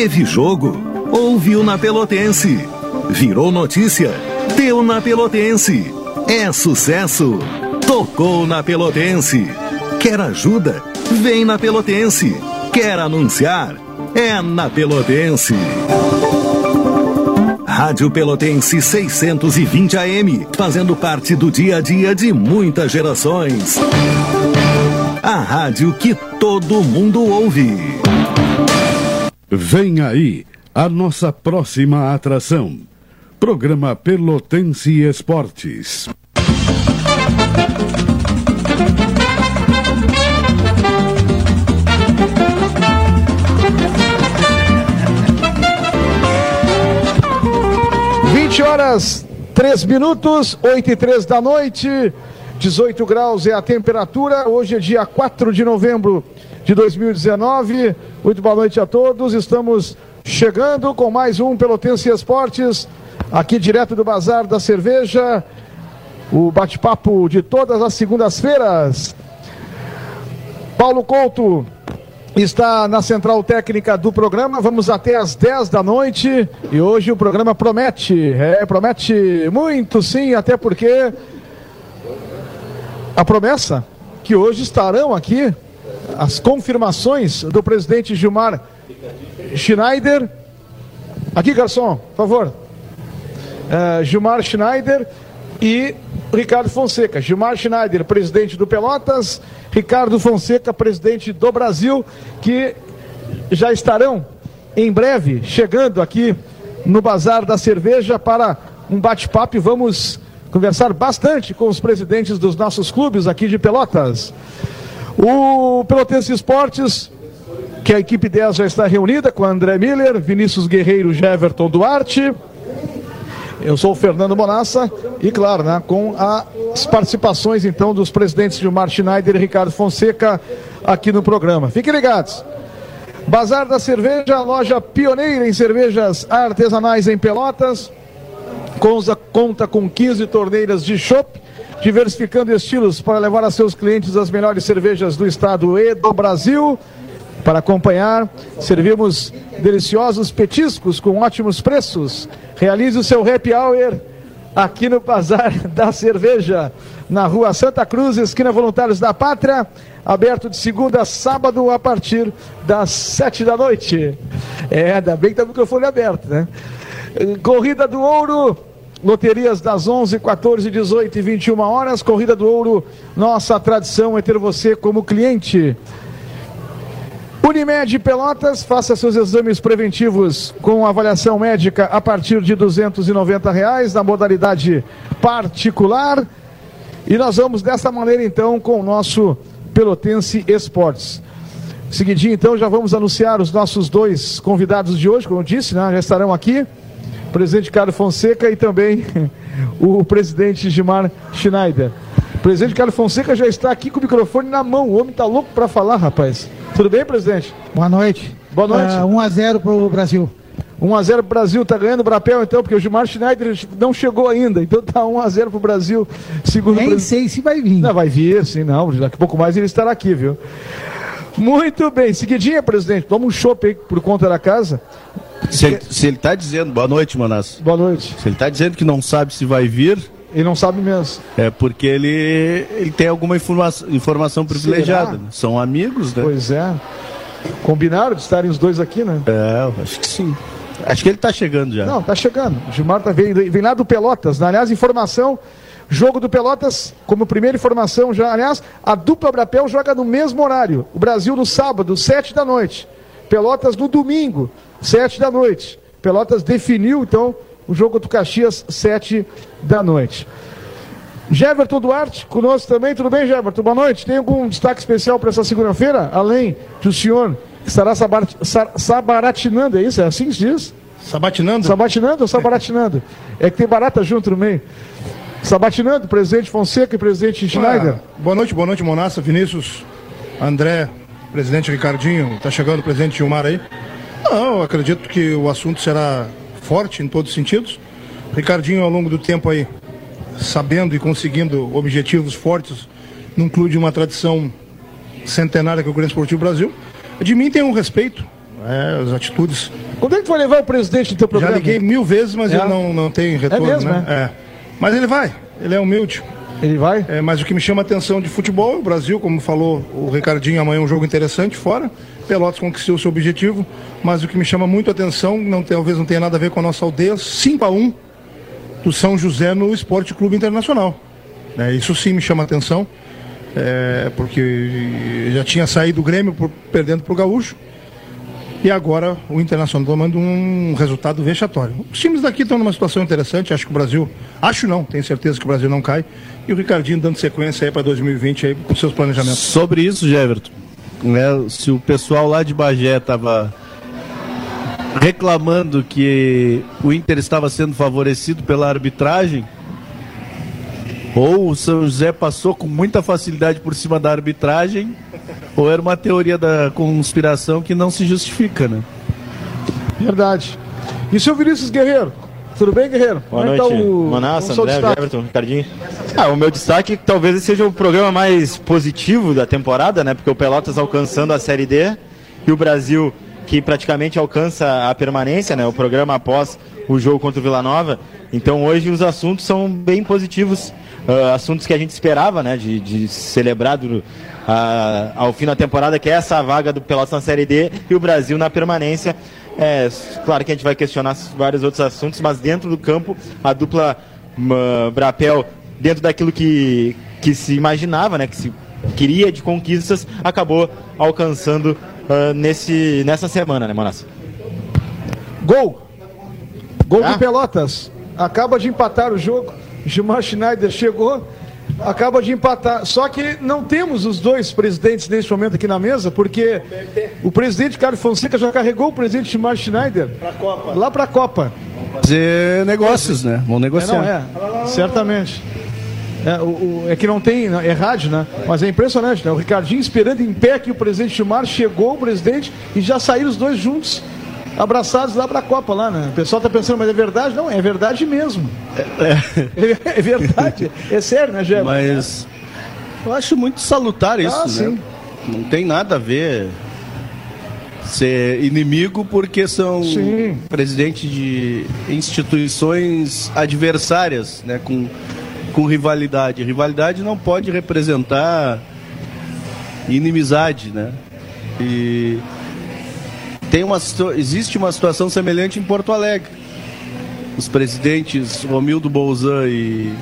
Teve jogo? Ouviu na Pelotense. Virou notícia? Deu na Pelotense. É sucesso! Tocou na Pelotense. Quer ajuda? Vem na Pelotense. Quer anunciar? É na Pelotense. Rádio Pelotense 620 AM, fazendo parte do dia a dia de muitas gerações. A rádio que todo mundo ouve. Vem aí a nossa próxima atração. Programa Pelotense Esportes. Horas, três minutos, oito e três da noite, 18 graus é a temperatura. Hoje é dia 4 de novembro de 2019. Muito boa noite a todos. Estamos chegando com mais um Pelotense Esportes, aqui direto do Bazar da Cerveja. O bate-papo de todas as segundas-feiras. Paulo Couto está na central técnica do programa. Vamos até às 10 da noite e hoje o programa promete. É, promete muito sim, até porque a promessa que hoje estarão aqui as confirmações do presidente Gilmar Schneider. Aqui, garçom, por favor. Uh, Gilmar Schneider e Ricardo Fonseca. Gilmar Schneider, presidente do Pelotas, Ricardo Fonseca, presidente do Brasil, que já estarão em breve chegando aqui no Bazar da Cerveja para um bate-papo e vamos conversar bastante com os presidentes dos nossos clubes aqui de Pelotas. O Pelotense Esportes, que a equipe 10 já está reunida com André Miller, Vinícius Guerreiro, Jeverton Duarte. Eu sou o Fernando Bonassa e, claro, né, com as participações então dos presidentes Gilmar Schneider e Ricardo Fonseca aqui no programa. Fiquem ligados. Bazar da Cerveja, loja pioneira em cervejas artesanais em Pelotas. Conta com 15 torneiras de chopp diversificando estilos para levar a seus clientes as melhores cervejas do estado e do Brasil. Para acompanhar, servimos deliciosos petiscos com ótimos preços. Realize o seu happy hour aqui no Bazar da Cerveja, na rua Santa Cruz, esquina Voluntários da Pátria, aberto de segunda a sábado a partir das sete da noite. É, ainda bem que tá o microfone aberto, né? Corrida do Ouro, Loterias das 11, 14, 18 e 21 horas. Corrida do Ouro. Nossa tradição é ter você como cliente. Unimed Pelotas, faça seus exames preventivos com avaliação médica a partir de 290 reais, na modalidade particular. E nós vamos dessa maneira então com o nosso Pelotense Esportes. Seguidinho então já vamos anunciar os nossos dois convidados de hoje, como eu disse, né? já estarão aqui o presidente Carlos Fonseca e também o presidente Gilmar Schneider. O presidente Carlos Fonseca já está aqui com o microfone na mão. O homem está louco para falar, rapaz. Tudo bem, presidente? Boa noite. Boa noite. Uh, 1 a 0 para o Brasil. 1 a 0 para o Brasil, tá ganhando o Brapel então, porque o Gilmar Schneider não chegou ainda, então tá 1 a 0 para o Brasil, segundo Nem sei se vai vir. Não, vai vir, sim, não, daqui a pouco mais ele estará aqui, viu? Muito bem, seguidinha, presidente, toma um chopp aí por conta da casa. Se ele, se ele tá dizendo, boa noite, Manasso. Boa noite. Se ele está dizendo que não sabe se vai vir. Ele não sabe mesmo. É porque ele, ele tem alguma informa informação privilegiada. Né? São amigos, né? Pois é. Combinaram de estarem os dois aqui, né? É, acho que sim. Acho que ele está chegando já. Não, está chegando. O Gilmar tá, vem, vem lá do Pelotas. Aliás, informação. Jogo do Pelotas, como primeira informação já. Aliás, a dupla Brapel joga no mesmo horário. O Brasil no sábado, sete da noite. Pelotas no domingo, sete da noite. Pelotas definiu, então, o jogo do Caxias, sete da noite. Jeverton Duarte, conosco também. Tudo bem, Jeverton? Boa noite. Tem algum destaque especial para essa segunda-feira? Além do senhor estará sabarat, sabaratinando, é isso? É assim que se diz? Sabatinando? Sabatinando ou sabaratinando? É que tem barata junto no meio. Sabatinando, presidente Fonseca e presidente Schneider. Ah, boa noite, boa noite, Monassa, Vinícius, André, presidente Ricardinho. Está chegando o presidente Gilmar aí? Não, acredito que o assunto será forte em todos os sentidos. Ricardinho, ao longo do tempo aí, sabendo e conseguindo objetivos fortes num clube de uma tradição centenária que é o Grêmio Esportivo Brasil. De mim tem um respeito, é, as atitudes Quando é que tu vai levar o presidente no teu Já programa? liguei mil vezes, mas É? ele não, não tem retorno, mesmo, né? É. Mas ele vai, ele é humilde. Ele vai? É, mas o que me chama a atenção de futebol, o Brasil, como falou o Ricardinho, amanhã é um jogo interessante fora. Pelotas conquistou o seu objetivo, mas o que me chama muito a atenção, não, talvez não tenha nada a ver com a nossa aldeia, 5 a 1 do São José no Esporte Clube Internacional. É, isso sim me chama a atenção, é, porque já tinha saído o Grêmio por- perdendo para o Gaúcho. E agora o Internacional tomando um resultado vexatório. Os times daqui estão numa situação interessante, acho que o Brasil. Acho não, tenho certeza que o Brasil não cai. E o Ricardinho dando sequência aí para 2020 aí com seus planejamentos. Sobre isso, Jeverton, né, se o pessoal lá de Bagé estava reclamando que o Inter estava sendo favorecido pela arbitragem, ou o São José passou com muita facilidade por cima da arbitragem, ou era uma teoria da conspiração que não se justifica, né? Verdade. E o seu Vinícius Guerreiro? Tudo bem, Guerreiro? Boa Como é que noite, tá o, Manassa, André? Everton, Ricardinho. Ah, o meu destaque talvez seja o programa mais positivo da temporada, né? Porque o Pelotas alcançando a Série D e o Brasil que praticamente alcança a permanência, né? O programa após o jogo contra o Vila Nova. Então hoje os assuntos são bem positivos, ah, assuntos que a gente esperava, né? De, de celebrar do- ah, ao fim da temporada, que é essa vaga do Pelotas na Série D e o Brasil na permanência. É, claro que a gente vai questionar vários outros assuntos, mas dentro do campo, a dupla hum, Brapel, dentro daquilo que, que se imaginava, né, que se queria de conquistas, acabou alcançando ah, nesse, nessa semana, né, Manassa? Gol! Gol Ah. do Pelotas. Acaba de empatar o jogo. Gilmar Schneider chegou, acaba de empatar. Só que não temos os dois presidentes neste momento aqui na mesa, porque o presidente Carlos Fonseca já carregou o presidente Gilmar Schneider lá para a Copa. Fazer negócios, né? Vão É, negociar. não é, certamente. É, o- o- é que não tem, é rádio, né? Mas é impressionante, né? O Ricardinho esperando em pé que o presidente Gilmar chegou, o presidente, e já saíram os dois juntos, abraçados lá para a Copa, lá, né? O pessoal tá pensando, mas é verdade? Não, é verdade mesmo. É, é verdade. É sério, né, Gé? Mas eu acho muito salutar isso, Ah, né? sim. Não tem nada a ver ser inimigo porque são Sim. presidente de instituições adversárias, né? Com, com rivalidade. Rivalidade não pode representar inimizade, né? E tem uma, existe uma situação semelhante em Porto Alegre. Os presidentes Romildo Bolzan e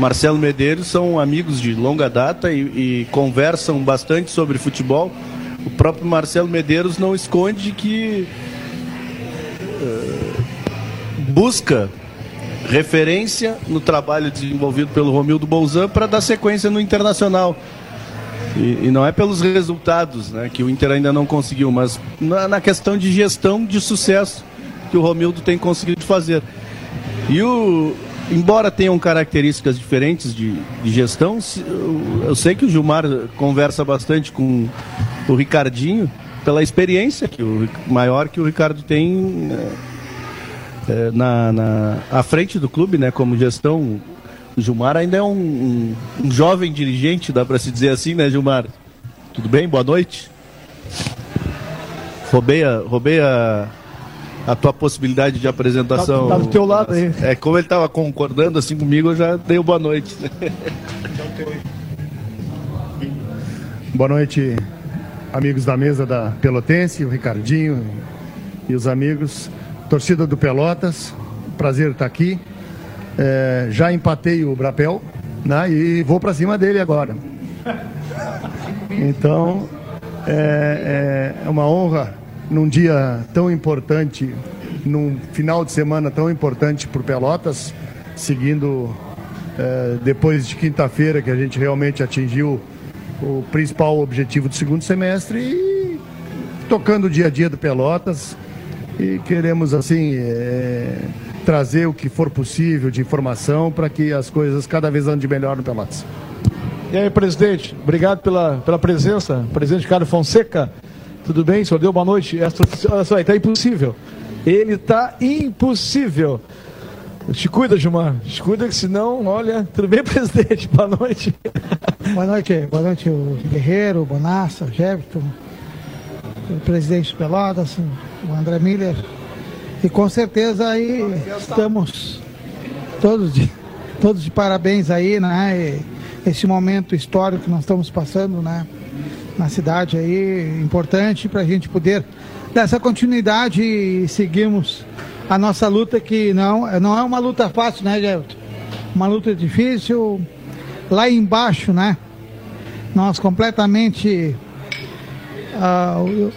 Marcelo Medeiros são amigos de longa data e, e conversam bastante sobre futebol. O próprio Marcelo Medeiros não esconde que eh, busca referência no trabalho desenvolvido pelo Romildo Bolzan para dar sequência no Internacional. E, e não é pelos resultados né, que o Inter ainda não conseguiu, mas na, na questão de gestão de sucesso que o Romildo tem conseguido fazer. E o, embora tenham características diferentes de, de gestão, eu, eu sei que o Gilmar conversa bastante com o Ricardinho pela experiência que o, maior que o Ricardo tem eh, eh, na, na à frente do clube, né, como gestão. Gilmar ainda é um, um- um jovem dirigente, dá para se dizer assim, né, Gilmar? Tudo bem? Boa noite. Roubei a, roubei a, a tua possibilidade de apresentação. Tá- tá do teu lado aí. É, como ele estava concordando assim comigo, eu já dei o boa noite. Boa noite, amigos da mesa da Pelotense, o Ricardinho e os amigos. Torcida do Pelotas, prazer estar aqui. É, já empatei o Brapel né, e vou para cima dele agora. Então, é, é uma honra num dia tão importante, num final de semana tão importante para Pelotas, seguindo é, depois de quinta-feira que a gente realmente atingiu o principal objetivo do segundo semestre e tocando o dia a dia do Pelotas e queremos assim é, trazer o que for possível de informação para que as coisas cada vez andem melhor no Pelotas. E aí, presidente, obrigado pela, pela presença. Presidente Carlos Fonseca, tudo bem? O senhor deu boa noite. Olha só, está impossível. Ele está impossível. Te cuida, Gilmar. Te cuida, que senão, olha. Tudo bem, presidente? Boa noite. Boa noite, boa noite, o Guerreiro, o Bonassa, o Jefferson, o presidente Pelotas, o André Miller, E com certeza aí estamos todos de, todos de parabéns aí, né? E esse momento histórico que nós estamos passando, né? Na cidade aí, importante para a gente poder dar essa continuidade e seguirmos a nossa luta que não, não é uma luta fácil, né, Geraldo? Uma luta difícil. Lá embaixo, né? Nós completamente uh,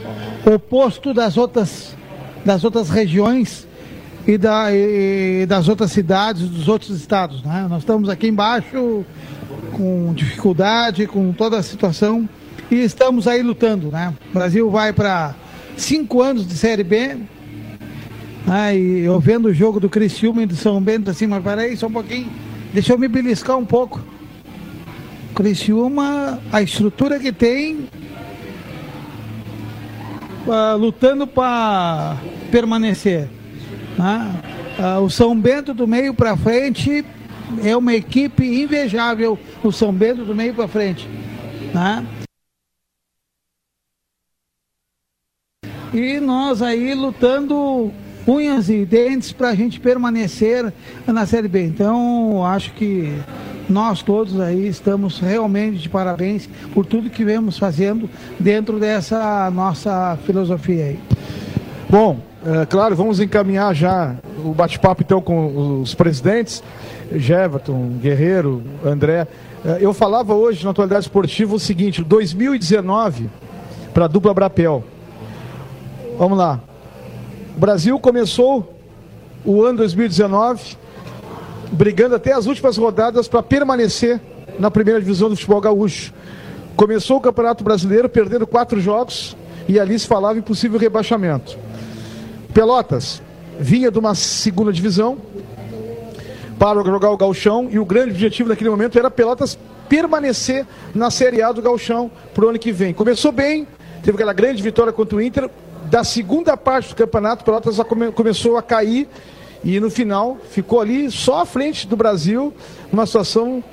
oposto das outras, das outras regiões e, da, e das outras cidades, dos outros estados. Né? Nós estamos aqui embaixo com dificuldade, com toda a situação e estamos aí lutando. Né? O Brasil vai para cinco anos de Série B. Né? E eu vendo o jogo do Criciúma e do São Bento assim, mas peraí, só um pouquinho. Deixa eu me beliscar um pouco. Criciúma, a estrutura que tem, uh, lutando para permanecer. Né? Uh, o São Bento do meio para frente é uma equipe invejável. O São Bento do meio para frente. Né? E nós aí lutando unhas e dentes para a gente permanecer na Série B. Então, acho que nós todos aí estamos realmente de parabéns por tudo que vemos fazendo dentro dessa nossa filosofia aí. Bom, é, claro, vamos encaminhar já o bate-papo então com os presidentes, Jeverton, Guerreiro, André. É, eu falava hoje na atualidade esportiva o seguinte: 2019 para a dupla Brapel. Vamos lá. O Brasil começou o ano 2019 brigando até as últimas rodadas para permanecer na primeira divisão do futebol gaúcho. Começou o Campeonato Brasileiro perdendo quatro jogos e ali se falava em possível rebaixamento. Pelotas vinha de uma segunda divisão para jogar o Galchão e o grande objetivo naquele momento era Pelotas permanecer na Série A do Galchão para o ano que vem. Começou bem, teve aquela grande vitória contra o Inter. Da segunda parte do campeonato, Pelotas come, começou a cair e no final ficou ali só à frente do Brasil, numa situação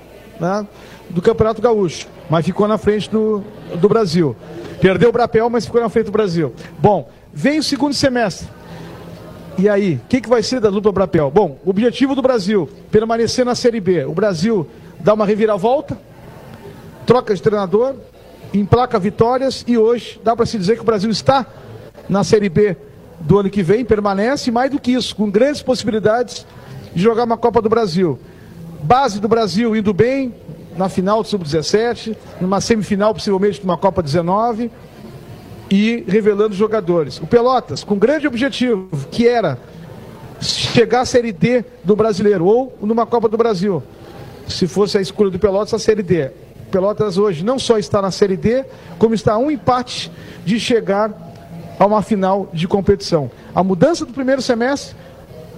né, do Campeonato Gaúcho, mas ficou na frente do, do Brasil. Perdeu o Brapel, mas ficou na frente do Brasil. Bom, vem o segundo semestre. E aí, o que, que vai ser da dupla Brapel? Bom, o objetivo do Brasil, permanecer na Série B. O Brasil dá uma reviravolta, troca de treinador, emplaca vitórias e hoje dá para se dizer que o Brasil está na Série B do ano que vem, permanece, mais do que isso, com grandes possibilidades de jogar uma Copa do Brasil. Base do Brasil indo bem na final do Sub-17, numa semifinal possivelmente de uma Copa 19 e revelando jogadores. O Pelotas, com grande objetivo, que era chegar à Série D do Brasileiro ou numa Copa do Brasil. Se fosse a escolha do Pelotas, a Série D. Pelotas hoje não só está na Série D, como está a um empate de chegar a uma final de competição. A mudança do primeiro semestre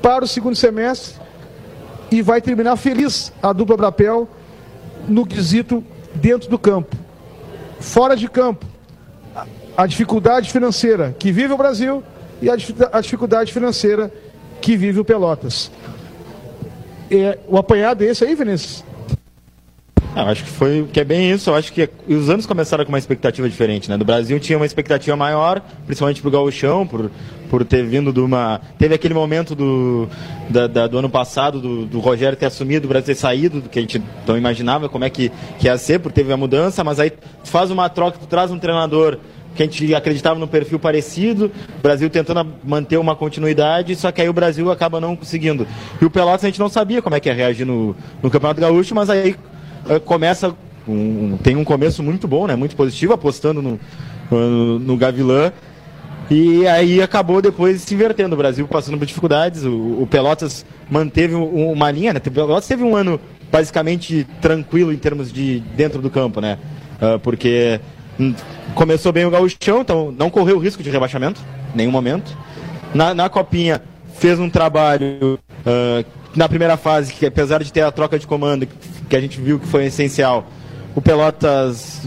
para o segundo semestre e vai terminar feliz a dupla Brapel no quesito dentro do campo. Fora de campo, a dificuldade financeira que vive o Brasil e a dificuldade financeira que vive o Pelotas. É, o apanhado é esse aí, Vinícius? Eu acho que foi que é bem isso. Eu acho que os anos começaram com uma expectativa diferente, né? Do Brasil tinha uma expectativa maior, principalmente pro Gauchão, por, por ter vindo de uma. Teve aquele momento do, da, da, do ano passado, do, do, Rogério ter assumido, o Brasil ter saído, do que a gente não imaginava como é que, que ia ser, porque teve a mudança, mas aí tu faz uma troca, tu traz um treinador que a gente acreditava no perfil parecido, o Brasil tentando manter uma continuidade, só que aí o Brasil acaba não conseguindo. E o Pelotas a gente não sabia como é que ia reagir no, no Campeonato Gaúcho, mas aí começa, um, tem um começo muito bom, né, muito positivo, apostando no, no, no Gavilã. E aí acabou depois se invertendo, o Brasil passando por dificuldades, o, o Pelotas manteve uma linha, né? O Pelotas teve um ano basicamente tranquilo em termos de dentro do campo, né? Uh, porque hum, começou bem o gauchão, então não correu risco de rebaixamento, nenhum momento. Na, na Copinha fez um trabalho uh, na primeira fase, que apesar de ter a troca de comando, que a gente viu que foi essencial, o Pelotas,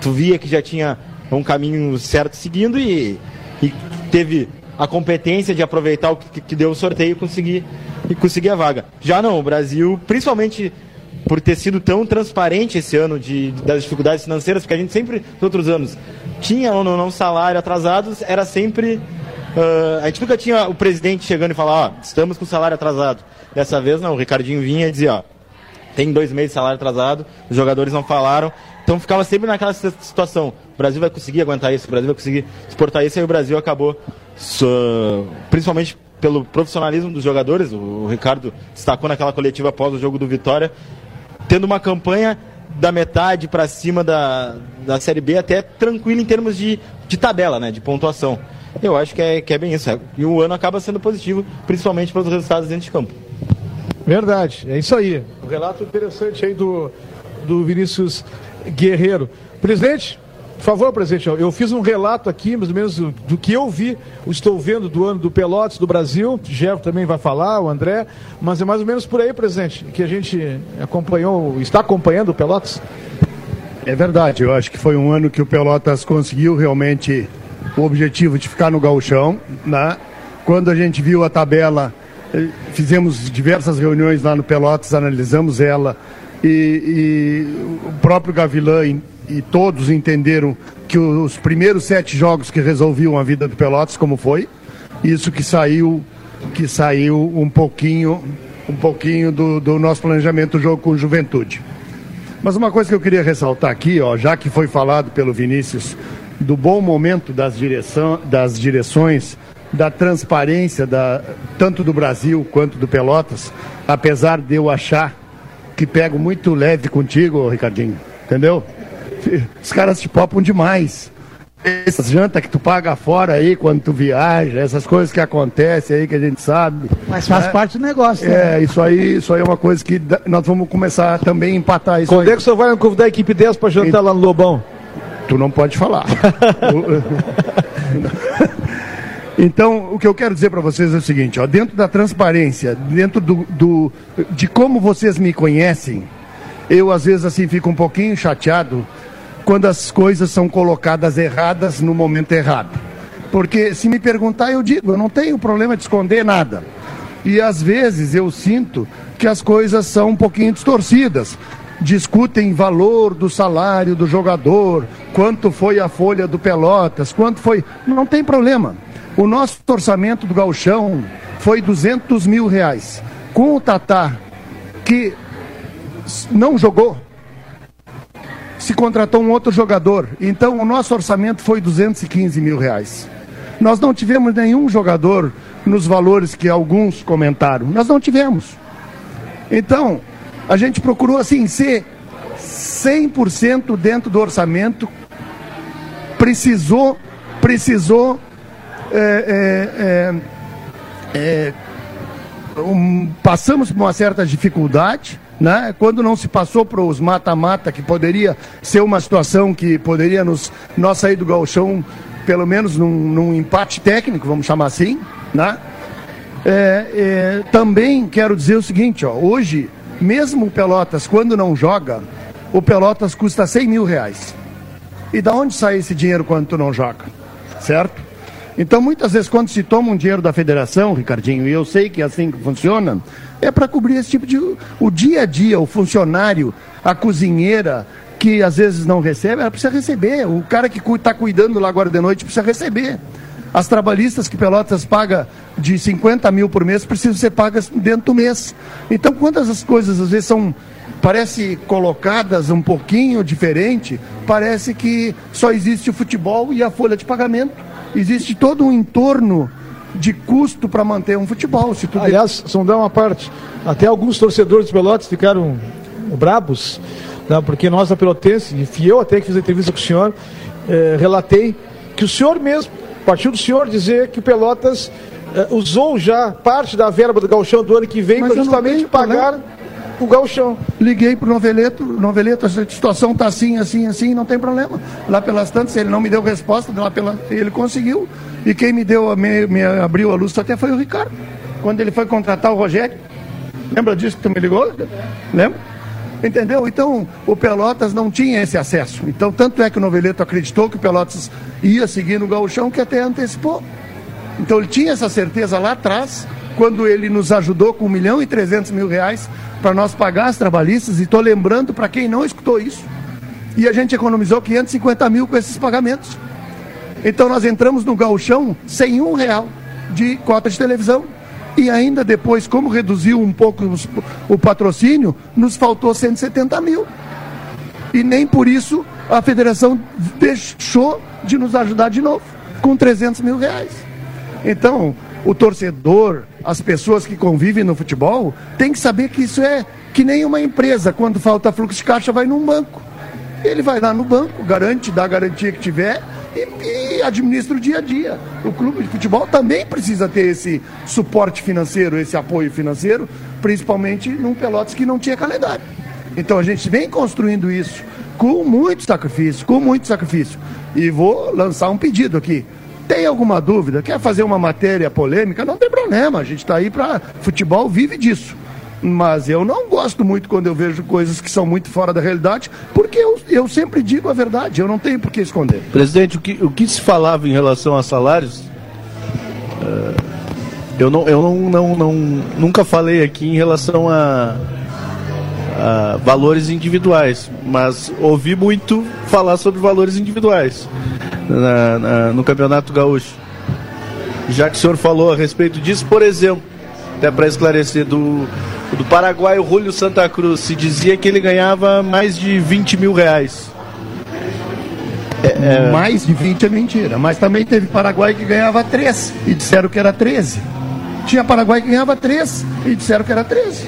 tu via que já tinha um caminho certo seguindo e, e teve a competência de aproveitar o que, que deu o sorteio e conseguir, e conseguir a vaga. Já não, o Brasil, principalmente por ter sido tão transparente esse ano de, das dificuldades financeiras, porque a gente sempre, nos outros anos, tinha ou não, salário atrasados, era sempre Uh, a gente nunca tinha o presidente chegando e falar, ó, estamos com salário atrasado. Dessa vez não, o Ricardinho vinha e dizia, ó, tem dois meses de salário atrasado, os jogadores não falaram. Então ficava sempre naquela situação. O Brasil vai conseguir aguentar isso, o Brasil vai conseguir exportar isso, e o Brasil acabou, principalmente pelo profissionalismo dos jogadores, o Ricardo destacou naquela coletiva após o jogo do Vitória, tendo uma campanha da metade para cima da, da Série B até tranquilo em termos de, de tabela, né, de pontuação. Eu acho que é, que é bem isso. É. E o ano acaba sendo positivo, principalmente pelos resultados dentro de campo. Verdade, é isso aí. Um relato interessante aí do, do Vinícius Guerreiro. Presidente, por favor, presidente, eu fiz um relato aqui, mais ou menos, do, que eu vi, estou vendo do ano do Pelotas do Brasil, o Gerro também vai falar, o André, mas é mais ou menos por aí, presidente, que a gente acompanhou, está acompanhando o Pelotas. É verdade, eu acho que foi um ano que o Pelotas conseguiu realmente o objetivo de ficar no gauchão, né? Quando a gente viu a tabela, fizemos diversas reuniões lá no Pelotas, analisamos ela e, e o próprio Gavilã e, e, todos entenderam que os primeiros sete jogos que resolviam a vida do Pelotas, como foi, isso que saiu, que saiu um pouquinho, um pouquinho do, do nosso planejamento do jogo com Juventude. Mas uma coisa que eu queria ressaltar aqui, ó, já que foi falado pelo Vinícius do bom momento das, direção, das direções, da transparência, da, tanto do Brasil quanto do Pelotas, apesar de eu achar que pego muito leve contigo, Ricardinho, entendeu? Os caras te popam demais. Essas jantas que tu paga fora aí quando tu viaja, essas coisas que acontecem aí que a gente sabe. Mas faz né? parte do negócio. Né? É, isso aí, isso aí é uma coisa que nós vamos começar também a empatar isso. Quando aí. é que o senhor vai convidar a equipe 10 para jantar lá no Lobão? Tu não pode falar. Então, o que eu quero dizer para vocês é o seguinte, ó, dentro da transparência, dentro do, do, de como vocês me conhecem, eu às vezes assim fico um pouquinho chateado quando as coisas são colocadas erradas no momento errado. Porque se me perguntar, eu digo, eu não tenho problema de esconder nada. E às vezes eu sinto que as coisas são um pouquinho distorcidas discutem valor do salário do jogador, quanto foi a folha do Pelotas, quanto foi. Não tem problema. O nosso orçamento do Galchão foi 200 mil reais. Com o Tatá, que não jogou, se contratou um outro jogador. Então o nosso orçamento foi 215 mil reais. Nós não tivemos nenhum jogador nos valores que alguns comentaram. Nós não tivemos. Então, a gente procurou assim ser 100% dentro do orçamento. Precisou, precisou é, é, é, é, um, passamos por uma certa dificuldade, né? Quando não se passou para os mata-mata, que poderia ser uma situação que poderia nos nós sair do galchão, pelo menos num, num empate técnico, vamos chamar assim, né? É, é, também quero dizer o seguinte, ó, hoje mesmo o Pelotas, quando não joga, o Pelotas custa 100 mil reais. E da onde sai esse dinheiro quando tu não joga? Certo? Então, muitas vezes, quando se toma um dinheiro da federação, Ricardinho, e eu sei que é assim que funciona, é para cobrir esse tipo de. O dia a dia, o funcionário, a cozinheira, que às vezes não recebe, ela precisa receber. O cara que está cuidando lá agora de noite precisa receber. As trabalhistas que Pelotas paga de 50 mil por mês precisam ser pagas dentro do mês. Então, quando essas coisas às vezes são, parece colocadas um pouquinho diferente, parece que só existe o futebol e a folha de pagamento. Existe todo um entorno de custo para manter um futebol. Se tudo Aliás, só dar uma parte, até alguns torcedores de Pelotas ficaram brabos, né, porque nós da Pelotense, e eu até que fiz a entrevista com o senhor, eh, relatei que o senhor mesmo Partiu do senhor dizer que o Pelotas uh, usou já parte da verba do galchão do ano que vem para justamente pagar o galchão. Liguei para o Noveleto, Noveleto, essa situação está assim, assim, assim, não tem problema. Lá pelas tantas, ele não me deu resposta, lá pela, ele conseguiu. E quem me deu, me, me abriu a luz até foi o Ricardo. Quando ele foi contratar o Rogério. Lembra disso que tu me ligou? Lembra? Entendeu? Então, o Pelotas não tinha esse acesso. Então, tanto é que o Noveleto acreditou que o Pelotas ia seguir no gauchão, que até antecipou. Então, ele tinha essa certeza lá atrás, quando ele nos ajudou com 1 milhão e 300 mil reais para nós pagar as trabalhistas. E estou lembrando para quem não escutou isso. E a gente economizou 550 mil com esses pagamentos. Então nós entramos no galchão sem um real de cota de televisão. E ainda depois, como reduziu um pouco os, o patrocínio, nos faltou 170 mil. E nem por isso a federação deixou de nos ajudar de novo, com 300 mil reais. Então, o torcedor, as pessoas que convivem no futebol, tem que saber que isso é que nem uma empresa, quando falta fluxo de caixa, vai num banco. Ele vai lá no banco, garante, dá a garantia que tiver e, e administra o dia a dia. O clube de futebol também precisa ter esse suporte financeiro, esse apoio financeiro, principalmente num Pelotas que não tinha calendário. Então a gente vem construindo isso com muito sacrifício, com muito sacrifício. E vou lançar um pedido aqui. Tem alguma dúvida? Quer fazer uma matéria polêmica? Não tem problema, a gente está aí para. Futebol vive disso. Mas eu não gosto muito quando eu vejo coisas que são muito fora da realidade, porque eu, eu sempre digo a verdade, eu não tenho por que esconder. Presidente, o que, o que se falava em relação a salários? Uh, eu não, eu não, não, não, nunca falei aqui em relação a, a valores individuais, mas ouvi muito falar sobre valores individuais na, na, no Campeonato Gaúcho. Já que o senhor falou a respeito disso, por exemplo, até para esclarecer, do, do Paraguai, o Julio Santa Cruz, se dizia que ele ganhava mais de 20 mil reais. É, é... Mais de 20 é mentira, mas também teve Paraguai que ganhava 3 e disseram que era 13. Tinha Paraguai que ganhava 3 e disseram que era 13.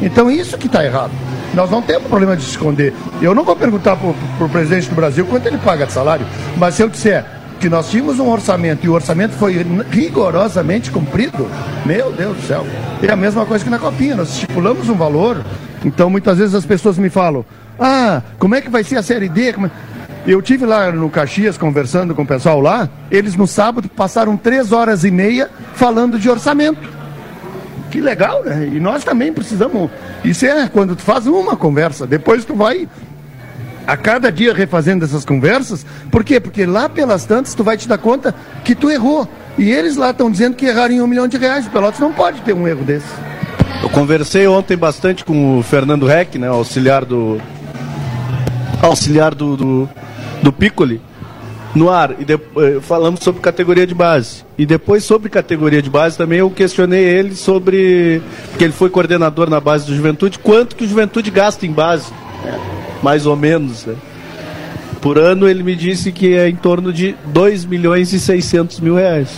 Então isso que está errado. Nós não temos problema de se esconder. Eu não vou perguntar para o presidente do Brasil quanto ele paga de salário, mas se eu disser que nós tínhamos um orçamento e o orçamento foi rigorosamente cumprido, meu Deus do céu. É a mesma coisa que na copinha, nós estipulamos um valor. Então muitas vezes as pessoas me falam: "Ah, como é que vai ser a série D?" É... Eu tive lá no Caxias conversando com o pessoal lá, eles no sábado passaram três horas e meia falando de orçamento. Que legal, né? E nós também precisamos. Isso é quando tu faz uma conversa, depois tu vai a cada dia refazendo essas conversas. Por quê? Porque lá pelas tantas tu vai te dar conta que tu errou. E eles lá estão dizendo que erraram em um milhão de reais. O Pelotas não pode ter um erro desse. Eu conversei ontem bastante com o Fernando Reck, né, auxiliar do auxiliar do, do, do Piccoli, no ar. E de, eh, falamos sobre categoria de base. E depois sobre categoria de base também eu questionei ele sobre porque ele foi coordenador na base do Juventude, quanto que o Juventude gasta em base mais ou menos. Né? Por ano ele me disse que é em torno de 2 milhões e 600 mil reais.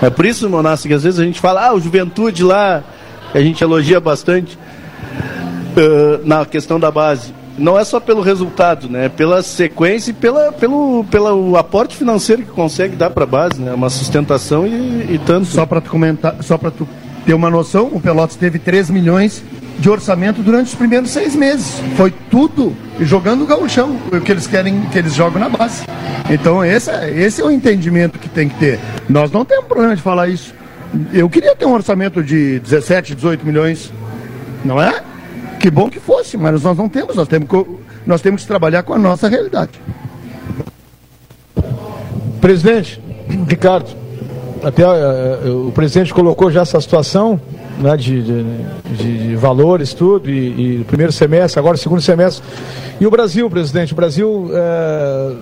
É por isso, Monassi, que às vezes a gente fala, ah, o Juventude lá, a gente elogia bastante uh, na questão da base. Não é só pelo resultado, né? Pela sequência e pela, pelo, pelo aporte financeiro que consegue dar para a base, né? Uma sustentação e, e tanto. Só para tu comentar, só para tu ter uma noção, o Pelotas teve 3 milhões de orçamento durante os primeiros seis meses. Foi tudo jogando o gauchão, o que eles querem que eles jogam na base. Então esse, é, esse é o entendimento que tem que ter. Nós não temos problema de falar isso. Eu queria ter um orçamento de 17, 18 milhões, não é? Que bom que fosse, mas nós não temos, nós temos que, nós temos que trabalhar com a nossa realidade. Presidente, Ricardo, até uh, o presidente colocou já essa situação né, de, de, de, valores, tudo, e, e primeiro semestre, agora segundo semestre. E o Brasil, presidente, o Brasil é,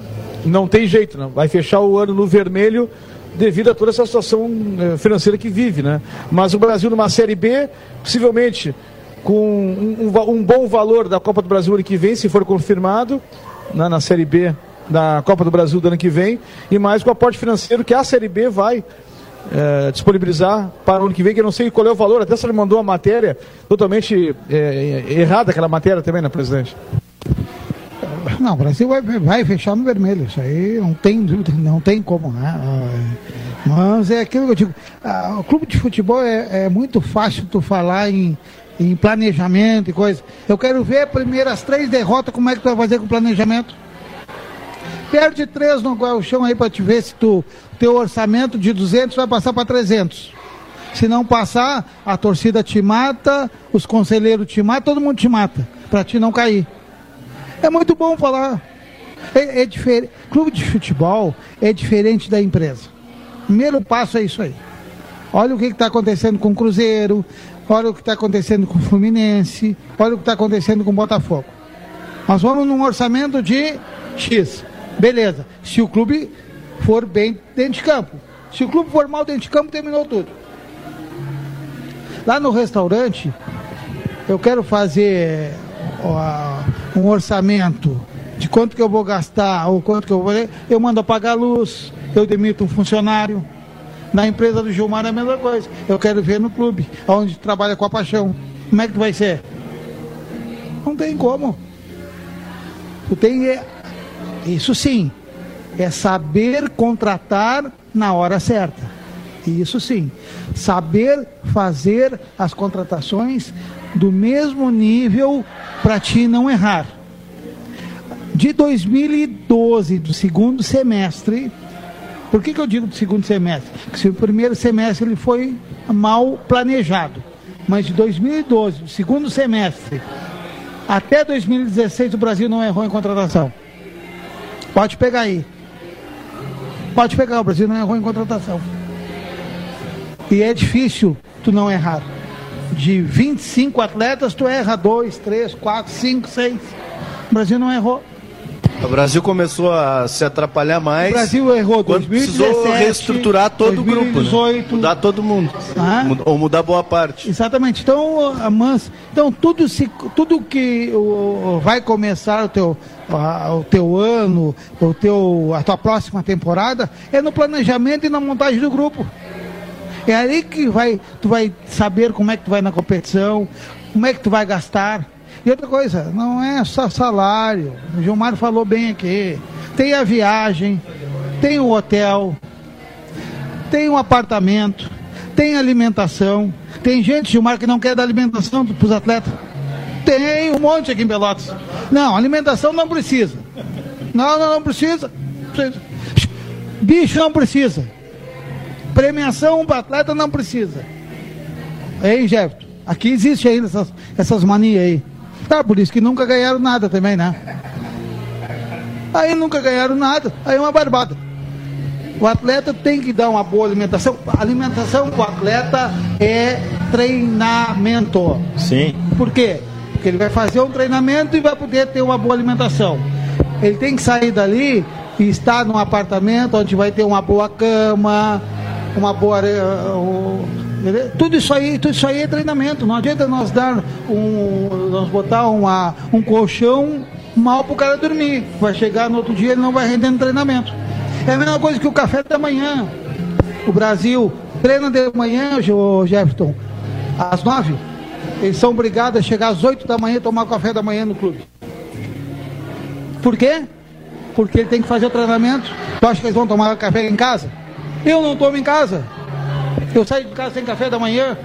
não tem jeito, né? vai fechar o ano no vermelho devido a toda essa situação financeira que vive, né? Mas o Brasil numa Série B, possivelmente com um, um, bom valor da Copa do Brasil ano que vem, se for confirmado, né, na Série B da Copa do Brasil do ano que vem, e mais com o aporte financeiro que a Série B vai é, disponibilizar para o ano que vem, que eu não sei qual é o valor, até ele mandou uma matéria totalmente é, errada, aquela matéria também, né, presidente? Não, o Brasil vai, vai fechar no vermelho, isso aí não tem dúvida, não tem como, né? Mas é aquilo que eu digo, o clube de futebol é, é muito fácil tu falar em, em planejamento e coisa. Eu quero ver primeiro as três derrotas, como é que tu vai fazer com o planejamento? Perde três no chão aí para te ver se tu teu orçamento de 200 vai passar para 300. Se não passar, a torcida te mata, os conselheiros te matam, todo mundo te mata, para te não cair. É muito bom falar. É, é diferente. Clube de futebol é diferente da empresa. Primeiro passo é isso aí. Olha o que está acontecendo com o Cruzeiro, olha o que está acontecendo com o Fluminense, olha o que está acontecendo com o Botafogo. Nós vamos num orçamento de X. Beleza. Se o clube for bem dentro de campo. Se o clube for mal dentro de campo, terminou tudo. Lá no restaurante, eu quero fazer um orçamento de quanto que eu vou gastar ou quanto que eu vou. Eu mando apagar a luz, eu demito um funcionário. Na empresa do Gilmar é a mesma coisa. Eu quero ver no clube, onde trabalha com a paixão. Como é que vai ser? Não tem como. Tu tem. é- Isso sim. É saber contratar na hora certa. Isso sim. Saber fazer as contratações do mesmo nível para ti não errar. De 2012, do segundo semestre, por que, que eu digo do segundo semestre? Porque se o primeiro semestre ele foi mal planejado. Mas de 2012, do segundo semestre, até 2016 o Brasil não errou em contratação. Pode pegar aí. Pode pegar, o Brasil não errou em contratação. E é difícil tu não errar. De 25 atletas, tu erra 2, 3, 4, 5, 6. O Brasil não errou. O Brasil começou a se atrapalhar mais. O Brasil errou quando 2017, precisou reestruturar todo o grupo. 2018. Né? Mudar todo mundo. Ah. Ou mudar boa parte. Exatamente. Então, a Mans, então tudo se, tudo que o, vai começar o teu, a- o teu ano, o teu, a tua próxima temporada é no planejamento e na montagem do grupo. É aí que vai, tu vai saber como é que tu vai na competição, como é que tu vai gastar. E outra coisa, não é só salário. O Gilmar falou bem aqui. Tem a viagem, tem o hotel, tem um apartamento, tem alimentação. Tem gente, Gilmar, que não quer dar alimentação para os atletas. Tem um monte aqui em Pelotas. Não, alimentação não precisa. Não, não, não precisa. Precisa. Bicho não precisa. Premiação para atleta não precisa. Hein, Jefferson? Aqui existe ainda essas, essas manias aí. Tá, por isso que nunca ganharam nada também, né? Aí nunca ganharam nada, aí é uma barbada. O atleta tem que dar uma boa alimentação. A alimentação com o atleta é treinamento. Sim. Por quê? Porque ele vai fazer um treinamento e vai poder ter uma boa alimentação. Ele tem que sair dali e estar num apartamento onde vai ter uma boa cama, uma boa. eh, o- tudo isso aí, tudo isso aí é treinamento. Não adianta nós dar um. nós botar uma, um colchão mal para o cara dormir. Vai chegar no outro dia ele não vai render no treinamento. É a mesma coisa que o café da manhã. O Brasil treina de manhã, Jefferson, às nove. Eles são obrigados a chegar às oito da manhã e tomar café da manhã no clube. Por quê? Porque ele tem que fazer o treinamento. Tu acha que eles vão tomar café em casa? Eu não tomo em casa. Eu saio de casa sem café da manhã.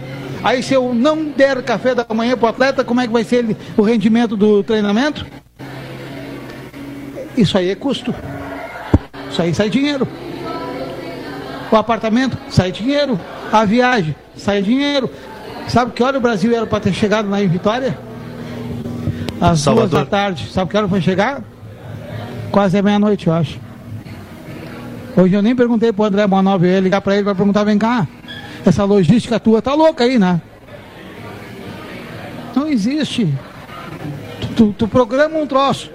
Aí se eu não der café da manhã para o atleta, como é que vai ser ele- o rendimento do treinamento? Isso aí é custo. Isso aí sai dinheiro. O apartamento sai dinheiro. A viagem sai dinheiro. Sabe que hora o Brasil era para ter chegado lá em Vitória? Às Salvador. duas da tarde. Sabe que hora foi chegar? Quase é meia-noite, eu acho. Hoje eu nem perguntei pro André Manov, eu ia ligar para ele para perguntar, vem cá, essa logística tua tá louca aí, né? Não existe. Tu, tu- tu programa um troço.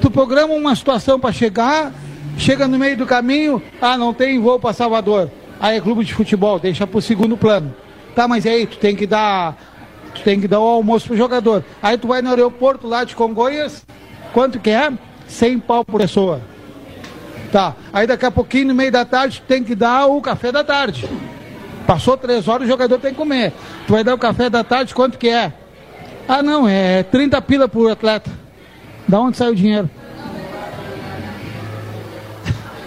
Tu programa uma situação para chegar, chega no meio do caminho, ah, não tem voo para Salvador. Aí é clube de futebol, deixa pro segundo plano. Tá, mas aí tu tem que dar, tu tem que dar o almoço pro jogador. Aí tu vai no aeroporto lá de Congonhas, quanto que é? 100 pau por pessoa. Tá, aí daqui a pouquinho, no meio da tarde, tu tem que dar o café da tarde. Passou três horas, o jogador tem que comer. Tu vai dar o café da tarde, quanto que é? Ah, não, é 30 pila por atleta. Da onde sai o dinheiro?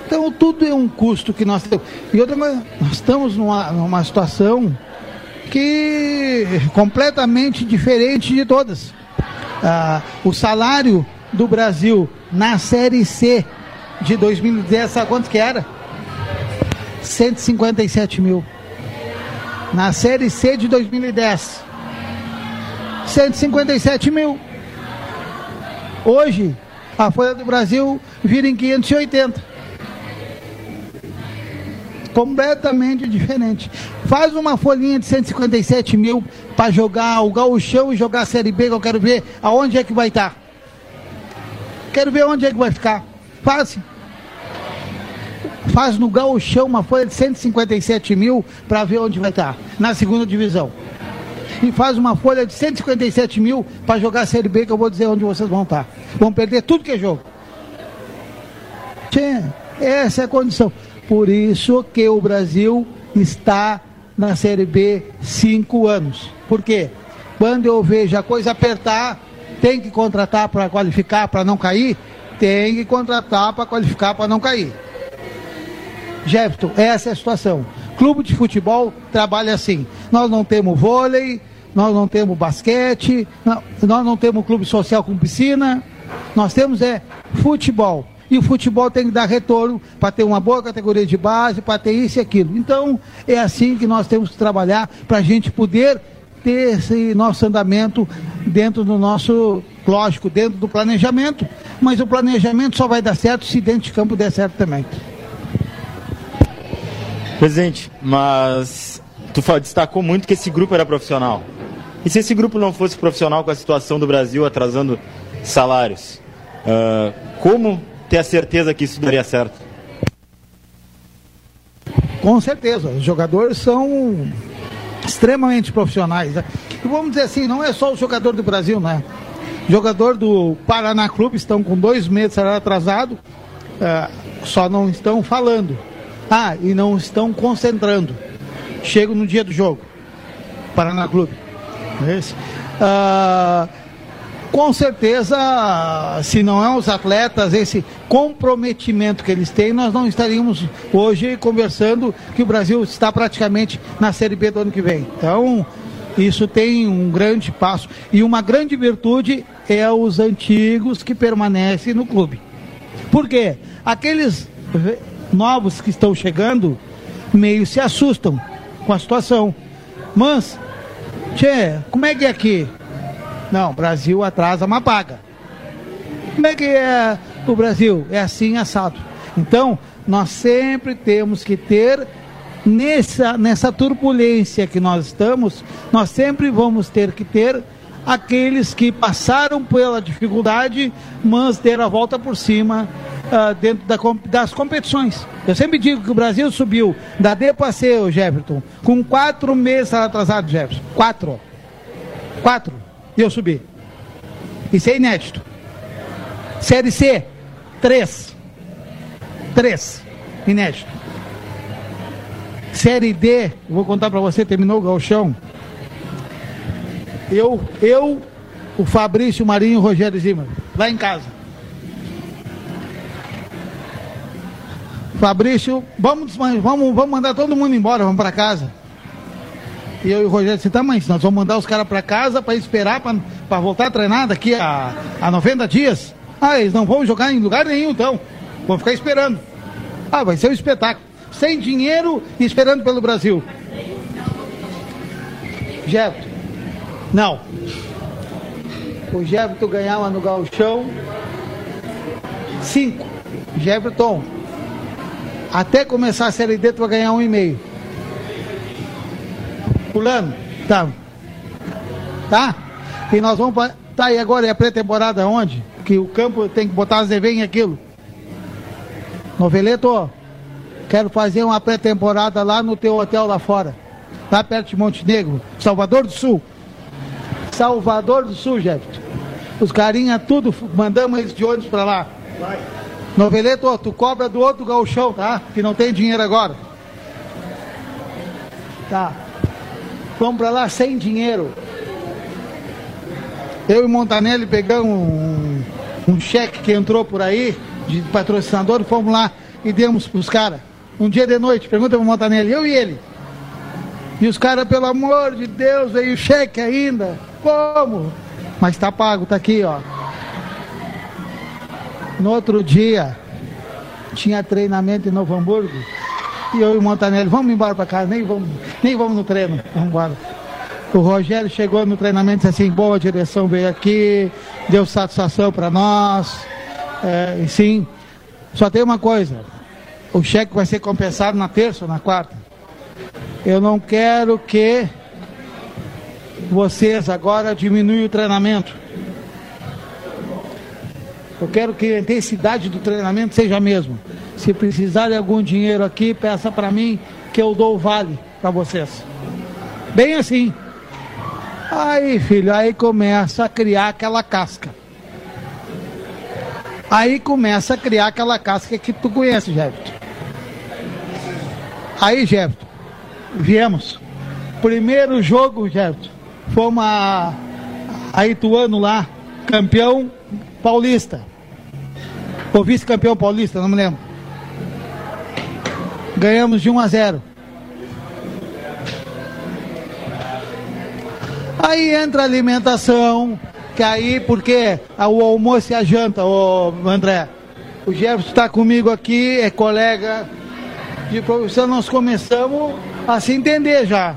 Então, tudo é um custo que nós temos. E outra coisa, nós estamos numa, numa situação que é completamente diferente de todas. Ah, o salário do Brasil na Série C de 2010, sabe quanto que era? 157 mil. Na Série C de 2010, 157 mil. Hoje, a Folha do Brasil vira em 580. Completamente diferente. Faz uma folhinha de 157 mil para jogar o gauchão e jogar a Série B, que eu quero ver aonde é que vai estar. Quero ver onde é que vai ficar. Fácil. Faz no gauchão uma folha de 157 mil para ver onde vai estar, na segunda divisão. E faz uma folha de 157 mil para jogar a Série B, que eu vou dizer onde vocês vão estar. Vão perder tudo que é jogo. Tchê, essa é a condição. Por isso que o Brasil está na Série B cinco anos. Por quê? Quando eu vejo a coisa apertar, tem que contratar para qualificar para não cair, tem que contratar para qualificar para não cair. Jefferson, essa é a situação. Clube de futebol trabalha assim. Nós não temos vôlei, nós não temos basquete, não, nós não temos clube social com piscina, nós temos é futebol. E o futebol tem que dar retorno para ter uma boa categoria de base, para ter isso e aquilo. Então, é assim que nós temos que trabalhar para a gente poder ter esse nosso andamento dentro do nosso, lógico, dentro do planejamento. Mas o planejamento só vai dar certo se dentro de campo der certo também. Presidente, mas tu destacou muito que esse grupo era profissional. E se esse grupo não fosse profissional com a situação do Brasil atrasando salários, uh, como ter a certeza que isso daria certo? Com certeza, os jogadores são extremamente profissionais. Né? E vamos dizer assim, não é só o jogador do Brasil, né? Jogador do Paraná Clube estão com dois meses atrasado, uh, só não estão falando. Ah, e não estão concentrando. Chego no dia do jogo. Paraná Clube. É. Uh, com certeza, se não é os atletas, esse comprometimento que eles têm, nós não estaríamos hoje conversando que o Brasil está praticamente na Série B do ano que vem. Então, isso tem um grande passo. E uma grande virtude é os antigos que permanecem no clube. Por quê? Aqueles novos que estão chegando meio se assustam com a situação. Mas, tchê, como é que é aqui? Não, Brasil atrasa, mas paga. Como é que é o Brasil? É assim assado. Então, nós sempre temos que ter nessa, nessa turbulência que nós estamos, nós sempre vamos ter que ter aqueles que passaram pela dificuldade, mas deram a volta por cima uh, dentro da, das competições. Eu sempre digo que o Brasil subiu da D para C, o Jefferson, com quatro meses atrasado, Jefferson. Quatro. Quatro. E eu subi. Isso é inédito. Série C, três. Três. Inédito. Série D, vou contar para você, terminou o galchão. Eu, eu, o Fabrício Marinho e o Rogério Zimmer, lá em casa. Fabrício, vamos, vamos, vamos mandar todo mundo embora, vamos para casa. E eu e o Rogério disse, tá, mas nós vamos mandar os caras para casa para esperar para voltar a treinar daqui a, a 90 dias. Ah, eles não vão jogar em lugar nenhum, então. Vão ficar esperando. Ah, vai ser um espetáculo. Sem dinheiro e esperando pelo Brasil. Jefferson. Não. O Jefferson ganhava no galchão cinco. Jefferson até começar a Série D, tu vai ganhar um e meio. Pulando? Tá. Tá? E nós vamos pra... Tá, e agora é a pré-temporada onde? Que o campo tem que botar as em aquilo. Noveleto, quero fazer uma pré-temporada lá no teu hotel lá fora. Lá perto de Montenegro, Salvador do Sul. Salvador do Sul, Jefferson. Os carinha tudo, mandamos eles de ônibus pra lá. Vai. Noveleto, tu cobra do outro galchão, tá? Que não tem dinheiro agora. Tá. Vamos pra lá sem dinheiro. Eu e Montanelli pegamos um, um cheque que entrou por aí, de patrocinador, fomos lá e demos pros caras. Um dia de noite, pergunta pro Montanelli, eu e ele. E os caras, pelo amor de Deus, veio cheque ainda. Como? Mas tá pago, tá aqui, ó. No outro dia, tinha treinamento em Novo Hamburgo. E eu e o Montanelli, vamos embora para casa, nem vamos, nem vamos no treino, vamos embora. O Rogério chegou no treinamento disse assim, boa direção veio aqui, deu satisfação para nós. É, sim, só tem uma coisa, o cheque vai ser compensado na terça ou na quarta. Eu não quero que vocês agora diminuam o treinamento. Eu quero que a intensidade do treinamento seja a mesma. Se precisar de algum dinheiro aqui, peça para mim que eu dou o vale para vocês. Bem assim. Aí, filho, aí começa a criar aquela casca. Aí começa a criar aquela casca que tu conhece, Jefferson. Aí, Jefferson, viemos. Primeiro jogo, Jefferson, fomos a, a Ituano lá, campeão paulista. Ou vice-campeão paulista, não me lembro. Ganhamos de 1 a 0. Aí entra a alimentação, que aí, porque o almoço e a janta, ô André. O Jefferson está comigo aqui, é colega de profissão, nós começamos a se entender já.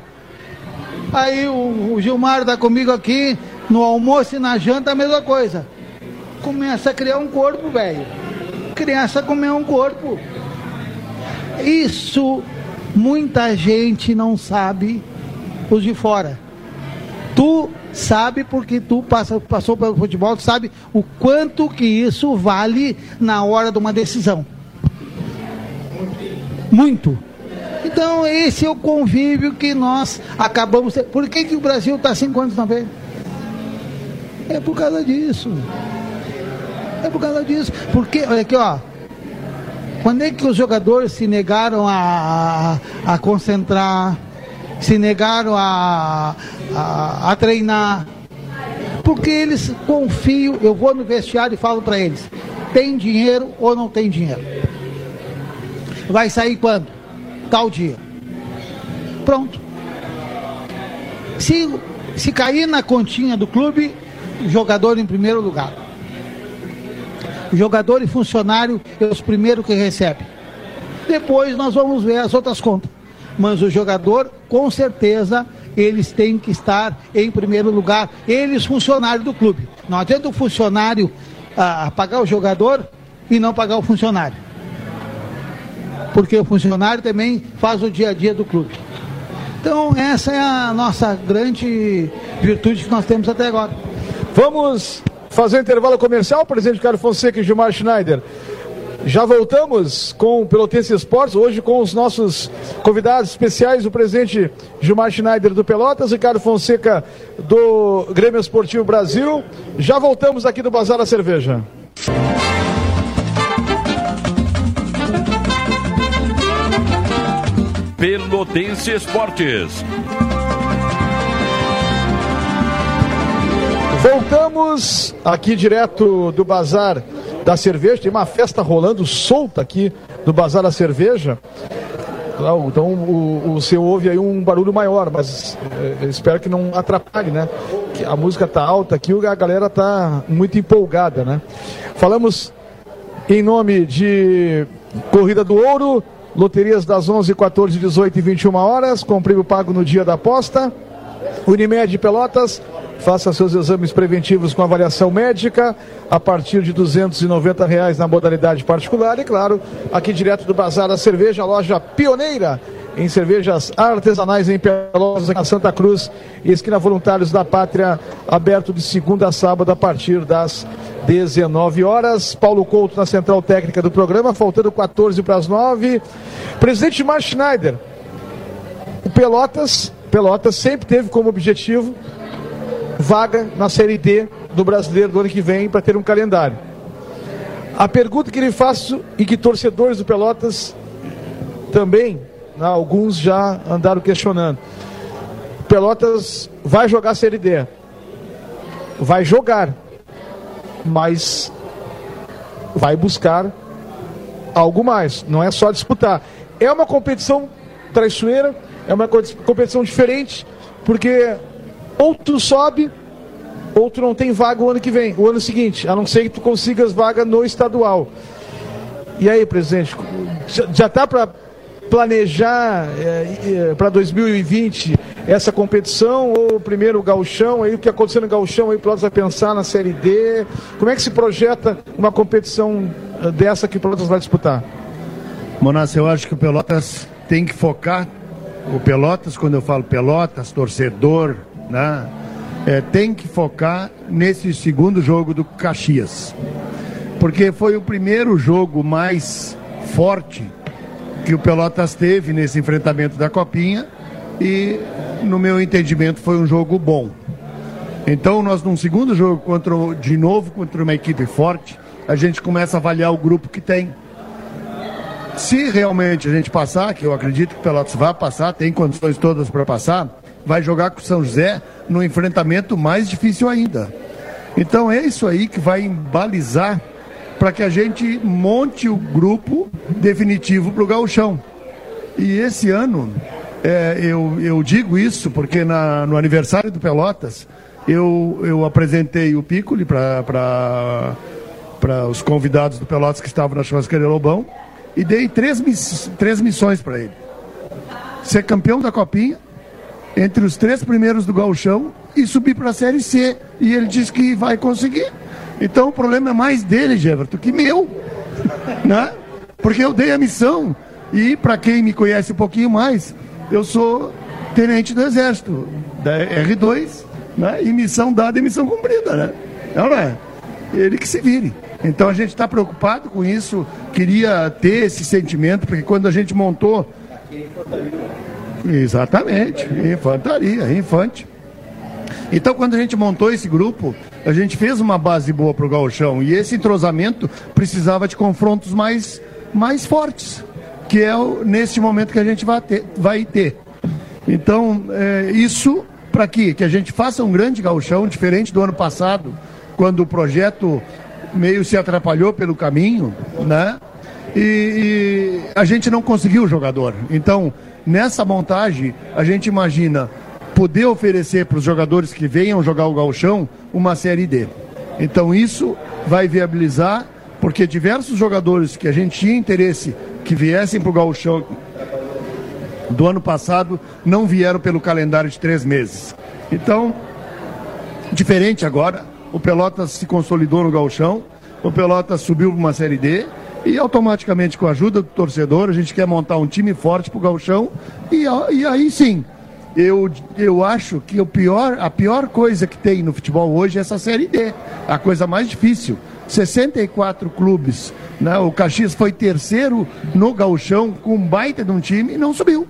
Aí o, o Gilmar está comigo aqui, no almoço e na janta a mesma coisa. Começa a criar um corpo, velho. Criança comer um corpo. Isso muita gente não sabe, os de fora. Tu sabe porque tu passa, passou pelo futebol, tu sabe o quanto que isso vale na hora de uma decisão. Muito. Então esse é o convívio que nós acabamos. Por que, que o Brasil está cinco anos na vez? É por causa disso. É por causa disso. Porque, olha aqui, ó. Quando é que os jogadores se negaram a, a, a concentrar, se negaram a, a, a, treinar? Porque eles confiam, eu vou no vestiário e falo para eles, tem dinheiro ou não tem dinheiro? Vai sair quando? Tal dia. Pronto. Se, se cair na continha do clube, jogador em primeiro lugar. Jogador e funcionário é os primeiros que recebem. Depois nós vamos ver as outras contas. Mas o jogador, com certeza, eles têm que estar em primeiro lugar. Eles, funcionários do clube. Não adianta o funcionário ah, pagar o jogador e não pagar o funcionário. Porque o funcionário também faz o dia a dia do clube. Então, essa é a nossa grande virtude que nós temos até agora. Vamos fazer intervalo comercial, presidente Carlos Fonseca e Gilmar Schneider. Já voltamos com o Pelotense Esportes, hoje com os nossos convidados especiais, o presidente Gilmar Schneider do Pelotas, Ricardo Fonseca do Grêmio Esportivo Brasil. Já voltamos aqui do Bazar da Cerveja. Pelotense Esportes. Voltamos aqui direto do Bazar da Cerveja. Tem uma festa rolando solta aqui do Bazar da Cerveja. Então o, o seu ouve aí um barulho maior, mas é, espero que não atrapalhe, né? A música tá alta aqui, a galera tá muito empolgada, né? Falamos em nome de Corrida do Ouro, loterias das 11, 14, 18 e 21 horas, com prêmio pago no dia da aposta. Unimed Pelotas, Faça seus exames preventivos com avaliação médica a partir de 290 reais na modalidade particular. E claro, aqui direto do Bazar da Cerveja, loja pioneira em cervejas artesanais em Pelotas, na Santa Cruz, esquina Voluntários da Pátria, aberto de segunda a sábado a partir das 19 horas. Paulo Couto na central técnica do programa, faltando 14 para as 9. Presidente Mar Schneider, o Pelotas, Pelotas sempre teve como objetivo vaga na Série D do Brasileiro do ano que vem para ter um calendário. A pergunta que lhe faço e que torcedores do Pelotas também, alguns já andaram questionando. Pelotas vai jogar Série D. Vai jogar, mas vai buscar algo mais. Não é só disputar. É uma competição traiçoeira, é uma competição diferente, porque ou tu sobe, ou tu não tem vaga o ano que vem, o ano seguinte, a não ser que tu consigas vaga no estadual. E aí, presidente, já está para planejar é, para 2020 essa competição ou primeiro o gauchão, aí o que aconteceu no gauchão, aí Pelotas vai pensar na Série D, como é que se projeta uma competição é, dessa que o Pelotas vai disputar? Monas, eu acho que o Pelotas tem que focar, o Pelotas, quando eu falo Pelotas, torcedor, né? É, tem que focar nesse segundo jogo do Caxias. Porque foi o primeiro jogo mais forte que o Pelotas teve nesse enfrentamento da Copinha e, no meu entendimento, foi um jogo bom. Então, nós, num segundo jogo, contra, de novo, contra uma equipe forte, a gente começa a avaliar o grupo que tem. Se realmente a gente passar, que eu acredito que o Pelotas vai passar, tem condições todas para passar, vai jogar com o São José no enfrentamento mais difícil ainda. Então é isso aí que vai balizar para que a gente monte o grupo definitivo para o gauchão. E esse ano, é, eu, eu digo isso porque na, no aniversário do Pelotas, eu, eu apresentei o Piccoli para os convidados do Pelotas que estavam na churrascaria Lobão e dei três, miss, três missões para ele. Ser campeão da Copinha, entre os três primeiros do gauchão e subir para a Série C. E ele disse que vai conseguir. Então o problema é mais dele, Jeverton, que meu. né? Porque eu dei a missão. E para quem me conhece um pouquinho mais, eu sou tenente do Exército, da R2, né? e missão dada e missão cumprida. Né? Não é? Ele que se vire. Então a gente está preocupado com isso, queria ter esse sentimento, porque quando a gente montou. Exatamente, infantaria, infante. Então, quando a gente montou esse grupo, a gente fez uma base boa para o gauchão e esse entrosamento precisava de confrontos mais, mais fortes, que é o, nesse momento que a gente vai ter. Vai ter. Então, é, isso para quê? Que a gente faça um grande gauchão, diferente do ano passado, quando o projeto meio se atrapalhou pelo caminho, né? E, e a gente não conseguiu o jogador. Então, nessa montagem, a gente imagina poder oferecer para os jogadores que venham jogar o gauchão uma Série D. Então isso vai viabilizar, porque diversos jogadores que a gente tinha interesse que viessem para o gauchão do ano passado não vieram pelo calendário de três meses. Então, diferente agora, o Pelotas se consolidou no gauchão, o Pelotas subiu para uma Série D e automaticamente com a ajuda do torcedor a gente quer montar um time forte para o gauchão e, e aí sim eu, eu acho que o pior, a pior coisa que tem no futebol hoje é essa Série D. A coisa mais difícil. 64 clubes. Né? O Caxias foi terceiro no gauchão com um baita de um time e não subiu.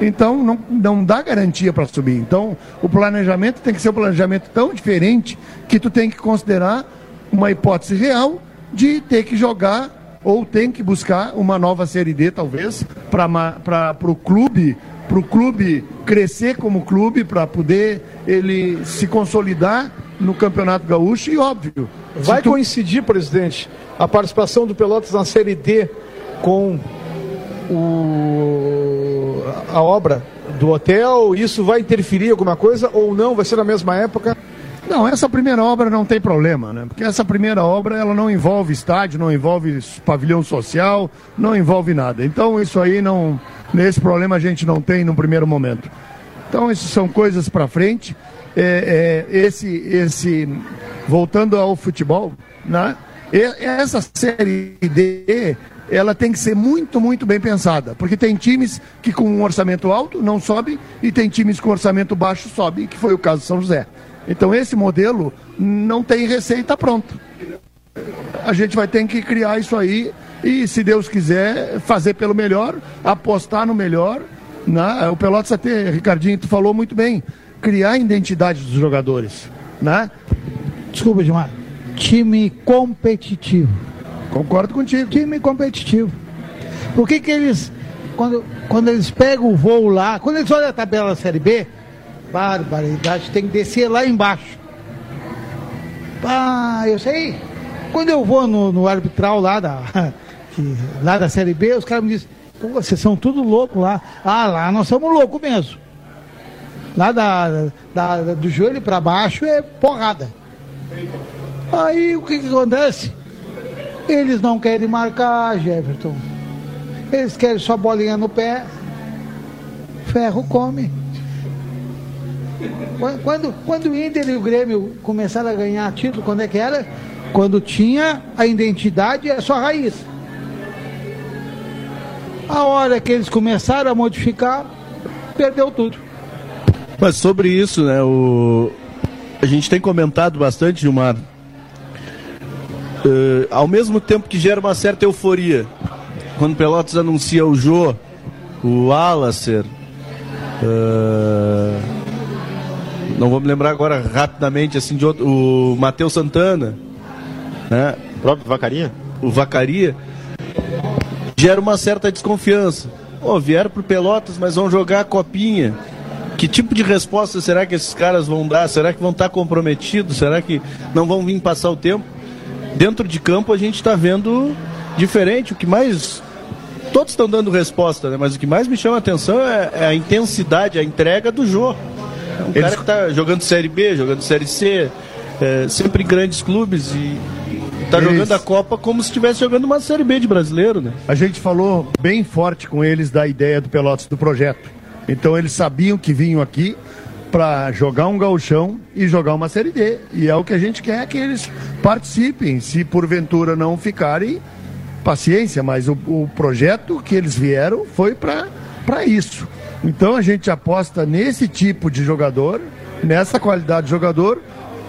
Então não, não dá garantia para subir. Então o planejamento tem que ser um planejamento tão diferente que tu tem que considerar uma hipótese real de ter que jogar ou tem que buscar uma nova Série D, talvez, para o clube para o clube crescer como clube, para poder ele se consolidar no Campeonato Gaúcho e óbvio. Vai tu... coincidir, presidente, a participação do Pelotas na Série D com o... a obra do hotel? Isso vai interferir em alguma coisa ou não? Vai ser na mesma época? Não, essa primeira obra não tem problema, né? Porque essa primeira obra ela não envolve estádio, não envolve pavilhão social, não envolve nada. Então isso aí não, nesse problema a gente não tem no primeiro momento. Então isso são coisas para frente. É, é, esse, esse, voltando ao futebol, né? essa série D ela tem que ser muito, muito bem pensada, porque tem times que com um orçamento alto não sobem e tem times com orçamento baixo sobem, que foi o caso do São José. Então esse modelo não tem receita pronta. A gente vai ter que criar isso aí e, se Deus quiser, fazer pelo melhor, apostar no melhor. Né? O Pelotas até, Ricardinho, tu falou muito bem, criar a identidade dos jogadores. Né? Desculpa, Gilmar. Time competitivo. Concordo contigo. Time competitivo. Por que que eles, quando, quando eles pegam o voo lá, quando eles olham a tabela da Série B, barbaridade, tem que descer lá embaixo. Ah, eu sei. Quando eu vou no, no arbitral lá da, que, lá da Série B, os caras me dizem, vocês são tudo louco lá. Ah, lá nós somos loucos mesmo. Lá da, da, do joelho para baixo é porrada. Aí o que, que acontece? Eles não querem marcar, Jefferson. Eles querem só bolinha no pé. Ferro come. Quando, quando o Inter e o Grêmio começaram a ganhar título, quando é que era? Quando tinha a identidade e a sua raiz. A hora que eles começaram a modificar, perdeu tudo. Mas sobre isso, né, o... a gente tem comentado bastante, Gilmar, uh, ao mesmo tempo que gera uma certa euforia quando Pelotas anuncia o Jô, o Alacer, uh, não vou me lembrar agora rapidamente assim de outro, o Matheus Santana, né? O próprio Vacaria? O Vacaria gera uma certa desconfiança. Oh, vieram pro Pelotas, mas vão jogar a copinha. Que tipo de resposta será que esses caras vão dar? Será que vão estar comprometidos? Será que não vão vir passar o tempo? Dentro de campo a gente está vendo diferente. O que mais. Todos estão dando resposta, né? mas o que mais me chama a atenção é, é a intensidade, a entrega do jogo. É um Eles... cara que está jogando Série B, jogando Série C, é, sempre em grandes clubes e está jogando a Copa como se estivesse jogando uma Série B de brasileiro. Né? A gente falou bem forte com eles da ideia do Pelotas do projeto então eles sabiam que vinham aqui para jogar um gauchão e jogar uma Série D. E é o que a gente quer que eles participem. Se porventura não ficarem, paciência, mas o, o projeto que eles vieram foi para isso. Então a gente aposta nesse tipo de jogador, nessa qualidade de jogador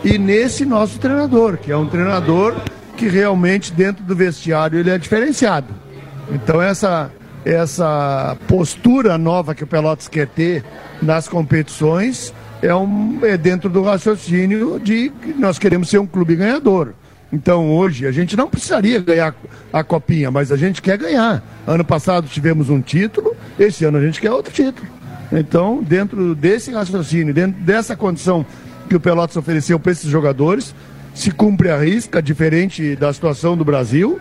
e nesse nosso treinador, que é um treinador que realmente dentro do vestiário ele é diferenciado. Então essa essa postura nova que o Pelotas quer ter nas competições é, um, é dentro do raciocínio de que nós queremos ser um clube ganhador. Então hoje a gente não precisaria ganhar a copinha, mas a gente quer ganhar. Ano passado tivemos um título, esse ano a gente quer outro título. Então, dentro desse raciocínio, dentro dessa condição que o Pelotas ofereceu para esses jogadores, se cumpre a risca, diferente da situação do Brasil,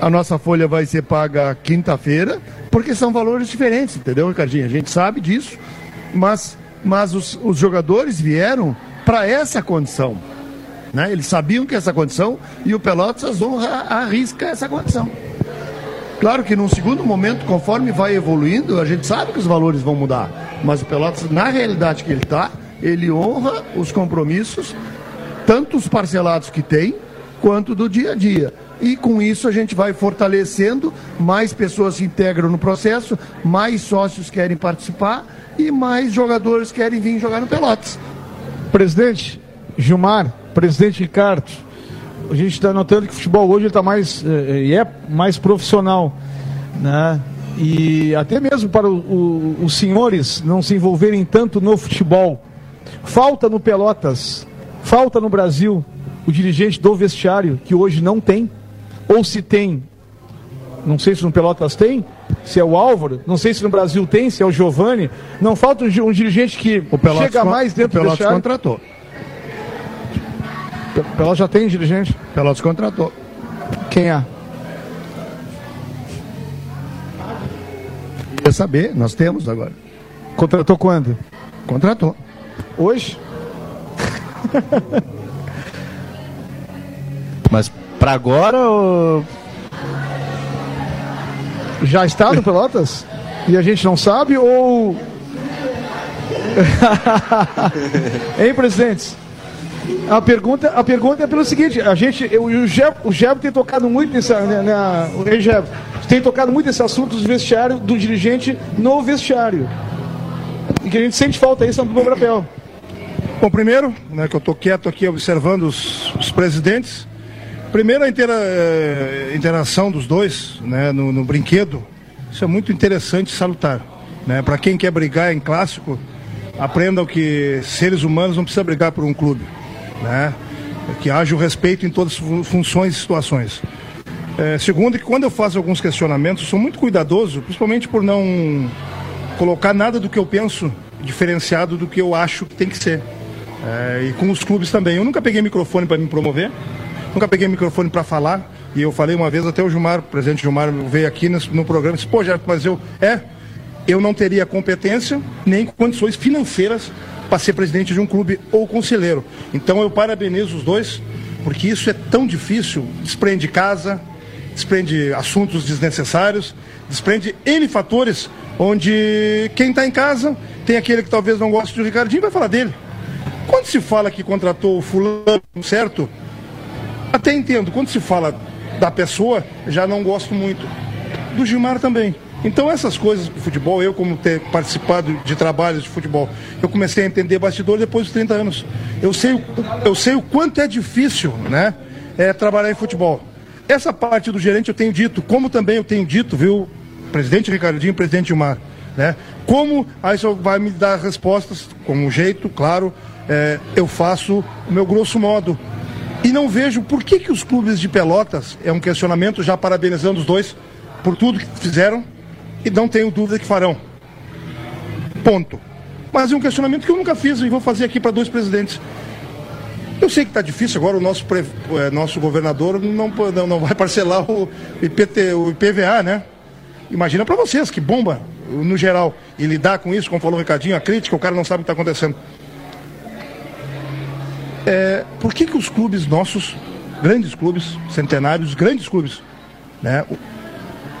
a nossa folha vai ser paga quinta-feira, porque são valores diferentes, entendeu, Ricardinho? A gente sabe disso, mas, mas os, os jogadores vieram para essa condição. Né? Eles sabiam que essa condição e o Pelotas honra, arrisca essa condição. Claro que num segundo momento, conforme vai evoluindo, a gente sabe que os valores vão mudar. Mas o Pelotas, na realidade que ele está, ele honra os compromissos, tanto os parcelados que tem, quanto do dia a dia e com isso a gente vai fortalecendo, mais pessoas se integram no processo, mais sócios querem participar e mais jogadores querem vir jogar no Pelotas. Presidente Gilmar, presidente Ricardo, a gente está notando que o futebol hoje está mais eh, é mais profissional, né? E até mesmo para o, o, os senhores não se envolverem tanto no futebol. Falta no Pelotas, falta no Brasil o dirigente do vestiário, que hoje não tem ou se tem, não sei se no Pelotas tem, se é o Álvaro, não sei se no Brasil tem, se é o Giovani, não falta um dirigente que chega mais dentro do Pelotas contratou. Pelotas já tem dirigente? Pelotas contratou. Quem é? Quer saber? Nós temos agora. Contratou quando? Contratou. Hoje? Mas para agora ou... Já está no Pelotas? E a gente não sabe ou. hein, presidentes? A pergunta, a pergunta é pelo seguinte, a gente, eu, o Jeb, o Jeb tem tocado muito nessa, né, né, o Jeb, tem tocado muito nesse assunto do vestiário, do dirigente no vestiário. E que a gente sente falta isso no papel. Bom, primeiro, né, que eu estou quieto aqui observando os, os presidentes, Primeiro, a intera, eh, interação dos dois né, no, no, brinquedo, isso é muito interessante e salutar. Né? Para quem quer brigar em clássico, aprendam que seres humanos não precisam brigar por um clube. Né? Que haja o respeito em todas as funções e situações. É, segundo, que quando eu faço alguns questionamentos, sou muito cuidadoso, principalmente por não colocar nada do que eu penso diferenciado do que eu acho que tem que ser. É, e com os clubes também. Eu nunca peguei microfone para me promover. Nunca peguei microfone para falar. E eu falei uma vez, até o Gilmar, o presidente Gilmar, veio aqui no, no programa e disse, pô, Gerto, mas eu. É, eu não teria competência nem condições financeiras para ser presidente de um clube ou conselheiro. Então eu parabenizo os dois, porque isso é tão difícil, desprende casa, desprende assuntos desnecessários, desprende N fatores, onde quem está em casa tem aquele que talvez não goste do Ricardinho, vai falar dele. Quando se fala que contratou o fulano certo, até entendo, quando se fala da pessoa, já não gosto muito. Do Gilmar também. Então essas coisas do futebol, eu como ter participado de trabalhos de futebol, eu comecei a entender bastidor depois dos 30 anos. Eu sei, eu sei o quanto é difícil, né, é, trabalhar em futebol. essa parte do gerente eu tenho dito, como também eu tenho dito, viu, presidente Ricardinho, presidente Gilmar, né? Como aí só vai me dar respostas com um jeito, claro, é, eu faço o meu grosso modo. E não vejo por que, que os clubes de Pelotas, é um questionamento já parabenizando os dois por tudo que fizeram e não tenho dúvida que farão. Ponto. Mas é um questionamento que eu nunca fiz e vou fazer aqui para dois presidentes. Eu sei que está difícil agora, o nosso, pre, é, nosso governador não, não, não vai parcelar o, IPT, o IPVA, né? Imagina para vocês que bomba, no geral, e lidar com isso, como falou o Ricardinho, a crítica, o cara não sabe o que está acontecendo. É, por que, que os clubes nossos, grandes clubes, centenários, grandes clubes, né,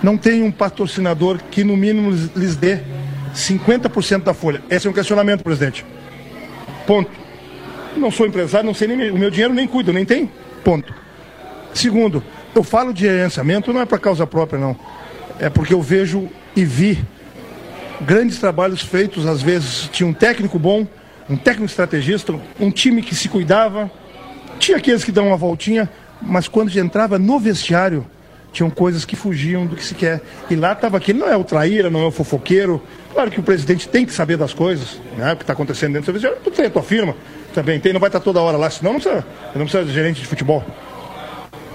não tem um patrocinador que no mínimo lhes dê 50% da folha? Esse é um questionamento, presidente. Ponto. Não sou empresário, não sei nem o meu dinheiro nem cuido, nem tem. Ponto. Segundo, eu falo de gerenciamento não é para causa própria não. É porque eu vejo e vi grandes trabalhos feitos, às vezes tinha um técnico bom, um técnico estrategista, um time que se cuidava, tinha aqueles que dão uma voltinha, mas quando entrava no vestiário, tinham coisas que fugiam do que se quer. E lá estava aquele, não é o traíra, não é o fofoqueiro. Claro que o presidente tem que saber das coisas, né? O que está acontecendo dentro do vestiário. Tu tem a tua firma, também tem, não vai estar toda hora lá, senão não precisa, não precisa de gerente de futebol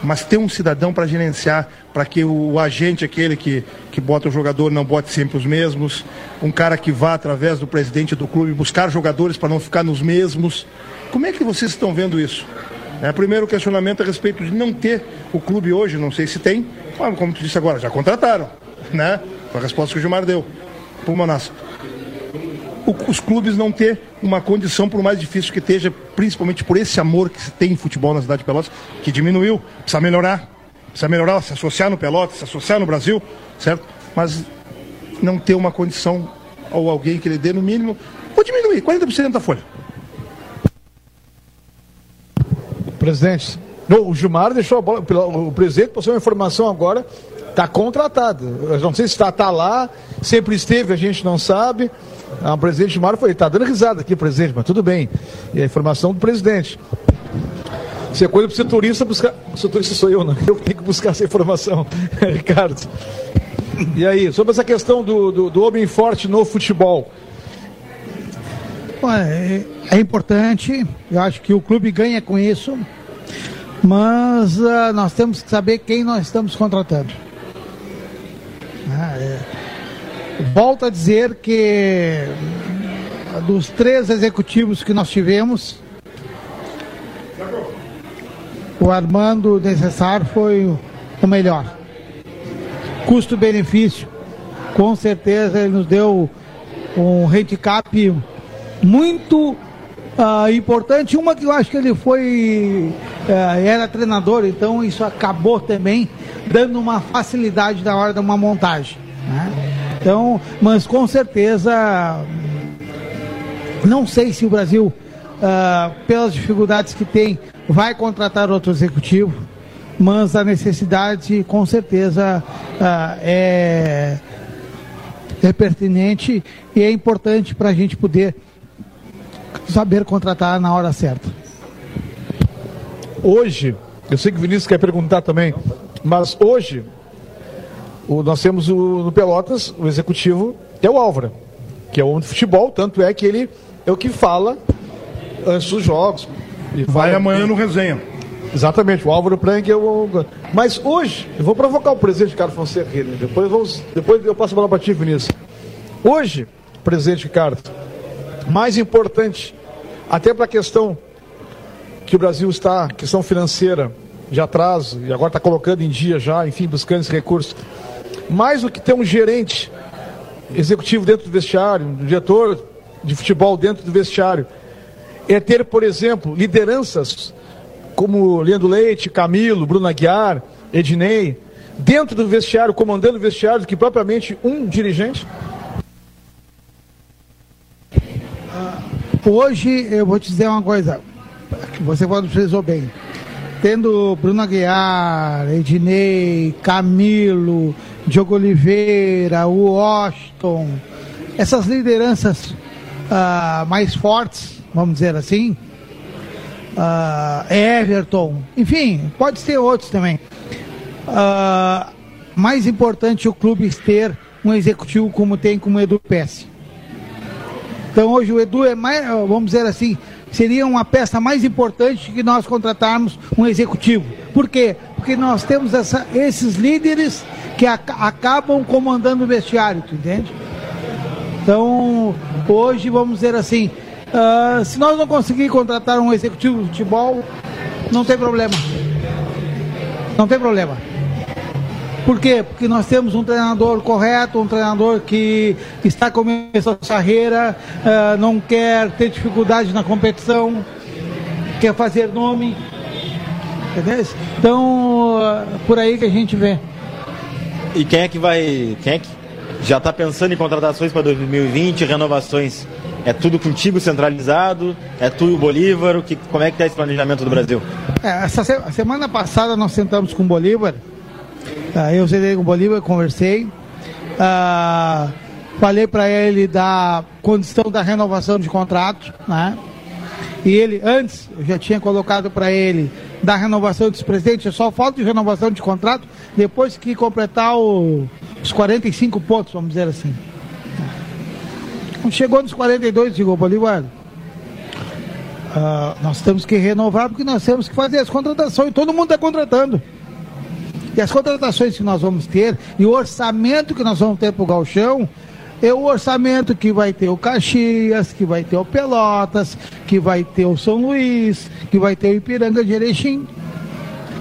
mas ter um cidadão para gerenciar, para que o agente, aquele que, que bota o jogador, não bote sempre os mesmos, um cara que vá através do presidente do clube buscar jogadores para não ficar nos mesmos. Como é que vocês estão vendo isso? É, primeiro questionamento a respeito de não ter o clube hoje, não sei se tem, como tu disse agora, já contrataram, né? Foi a resposta que o Gilmar deu. Pulmonaça os clubes não ter uma condição, por mais difícil que esteja, principalmente por esse amor que se tem em futebol na cidade de Pelotas, que diminuiu, precisa melhorar, precisa melhorar, se associar no Pelotas, se associar no Brasil, certo? Mas não ter uma condição ou alguém que lhe dê no mínimo, ou diminuir, 40% da folha. Presidente, o Gilmar deixou a bola, o presidente passou uma informação agora Está contratado. Eu não sei se está tá lá, sempre esteve, a gente não sabe. Ah, o presidente Mário foi, está dando risada aqui, presidente, mas tudo bem. E a informação do presidente. Se é coisa para o setorista buscar. O setorista sou eu, não. Eu tenho que buscar essa informação, Ricardo. E aí, sobre essa questão do, do, do homem forte no futebol. É, é importante, eu acho que o clube ganha com isso, mas uh, nós temos que saber quem nós estamos contratando. Ah, é. Volto a dizer que dos três executivos que nós tivemos, o Armando necessário foi o melhor. Custo-benefício, com certeza ele nos deu um handicap muito uh, importante. Uma que eu acho que ele foi, uh, era treinador, então isso acabou também dando uma facilidade na hora de uma montagem. Né? Então, mas com certeza, não sei se o Brasil, uh, pelas dificuldades que tem, vai contratar outro executivo, mas a necessidade, com certeza, uh, é, é pertinente e é importante para a gente poder saber contratar na hora certa. Hoje, eu sei que o Vinícius quer perguntar também. Mas hoje, o, nós temos o, no Pelotas, o executivo é o Álvaro, que é o homem de futebol, tanto é que ele é o que fala antes dos jogos. Vai fala, amanhã no resenha. Exatamente, o Álvaro Prank é o. Mas hoje, eu vou provocar o presidente Carlos Fonseca, depois, vamos, depois eu passo a bola para ti, Vinícius. Hoje, presidente Ricardo, mais importante, até para a questão que o Brasil está, questão financeira, de atraso e agora está colocando em dia já, enfim, buscando esse recurso. Mais do que ter um gerente executivo dentro do vestiário, um diretor de futebol dentro do vestiário, é ter, por exemplo, lideranças como Leandro Leite, Camilo, Bruno Aguiar, Ednei, dentro do vestiário, comandando o vestiário, do que propriamente um dirigente? Hoje eu vou te dizer uma coisa, que você visualizou bem tendo Bruno Aguiar, Ednei, Camilo, Diogo Oliveira, Washington, essas lideranças uh, mais fortes, vamos dizer assim, uh, Everton, enfim, pode ser outros também. ah, mais importante o clube ter um executivo como tem como o Edu Pesce. Então hoje o Edu é mais, vamos dizer assim, seria uma peça mais importante que nós contratarmos um executivo. Por quê? Porque nós temos essa, esses líderes que ac acabam comandando o vestiário, tu entende? Então, hoje, vamos dizer assim, uh, se nós não conseguir contratar um executivo de futebol, não tem problema. Não tem problema. Por quê? Porque nós temos um treinador correto, um treinador que está começando a carreira, uh, não quer ter dificuldade na competição, quer fazer nome. Entendeu? Então, uh, por aí que a gente vê. E quem é que vai. Quem é que já está pensando em contratações para 2020, renovações? É tudo contigo centralizado? É tu e o Bolívar? Que, como é que está esse planejamento do Brasil? É, essa se semana passada nós sentamos com o Bolívar eu sentei com o Bolívar, conversei. Uh, falei para ele da condição da renovação de contrato, né? E ele, antes, eu já tinha colocado para ele da renovação dos presidentes, só falta de renovação de contrato depois que completar o, os 45 pontos, vamos dizer assim. Chegou nos 42, digo, Bolívar, uh, nós temos que renovar porque nós temos que fazer as contratações, todo mundo está contratando. E as contratações que nós vamos ter e o orçamento que nós vamos ter para o Galchão é o orçamento que vai ter o Caxias, que vai ter o Pelotas, que vai ter o São Luís, que vai ter o Ipiranga de Erechim.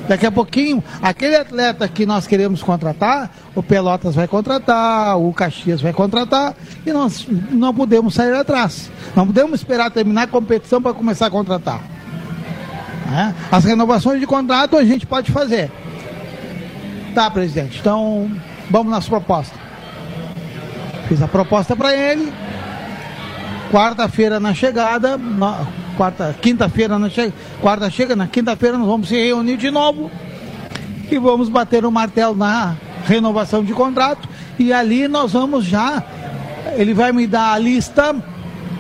Daqui a pouquinho, aquele atleta que nós queremos contratar, o Pelotas vai contratar, o Caxias vai contratar, e nós não podemos sair atrás. Não podemos esperar terminar a competição para começar a contratar. É? As renovações de contrato a gente pode fazer. Tá, presidente. Então, vamos nas propostas. Fiz a proposta para ele. Quarta-feira na chegada, na, quarta, quinta-feira na chegada, quarta chega, na quinta-feira nós vamos se reunir de novo e vamos bater o martelo na renovação de contrato e ali nós vamos já, ele vai me dar a lista,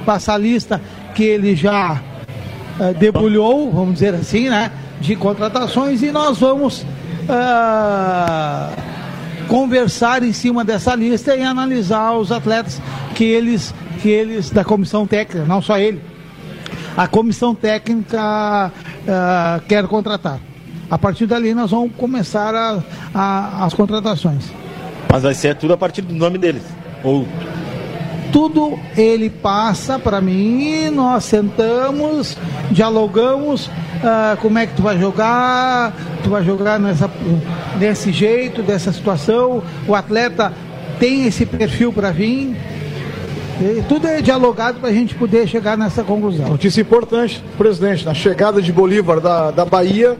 passar a lista que ele já uh, debulhou, vamos dizer assim, né, de contratações e nós vamos uh, conversar em cima dessa lista e analisar os atletas que eles, que eles da comissão técnica, não só ele, a comissão técnica uh, quer contratar. A partir dali nós vamos começar a, a, as contratações. Mas vai ser tudo a partir do nome deles? Ou tudo ele passa para mim, nós sentamos, dialogamos, uh, como é que tu vai jogar, tu vai jogar nessa, desse jeito, dessa situação, o atleta tem esse perfil para vir. E tudo é dialogado para a gente poder chegar nessa conclusão. Notícia importante, presidente, na chegada de Bolívar da, da Bahia,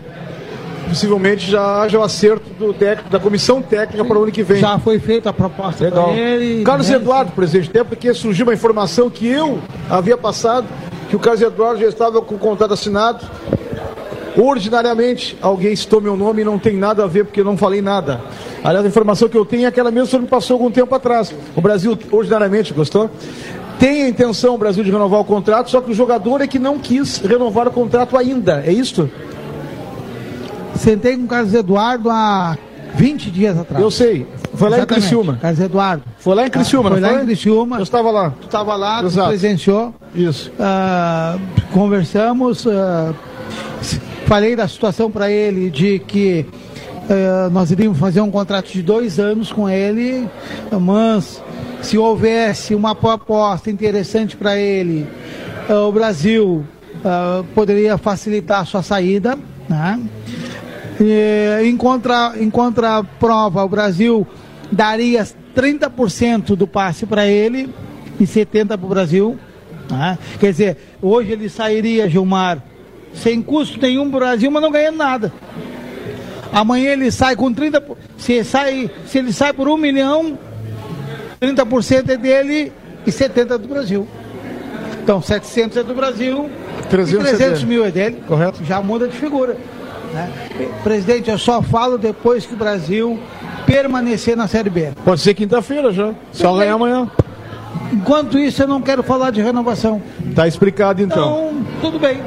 possivelmente já haja o acerto do técnico, da comissão técnica para o ano que vem. Já foi feita a proposta Legal. ele. Carlos né? Eduardo, presidente, até porque surgiu uma informação que eu havia passado, que o Carlos Eduardo já estava com o contrato assinado. Ordinariamente, alguém citou meu nome e não tem nada a ver porque eu não falei nada. Aliás, a informação que eu tenho é aquela mesma que me passou algum tempo atrás. O Brasil, ordinariamente, gostou? Tem a intenção, o Brasil, de renovar o contrato, só que o jogador é que não quis renovar o contrato ainda. É isso? Sentei com o Carlos Eduardo há 20 dias atrás. Eu sei. Foi lá Exatamente. em Criciúma. Carlos Eduardo. Foi lá em Criciúma, ah, foi? Foi lá em Criciúma. Eu estava lá. Tu estava lá, tu presenciou. Isso. Uh, conversamos, uh, falei da situação para ele de que uh, nós iríamos fazer um contrato de dois anos com ele, mas se houvesse uma proposta interessante para ele, o Brasil poderia facilitar a sua saída. Né? E, em contraprova, o Brasil daria 30% do passe para ele e 70% para o Brasil. Né? Quer dizer, hoje ele sairia, Gilmar, sem custo nenhum para o Brasil, mas não ganhando nada. Amanhã ele sai com 30%. Se, sai, se ele sai por um milhão, 30% é dele e 70% é do Brasil. Então, 700 é do Brasil 300 e 300 é mil é dele. Correto. Já muda de figura. Né? Presidente, eu só falo depois que o Brasil permanecer na Série B. Pode ser quinta-feira já. Só ganhar amanhã. Enquanto isso, eu não quero falar de renovação. Está explicado então. Então, tudo bem.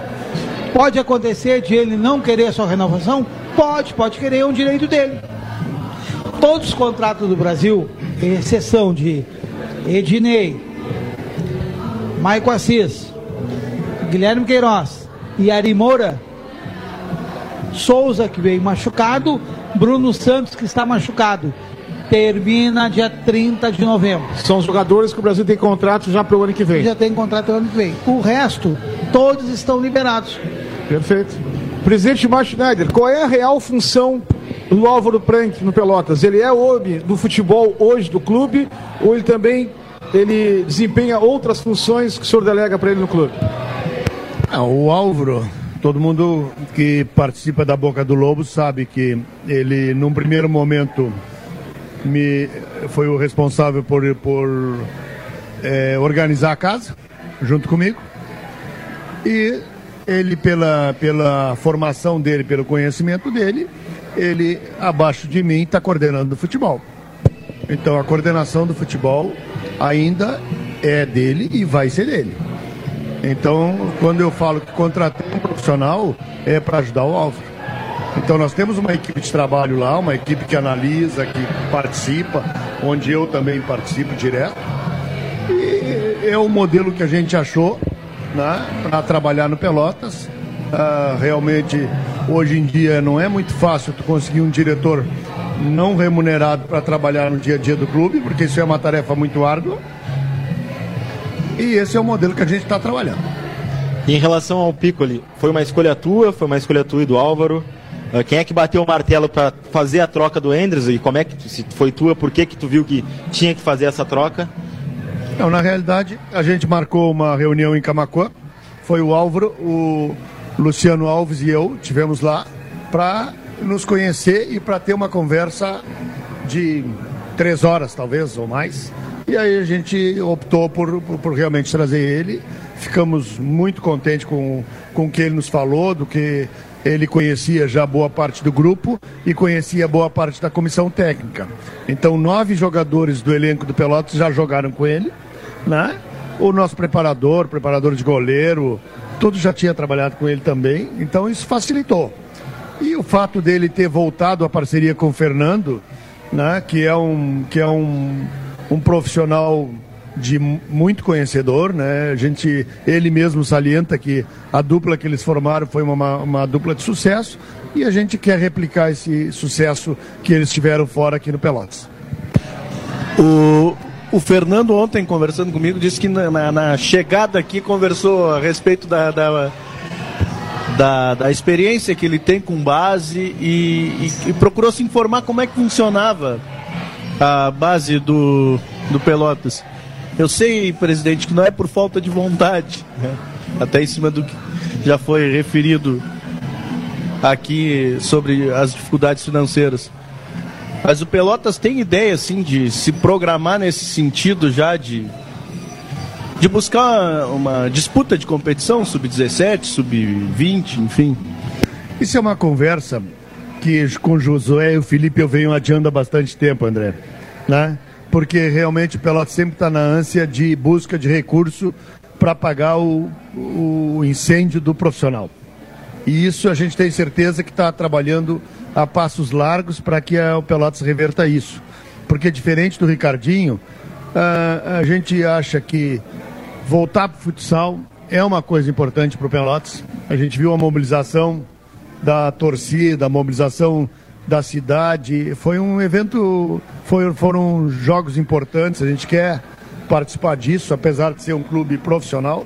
Pode acontecer de ele não querer a sua renovação? Pode, pode querer, é um direito dele. todos os contratos do Brasil, exceção de Ednei, Maico Assis, Guilherme Queiroz e Ari Moura, Souza, que veio machucado, Bruno Santos, que está machucado. Termina dia 30 de novembro. São os jogadores que o Brasil tem contrato já para o ano que vem. Já tem contrato para o ano que vem. O resto, todos estão liberados. Perfeito. Presidente Márcio Schneider, qual é a real função do Álvaro Prank no Pelotas? Ele é o homem do futebol hoje do clube ou ele também ele desempenha outras funções que o senhor delega para ele no clube? Ah, o Álvaro, todo mundo que participa da Boca do Lobo sabe que ele, num primeiro momento, me foi o responsável por, por é, organizar a casa, junto comigo. E ele, pela, pela formação dele, pelo conhecimento dele, ele, abaixo de mim, está coordenando o futebol. Então, a coordenação do futebol ainda é dele e vai ser dele. Então, quando eu falo que contratei um profissional, é para ajudar o Álvaro. Então, nós temos uma equipe de trabalho lá, uma equipe que analisa, que participa, onde eu também participo direto. E é o modelo que a gente achou né, para trabalhar no Pelotas. Uh, realmente, hoje em dia, não é muito fácil tu conseguir um diretor não remunerado para trabalhar no dia a dia do clube, porque isso é uma tarefa muito árdua. E esse é o modelo que a gente está trabalhando. E em relação ao Piccoli, foi uma escolha tua, foi uma escolha tua e do Álvaro? Uh, quem é que bateu o martelo para fazer a troca do Endres e como é que se foi tua, por que que tu viu que tinha que fazer essa troca? Não, na realidade, a gente marcou uma reunião em Camacuã. Foi o Álvaro, o Luciano Alves e eu tivemos lá para nos conhecer e para ter uma conversa de três horas, talvez, ou mais. E aí a gente optou por, por, por, realmente trazer ele. Ficamos muito contentes com, com o que ele nos falou, do que ele conhecia já boa parte do grupo e conhecia boa parte da comissão técnica. Então, nove jogadores do elenco do Pelotas já jogaram com ele, né? O nosso preparador, preparador de goleiro, tudo já tinha trabalhado com ele também, então isso facilitou. E o fato dele ter voltado à parceria com o Fernando, né, que é um, que é um um profissional de muito conhecedor, né? A gente, ele mesmo salienta que a dupla que eles formaram foi uma, uma dupla de sucesso e a gente quer replicar esse sucesso que eles tiveram fora aqui no Pelotas. O, o Fernando ontem conversando comigo disse que na, na chegada aqui conversou a respeito da, da, da, da, experiência que ele tem com base e, e, e procurou se informar como é que funcionava a base do, do Pelotas. Eu sei, presidente, que não é por falta de vontade, né? até em cima do que já foi referido aqui sobre as dificuldades financeiras. Mas o Pelotas tem ideia, assim, de se programar nesse sentido já de, de buscar uma disputa de competição, sub-17, sub-20, enfim. Isso é uma conversa que com Josué e o Felipe eu venho adiando há bastante tempo, André. Né? Porque realmente o Pelotas sempre está na ânsia de busca de recurso para pagar o, o incêndio do profissional. E isso a gente tem certeza que está trabalhando a passos largos para que o Pelotas reverta isso. Porque diferente do Ricardinho, a, a gente acha que voltar para o futsal é uma coisa importante para o Pelotas. A gente viu a mobilização da torcida, a mobilização da cidade. Foi um evento, foi, foram jogos importantes, a gente quer participar disso, apesar de ser um clube profissional.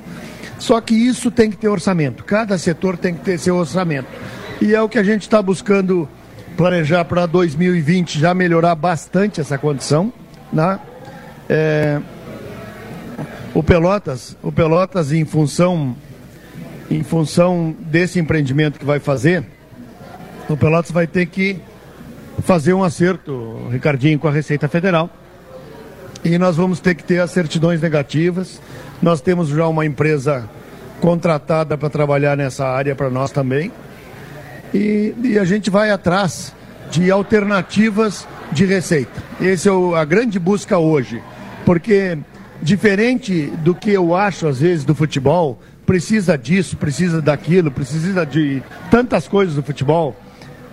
Só que isso tem que ter orçamento, cada setor tem que ter seu orçamento. E é o que a gente está buscando planejar para 2020, já melhorar bastante essa condição. Né? É, o Pelotas, o Pelotas em função em função desse empreendimento que vai fazer, o Pelotas vai ter que fazer um acerto, Ricardinho, com a Receita Federal. E nós vamos ter que ter as certidões negativas. Nós temos já uma empresa contratada para trabalhar nessa área para nós também. E, e, a gente vai atrás de alternativas de receita. Essa é o, a grande busca hoje. Porque, diferente do que eu acho às vezes do futebol, precisa disso, precisa daquilo, precisa de tantas coisas do futebol.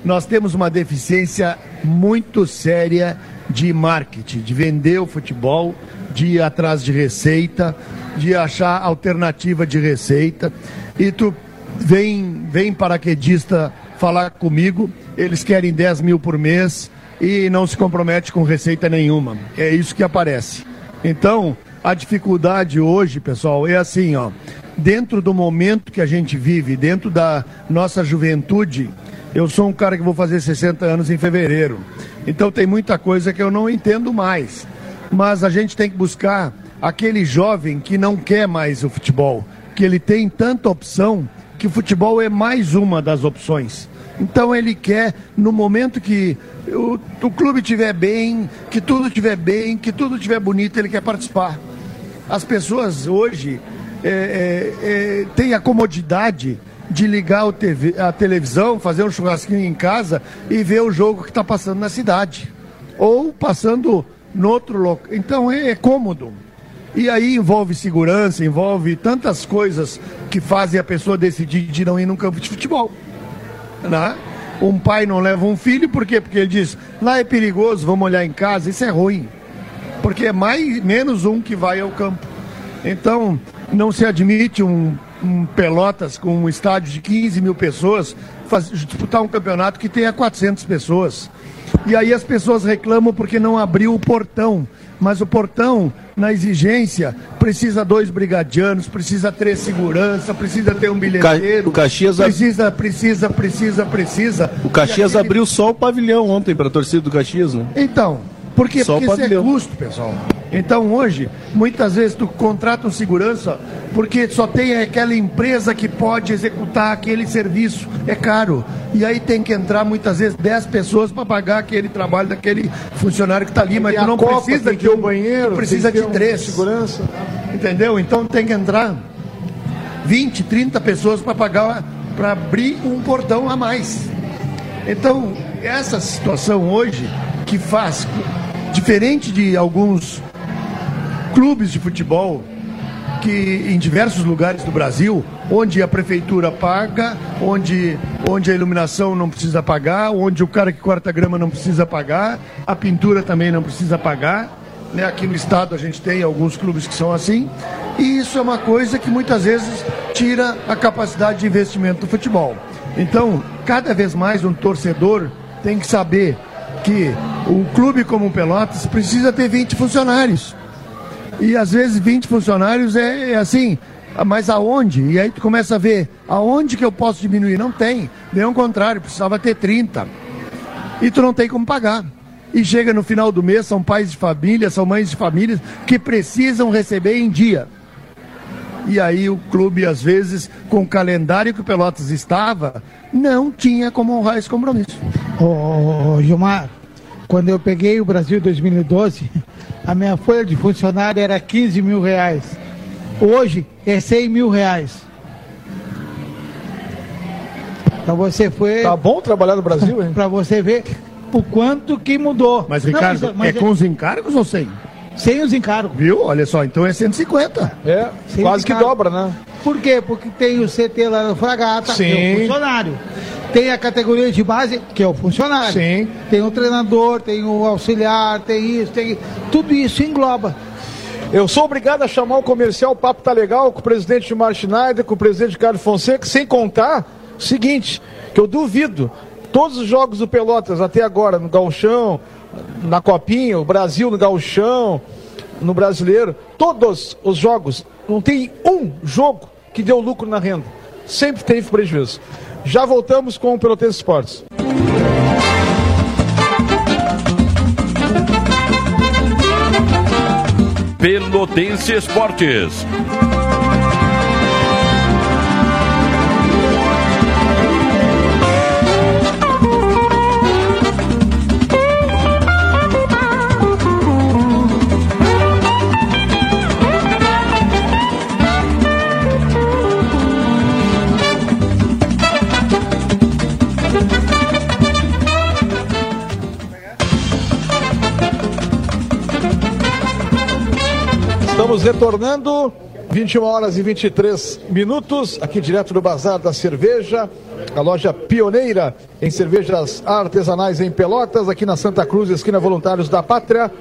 Nós temos uma deficiência muito séria de marketing, de vender o futebol, de ir atrás de receita, de achar alternativa de receita. E tu vem, vem paraquedista falar comigo, eles querem 10 mil por mês e não se compromete com receita nenhuma. É isso que aparece. Então, a dificuldade hoje, pessoal, é assim, ó. Dentro do momento que a gente vive, dentro da nossa juventude, eu sou um cara que vou fazer 60 anos em fevereiro. Então tem muita coisa que eu não entendo mais. Mas a gente tem que buscar aquele jovem que não quer mais o futebol, que ele tem tanta opção que o futebol é mais uma das opções. Então ele quer, no momento que o, o clube estiver bem, que tudo estiver bem, que tudo estiver bonito, ele quer participar. As pessoas hoje é, é, é, têm a comodidade de ligar TV, a televisão, fazer um churrasquinho em casa e ver o jogo que está passando na cidade. Ou passando no outro local. Então é, é cômodo. E aí envolve segurança, envolve tantas coisas que fazem a pessoa decidir de não ir num campo de futebol. Né? Um pai não leva um filho, por quê? Porque ele diz, lá é perigoso, vamos olhar em casa, isso é ruim. Porque é mais, menos um que vai ao campo. Então, não se admite um, um Pelotas com um estádio de 15 mil pessoas faz, disputar um campeonato que tenha 400 pessoas. E aí as pessoas reclamam porque não abriu o portão. Mas o portão, na exigência, precisa dois brigadianos, precisa três segurança, precisa ter um bilheteiro. O Caxias precisa, precisa, precisa, precisa. O Caxias aquele... abriu só o pavilhão ontem para a torcida do Caxias, né? Então, por quê? Só porque isso é custo, pessoal. Então hoje, muitas vezes tu contrata um segurança porque só tem aquela empresa que pode executar aquele serviço. É caro. E aí tem que entrar muitas vezes 10 pessoas para pagar aquele trabalho daquele funcionário que está ali, mas tu não Copa precisa de um banheiro, tu precisa de ter um três. segurança. Entendeu? Então tem que entrar 20, 30 pessoas para pagar para abrir um portão a mais. Então, essa situação hoje que faz diferente de alguns clubes de futebol que em diversos lugares do Brasil, onde a prefeitura paga, onde, onde a iluminação não precisa pagar, onde o cara que corta grama não precisa pagar, a pintura também não precisa pagar. Né? Aqui no estado a gente tem alguns clubes que são assim. E isso é uma coisa que muitas vezes tira a capacidade de investimento do futebol. Então, cada vez mais um torcedor tem que saber que um clube como o Pelotas precisa ter 20 funcionários. E às vezes 20 funcionários é, é assim, mas aonde? E aí tu começa a ver aonde que eu posso diminuir? Não tem. Bem ao contrário, precisava ter 30. E tu não tem como pagar. E chega no final do mês, são pais de família, são mães de famílias que precisam receber em dia. E aí o clube, às vezes, com o calendário que o Pelotas estava, não tinha como honrar esse compromisso. Ô, Gilmar, quando eu peguei o Brasil em 2012, a minha folha de funcionário era 15 mil reais. Hoje é 100 mil reais. Para você foi. Tá bom trabalhar no Brasil, hein? Para você ver o quanto que mudou. Mas, Não, Ricardo, mas- é com os encargos ou sem? Sem os encargos. Viu? Olha só, então é 150. É, Sem quase que dobra, né? Por quê? Porque tem o CT lá no Fragata, que é Sim. o funcionário. Tem a categoria de base, que é o funcionário. Sim. Tem o treinador, tem o auxiliar, tem isso, tem. Tudo isso engloba. Eu sou obrigado a chamar o comercial, o papo tá legal, com o presidente Gilmar Schneider, com o presidente Carlos Fonseca, sem contar o seguinte, que eu duvido, todos os jogos do Pelotas até agora, no Gauchão, na Copinha, o Brasil no Gauchão, no Brasileiro, todos os jogos, não tem um jogo que deu lucro na renda. Sempre teve prejuízo. Já voltamos com o Pelotense Esportes. Pelotense Esportes. Estamos retornando 21 horas e 23 minutos, aqui direto do Bazar da Cerveja, a loja pioneira em cervejas artesanais em Pelotas, aqui na Santa Cruz, esquina Voluntários da Pátria.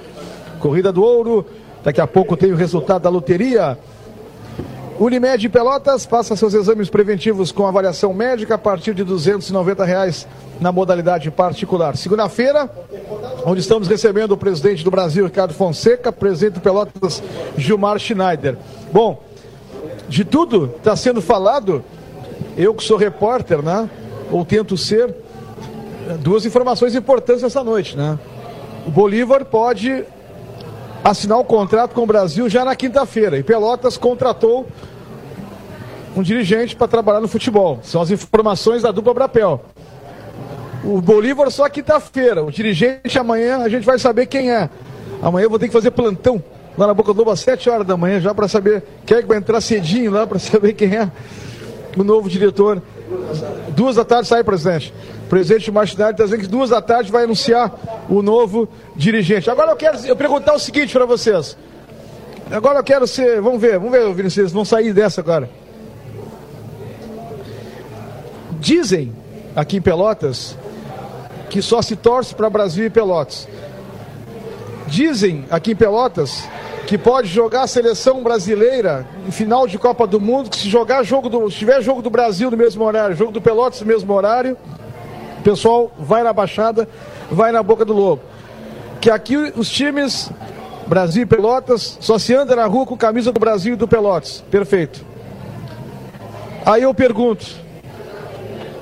Corrida do Ouro, daqui a pouco tem o resultado da loteria. Unimed Pelotas, faça seus exames preventivos com avaliação médica a partir de 290 reais na modalidade particular. Segunda-feira, onde estamos recebendo o presidente do Brasil, Ricardo Fonseca, presidente do Pelotas, Gilmar Schneider. Bom, de tudo está sendo falado, eu que sou repórter, né? Ou tento ser, duas informações importantes essa noite, né? O Bolívar pode assinar o um contrato com o Brasil já na quinta-feira. E Pelotas contratou um dirigente para trabalhar no futebol. São as informações da dupla Brapel. O Bolívar só quinta-feira. O dirigente amanhã a gente vai saber quem é. Amanhã eu vou ter que fazer plantão lá na Boca do Lobo às 7 horas da manhã já para saber quem é que vai entrar cedinho lá para saber quem é o novo diretor. Duas da tarde sai, presidente. O presidente Martinelli está dizendo que duas da tarde vai anunciar o novo dirigente. Agora eu quero eu perguntar o seguinte para vocês. Agora eu quero ser. Vamos ver, vamos ver, Vinicius, vão sair dessa agora. Dizem aqui em Pelotas que só se torce para Brasil e Pelotas. Dizem aqui em Pelotas que pode jogar a seleção brasileira em final de Copa do Mundo, que se jogar jogo do, se tiver jogo do Brasil no mesmo horário, jogo do Pelotas no mesmo horário, o pessoal vai na Baixada, vai na Boca do Lobo. Que aqui os times Brasil e Pelotas só se anda na rua com camisa do Brasil e do Pelotas. Perfeito. Aí eu pergunto,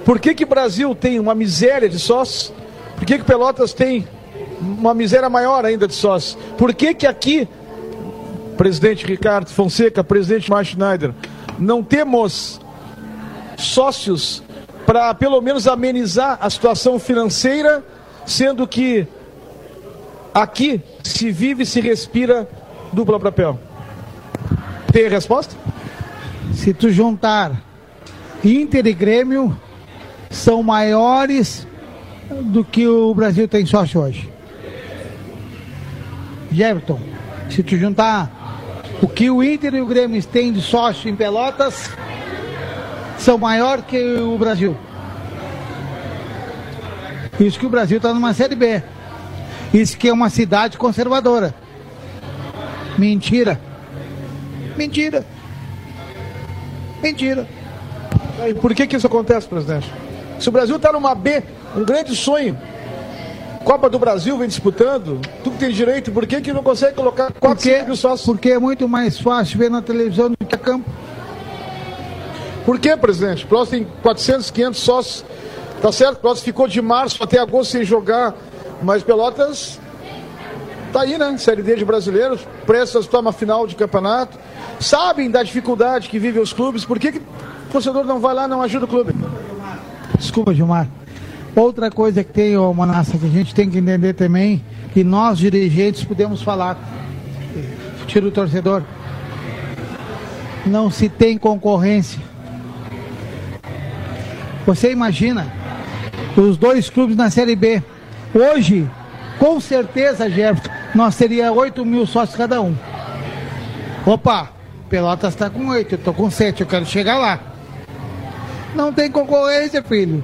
por que que o Brasil tem uma miséria de sócios? Por que que Pelotas tem uma miséria maior ainda de sócios? Por que que aqui, presidente Ricardo Fonseca, presidente Mark Schneider, não temos sócios para pelo menos amenizar a situação financeira, sendo que aqui se vive e se respira dupla papel? Tem resposta? Se tu juntar Inter e Grêmio, são maiores do que o Brasil tem sócio hoje. Jefferson, se tu juntar o que o Inter e o Grêmio têm de sócio em Pelotas, são maior que o Brasil. Isso que o Brasil está numa Série B. Isso que é uma cidade conservadora. Mentira. Mentira. Mentira. E por que, que isso acontece, presidente? Se o Brasil está numa B, um grande sonho, Copa do Brasil vem disputando, tudo tem direito, por que, que não consegue colocar 4 porque, mil sócios? Porque é muito mais fácil ver na televisão do que a campo. Por que, presidente? O Pelotas tem 400, 500 sócios, tá certo? O Pelotas ficou de março até agosto sem jogar, mas Pelotas tá aí, né? Série D de brasileiros, prestes a disputar uma final de campeonato, sabem da dificuldade que vivem os clubes, por que, que o torcedor não vai lá não ajuda o clube? Desculpa, Gilmar. Outra coisa que tem, ô Manassa, que a gente tem que entender também, que nós dirigentes podemos falar, tira o torcedor, não se tem concorrência. Você imagina os dois clubes na Série B. Hoje, com certeza, Jefferson, nós teria 8 mil sócios cada um. Opa, Pelotas está com 8, eu estou com 7, eu quero chegar lá. Não tem concorrência, filho.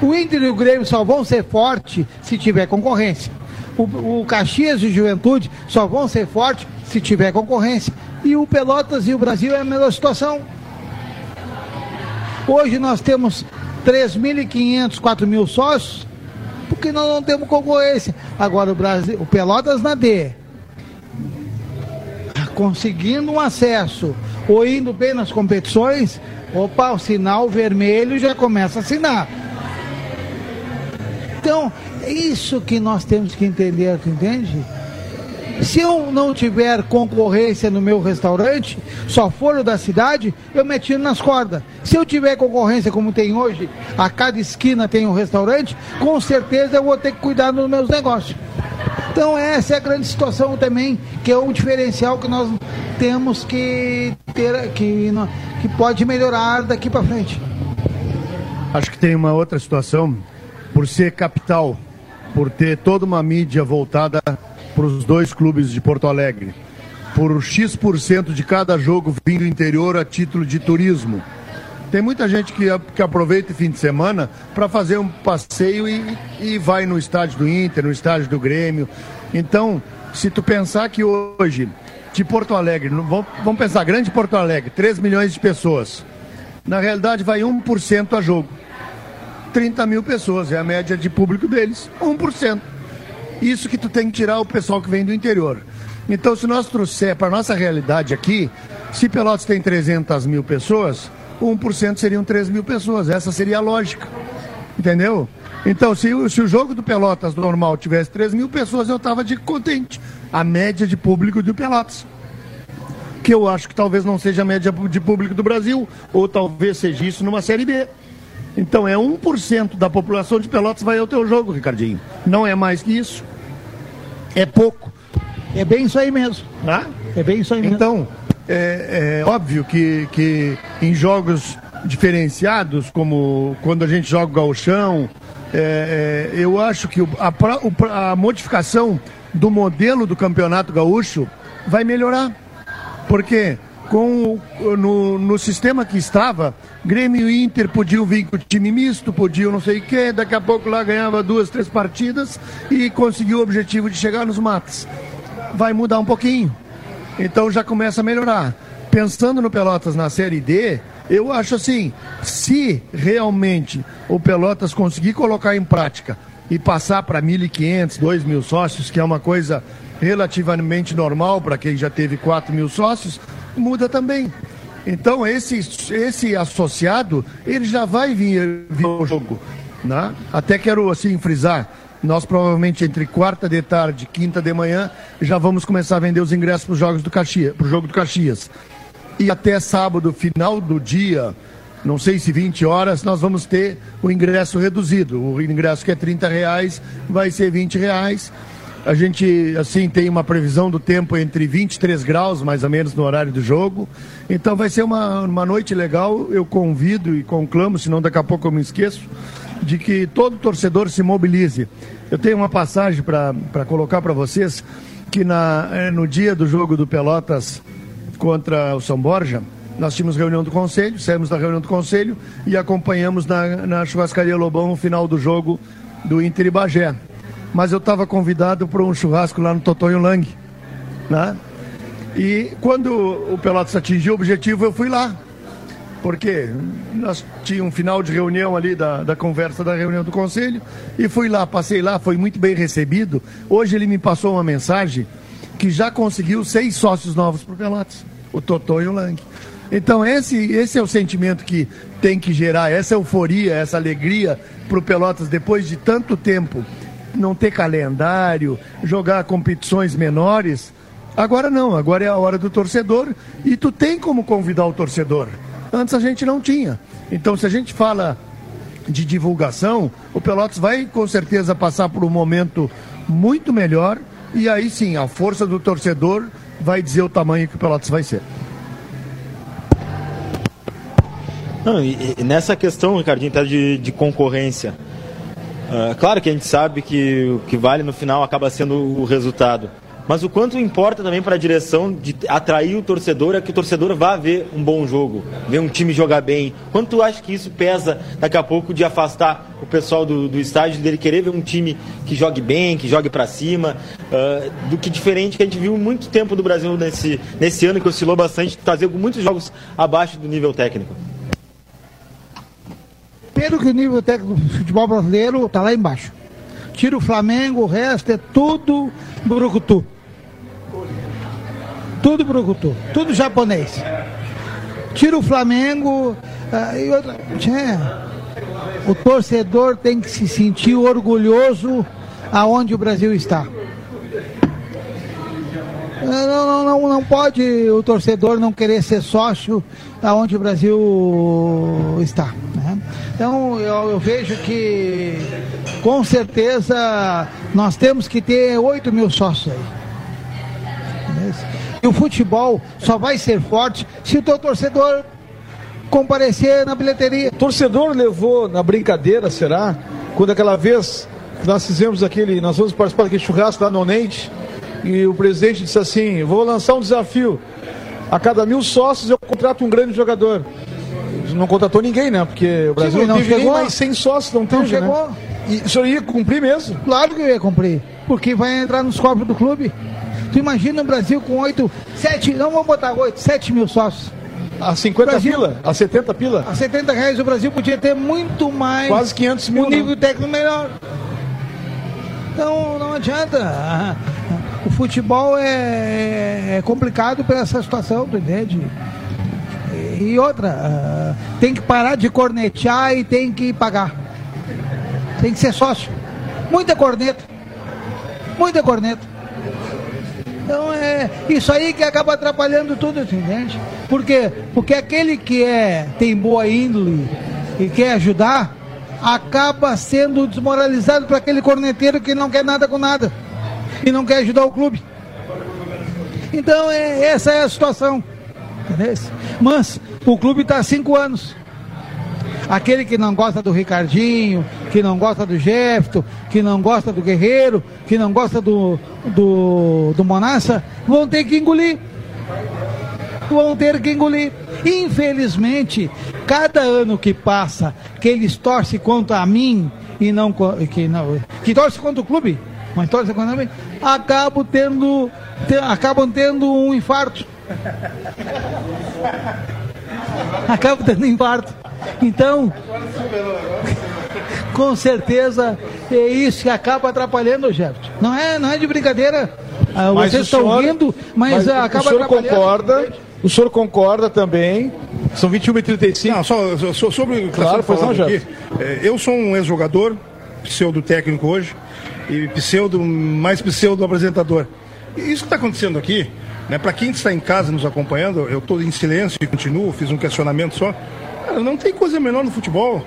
O Inter e o Grêmio só vão ser fortes se tiver concorrência. O, o Caxias e o Juventude só vão ser fortes se tiver concorrência. E o Pelotas e o Brasil é a mesma situação. Hoje nós temos 3.500, 4.000 sócios, porque nós não temos concorrência. Agora o Brasil, o Pelotas na D, conseguindo um acesso ou indo bem nas competições, opa, o sinal vermelho já começa a assinar. Então, é isso que nós temos que entender, entende? Se eu não tiver concorrência no meu restaurante, só for o da cidade, eu me nas cordas. Se eu tiver concorrência como tem hoje, a cada esquina tem um restaurante, com certeza eu vou ter que cuidar dos meus negócios. Então essa é a grande situação também, que é um diferencial que nós temos que ter, que, que pode melhorar daqui para frente. Acho que tem uma outra situação, por ser capital, por ter toda uma mídia voltada para os dois clubes de Porto Alegre. por X% de cada jogo vindo do interior a título de turismo. Tem muita gente que, que aproveita o fim de semana para fazer um passeio e, e vai no estádio do Inter, no estádio do Grêmio. Então, se tu pensar que hoje, de Porto Alegre, vamos, vamos pensar, grande Porto Alegre, 3 milhões de pessoas. Na realidade, vai 1% a jogo. 30 mil pessoas, é a média de público deles, 1%. Isso que tu tem que tirar o pessoal que vem do interior. Então, se nós trouxer para nossa realidade aqui, se Pelotas tem 300 mil pessoas, 1% seriam 3 mil pessoas. Essa seria a lógica. Entendeu? Então, se, se o jogo do Pelotas normal tivesse 3 mil pessoas, eu estava de contente. A média de público do Pelotas. Que eu acho que talvez não seja a média de público do Brasil, ou talvez seja isso numa Série B. Então é 1% da população de Pelotas vai ao teu jogo, Ricardinho. Não é mais que isso. É pouco. É bem isso aí mesmo. Tá? É bem isso aí mesmo. Então, é, é óbvio que, que em jogos diferenciados, como quando a gente joga o gauchão, é, é, eu acho que a, a modificação do modelo do campeonato gaúcho vai melhorar. Porque com, no, no sistema que estava, Grêmio e Inter podiam vir com time misto, podiam não sei o quê, daqui a pouco lá ganhava duas, três partidas e conseguiu o objetivo de chegar nos matas. Vai mudar um pouquinho. Então já começa a melhorar. Pensando no Pelotas na Série D, eu acho assim, se realmente o Pelotas conseguir colocar em prática e passar para 1.500, 2.000 sócios, que é uma coisa relativamente normal para quem já teve 4 mil sócios, muda também. Então esse, esse associado, ele já vai vir, vir ao jogo. Né? Até quero assim frisar, nós provavelmente entre quarta de tarde e quinta de manhã já vamos começar a vender os ingressos para os jogos do Caxias, para o jogo do Caxias. E até sábado, final do dia, não sei se 20 horas, nós vamos ter o ingresso reduzido. O ingresso que é 30 reais vai ser 20 reais. A gente, assim, tem uma previsão do tempo entre 23 graus, mais ou menos, no horário do jogo. Então vai ser uma, uma noite legal. Eu convido e conclamo, senão daqui a pouco eu me esqueço, de que todo torcedor se mobilize. Eu tenho uma passagem para colocar para vocês, que na, é, no dia do jogo do Pelotas contra o São Borja, nós tínhamos reunião do conselho, saímos da reunião do conselho e acompanhamos na, na churrascaria Lobão o final do jogo do Inter e Bagé. Mas eu estava convidado para um churrasco lá no Totonho Lang, né? E quando o Pelotas atingiu o objetivo, eu fui lá porque nós tínhamos um final de reunião ali da, da conversa da reunião do conselho e fui lá, passei lá, foi muito bem recebido. Hoje ele me passou uma mensagem que já conseguiu seis sócios novos para o Pelotas, o Totó e o Lang. Então esse, esse é o sentimento que tem que gerar, essa euforia, essa alegria para o Pelotas depois de tanto tempo não ter calendário, jogar competições menores. Agora não, agora é a hora do torcedor e tu tem como convidar o torcedor. Antes a gente não tinha. Então, se a gente fala de divulgação, o Pelotas vai com certeza passar por um momento muito melhor. E aí sim, a força do torcedor vai dizer o tamanho que o Pelotas vai ser. Não, e, e nessa questão, Ricardinho, tá de, de concorrência. Uh, claro que a gente sabe que o que vale no final acaba sendo o resultado mas o quanto importa também para a direção de atrair o torcedor é que o torcedor vá ver um bom jogo, ver um time jogar bem. Quanto tu acha que isso pesa daqui a pouco de afastar o pessoal do, do estádio, dele querer ver um time que jogue bem, que jogue para cima, uh, do que diferente que a gente viu muito tempo do Brasil nesse, nesse ano, que oscilou bastante, trazer muitos jogos abaixo do nível técnico? Pelo que o nível técnico do futebol brasileiro está lá embaixo. Tira o Flamengo, o resto é tudo brucutu. Tudo brucutu, tudo japonês. Tira o Flamengo uh, e outra. o torcedor tem que se sentir orgulhoso aonde o Brasil está. Não, não, não, não pode o torcedor não querer ser sócio aonde o Brasil está. Né? Então eu, eu, vejo que com certeza nós temos que ter 8 mil sócios aí. E o futebol só vai ser forte se o teu torcedor comparecer na bilheteria. O torcedor levou na brincadeira, será? Quando aquela vez nós fizemos aquele, nós vamos participar daquele churrasco lá no Onente, e o presidente disse assim: vou lançar um desafio. A cada mil sócios eu contrato um grande jogador. Não contratou ninguém, né? Porque o Brasil Sim, não não teve chegou. mais 100 sócios, não teve, chegou. né? E o senhor ia cumprir mesmo? Claro que eu ia cumprir, porque vai entrar nos cofres do clube. Tu imagina o Brasil com 8, 7, não vamos botar 8, 7 mil sócios. A 50 Brasil- pila? A 70 pila? A 70 reais o Brasil podia ter muito mais. Quase 500 mil, Um nível né? técnico melhor. Então não adianta. O futebol é, é complicado por essa situação, tu entende? E outra, ah, tem que parar de cornetear e tem que pagar. Tem que ser sócio. Muita corneta. Muita corneta. Então é isso aí que acaba atrapalhando tudo, tu entende? Por quê? Porque aquele que é, tem boa índole e quer ajudar, acaba sendo desmoralizado para aquele corneteiro que não quer nada com nada e não quer ajudar o clube. Então é, essa é a situação. Entendeu? Mas o clube está há cinco anos. Aquele que não gosta do Ricardinho, que não gosta do Jefto, que não gosta do Guerreiro, que não gosta do, do, do Monassa, vão ter que engolir. Vão ter que engolir. Infelizmente, cada ano que passa, que eles torcem contra mim e não que não que torce contra o clube, mas torce contra mim, acabam tendo, te- acabam tendo um infarto. acabam tendo infarto. Então, com certeza é isso que acaba atrapalhando, Gerto. Não é, não é de brincadeira. Ah, Mas Vocês estão senhor- rindo, mas, o- ah, acaba o senhor atrapalhando. concorda? O senhor concorda também? São 21 e 35 Não, só, só- sobre o que Claro, pois não, aqui. é, Eu sou um ex-jogador, pseudo técnico hoje, e pseudo, mais pseudo apresentador. E isso que está acontecendo aqui, né, para quem está em casa nos acompanhando, eu estou em silêncio e continuo, fiz um questionamento só. Cara, não tem coisa melhor no futebol.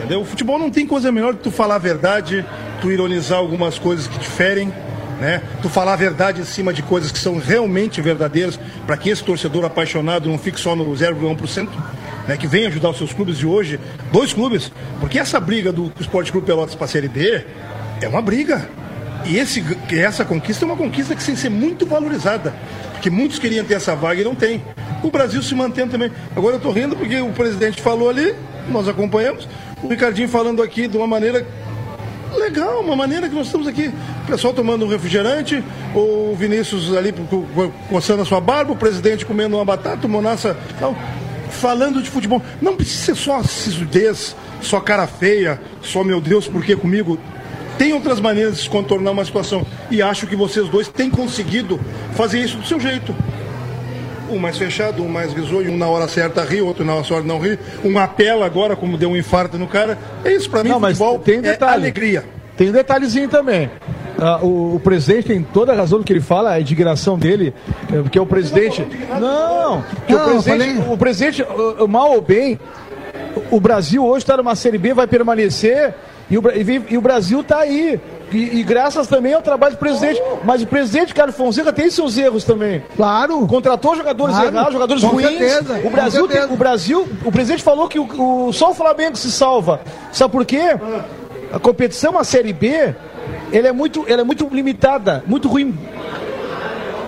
Entendeu? O futebol não tem coisa melhor do que tu falar a verdade, tu ironizar algumas coisas que te ferem, né? Tu falar a verdade em cima de coisas que são realmente verdadeiras, para que esse torcedor apaixonado não fique só no 0,1%, né? Que vem ajudar os seus clubes de hoje, dois clubes, porque essa briga do Esporte Clube Pelotas para a Série D é uma briga. E esse, essa conquista é uma conquista que tem que ser muito valorizada. Porque muitos queriam ter essa vaga e não tem. O Brasil se mantém também. Agora eu estou rindo porque o presidente falou ali, nós acompanhamos, o Ricardinho falando aqui de uma maneira legal, uma maneira que nós estamos aqui. O pessoal tomando um refrigerante, o Vinícius ali co- co- coçando a sua barba, o presidente comendo uma batata, o Monassa tal, falando de futebol. Não precisa ser só sisudez, só cara feia, só meu Deus, por que comigo? Tem outras maneiras de se contornar uma situação. E acho que vocês dois têm conseguido fazer isso do seu jeito. Um mais fechado, um mais risonho, um na hora certa ri, outro na hora certa não ri. Um apela agora, como deu um infarto no cara. É isso, pra mim, Não, mas futebol tem um é detalhe. alegria. Tem um detalhezinho também. Ah, o, o presidente tem toda a razão do que ele fala, a indignação dele, é, porque o presidente. Não, que Não, o presidente, falei- o presidente, mal ou bem, o Brasil hoje está numa Série B, vai permanecer, e o, e e o Brasil está aí. E, e graças também ao trabalho do presidente. Mas o presidente Carlos Fonseca tem seus erros também. Claro. Contratou jogadores Claro, errados, jogadores com ruins. certeza, o Brasil, com tem- o Brasil, o presidente falou que o, o- só o Flamengo se salva. Sabe por quê? A competição, a Série B, ela é muito, ela é muito limitada, muito ruim.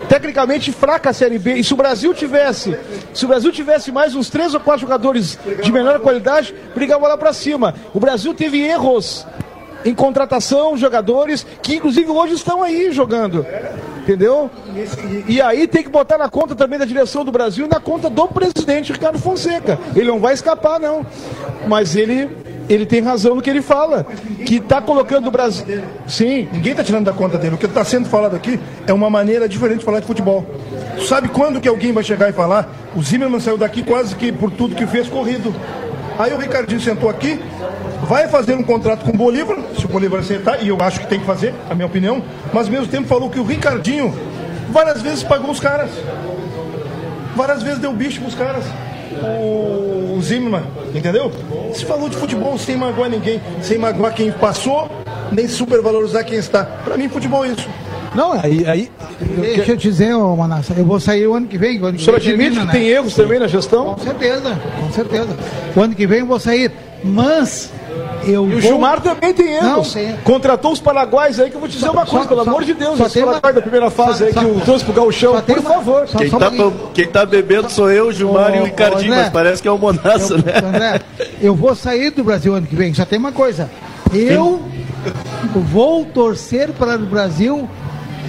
Tecnicamente fraca a Série B. E se o Brasil tivesse, se o Brasil tivesse mais uns três ou quatro jogadores de menor qualidade, brigava lá pra cima. O Brasil teve erros em contratação, jogadores que inclusive hoje estão aí jogando. Entendeu? E, aí tem que botar na conta também da direção do Brasil e na conta do presidente Ricardo Fonseca. Ele não vai escapar, não. Mas ele, ele tem razão no que ele fala. Que está colocando o Brasil. Sim. Ninguém está tirando da conta dele. O que está sendo falado aqui é uma maneira diferente de falar de futebol. Tu sabe quando que alguém vai chegar e falar? O Zimmermann saiu daqui quase que por tudo que fez corrido. Aí o Ricardinho sentou aqui, vai fazer um contrato com o Bolívar, se o Bolívar aceitar, e eu acho que tem que fazer, a minha opinião, mas ao mesmo tempo falou que o Ricardinho várias vezes pagou os caras. Várias vezes deu bicho pros caras. O, o entendeu? Se falou de futebol sem magoar ninguém, sem magoar quem passou, nem supervalorizar quem está. Pra mim, futebol é isso. Não, aí. aí Deixa eu te dizer, ô Manassa, eu vou sair o ano que vem. O, ano o que senhor vem admite termina, que né? tem erros também na gestão? Com certeza, com certeza. O ano que vem eu vou sair. Mas eu E o vou- Gilmar também tem Não, erros. tem. Contratou os paraguaios aí que eu vou te dizer Só- uma coisa, só- pelo só- amor de Deus, só esse tem uma- da primeira fase só- aí que o trouxe pro tem por uma- favor. só- Quem só tá, pouquinho. quem tá bebendo sou eu, o Gilmar e o Ricardinho, André. mas parece que é o Monassa, Eu, né? André, eu vou sair do Brasil ano que vem. Só tem uma coisa. Eu vou torcer para o Brasil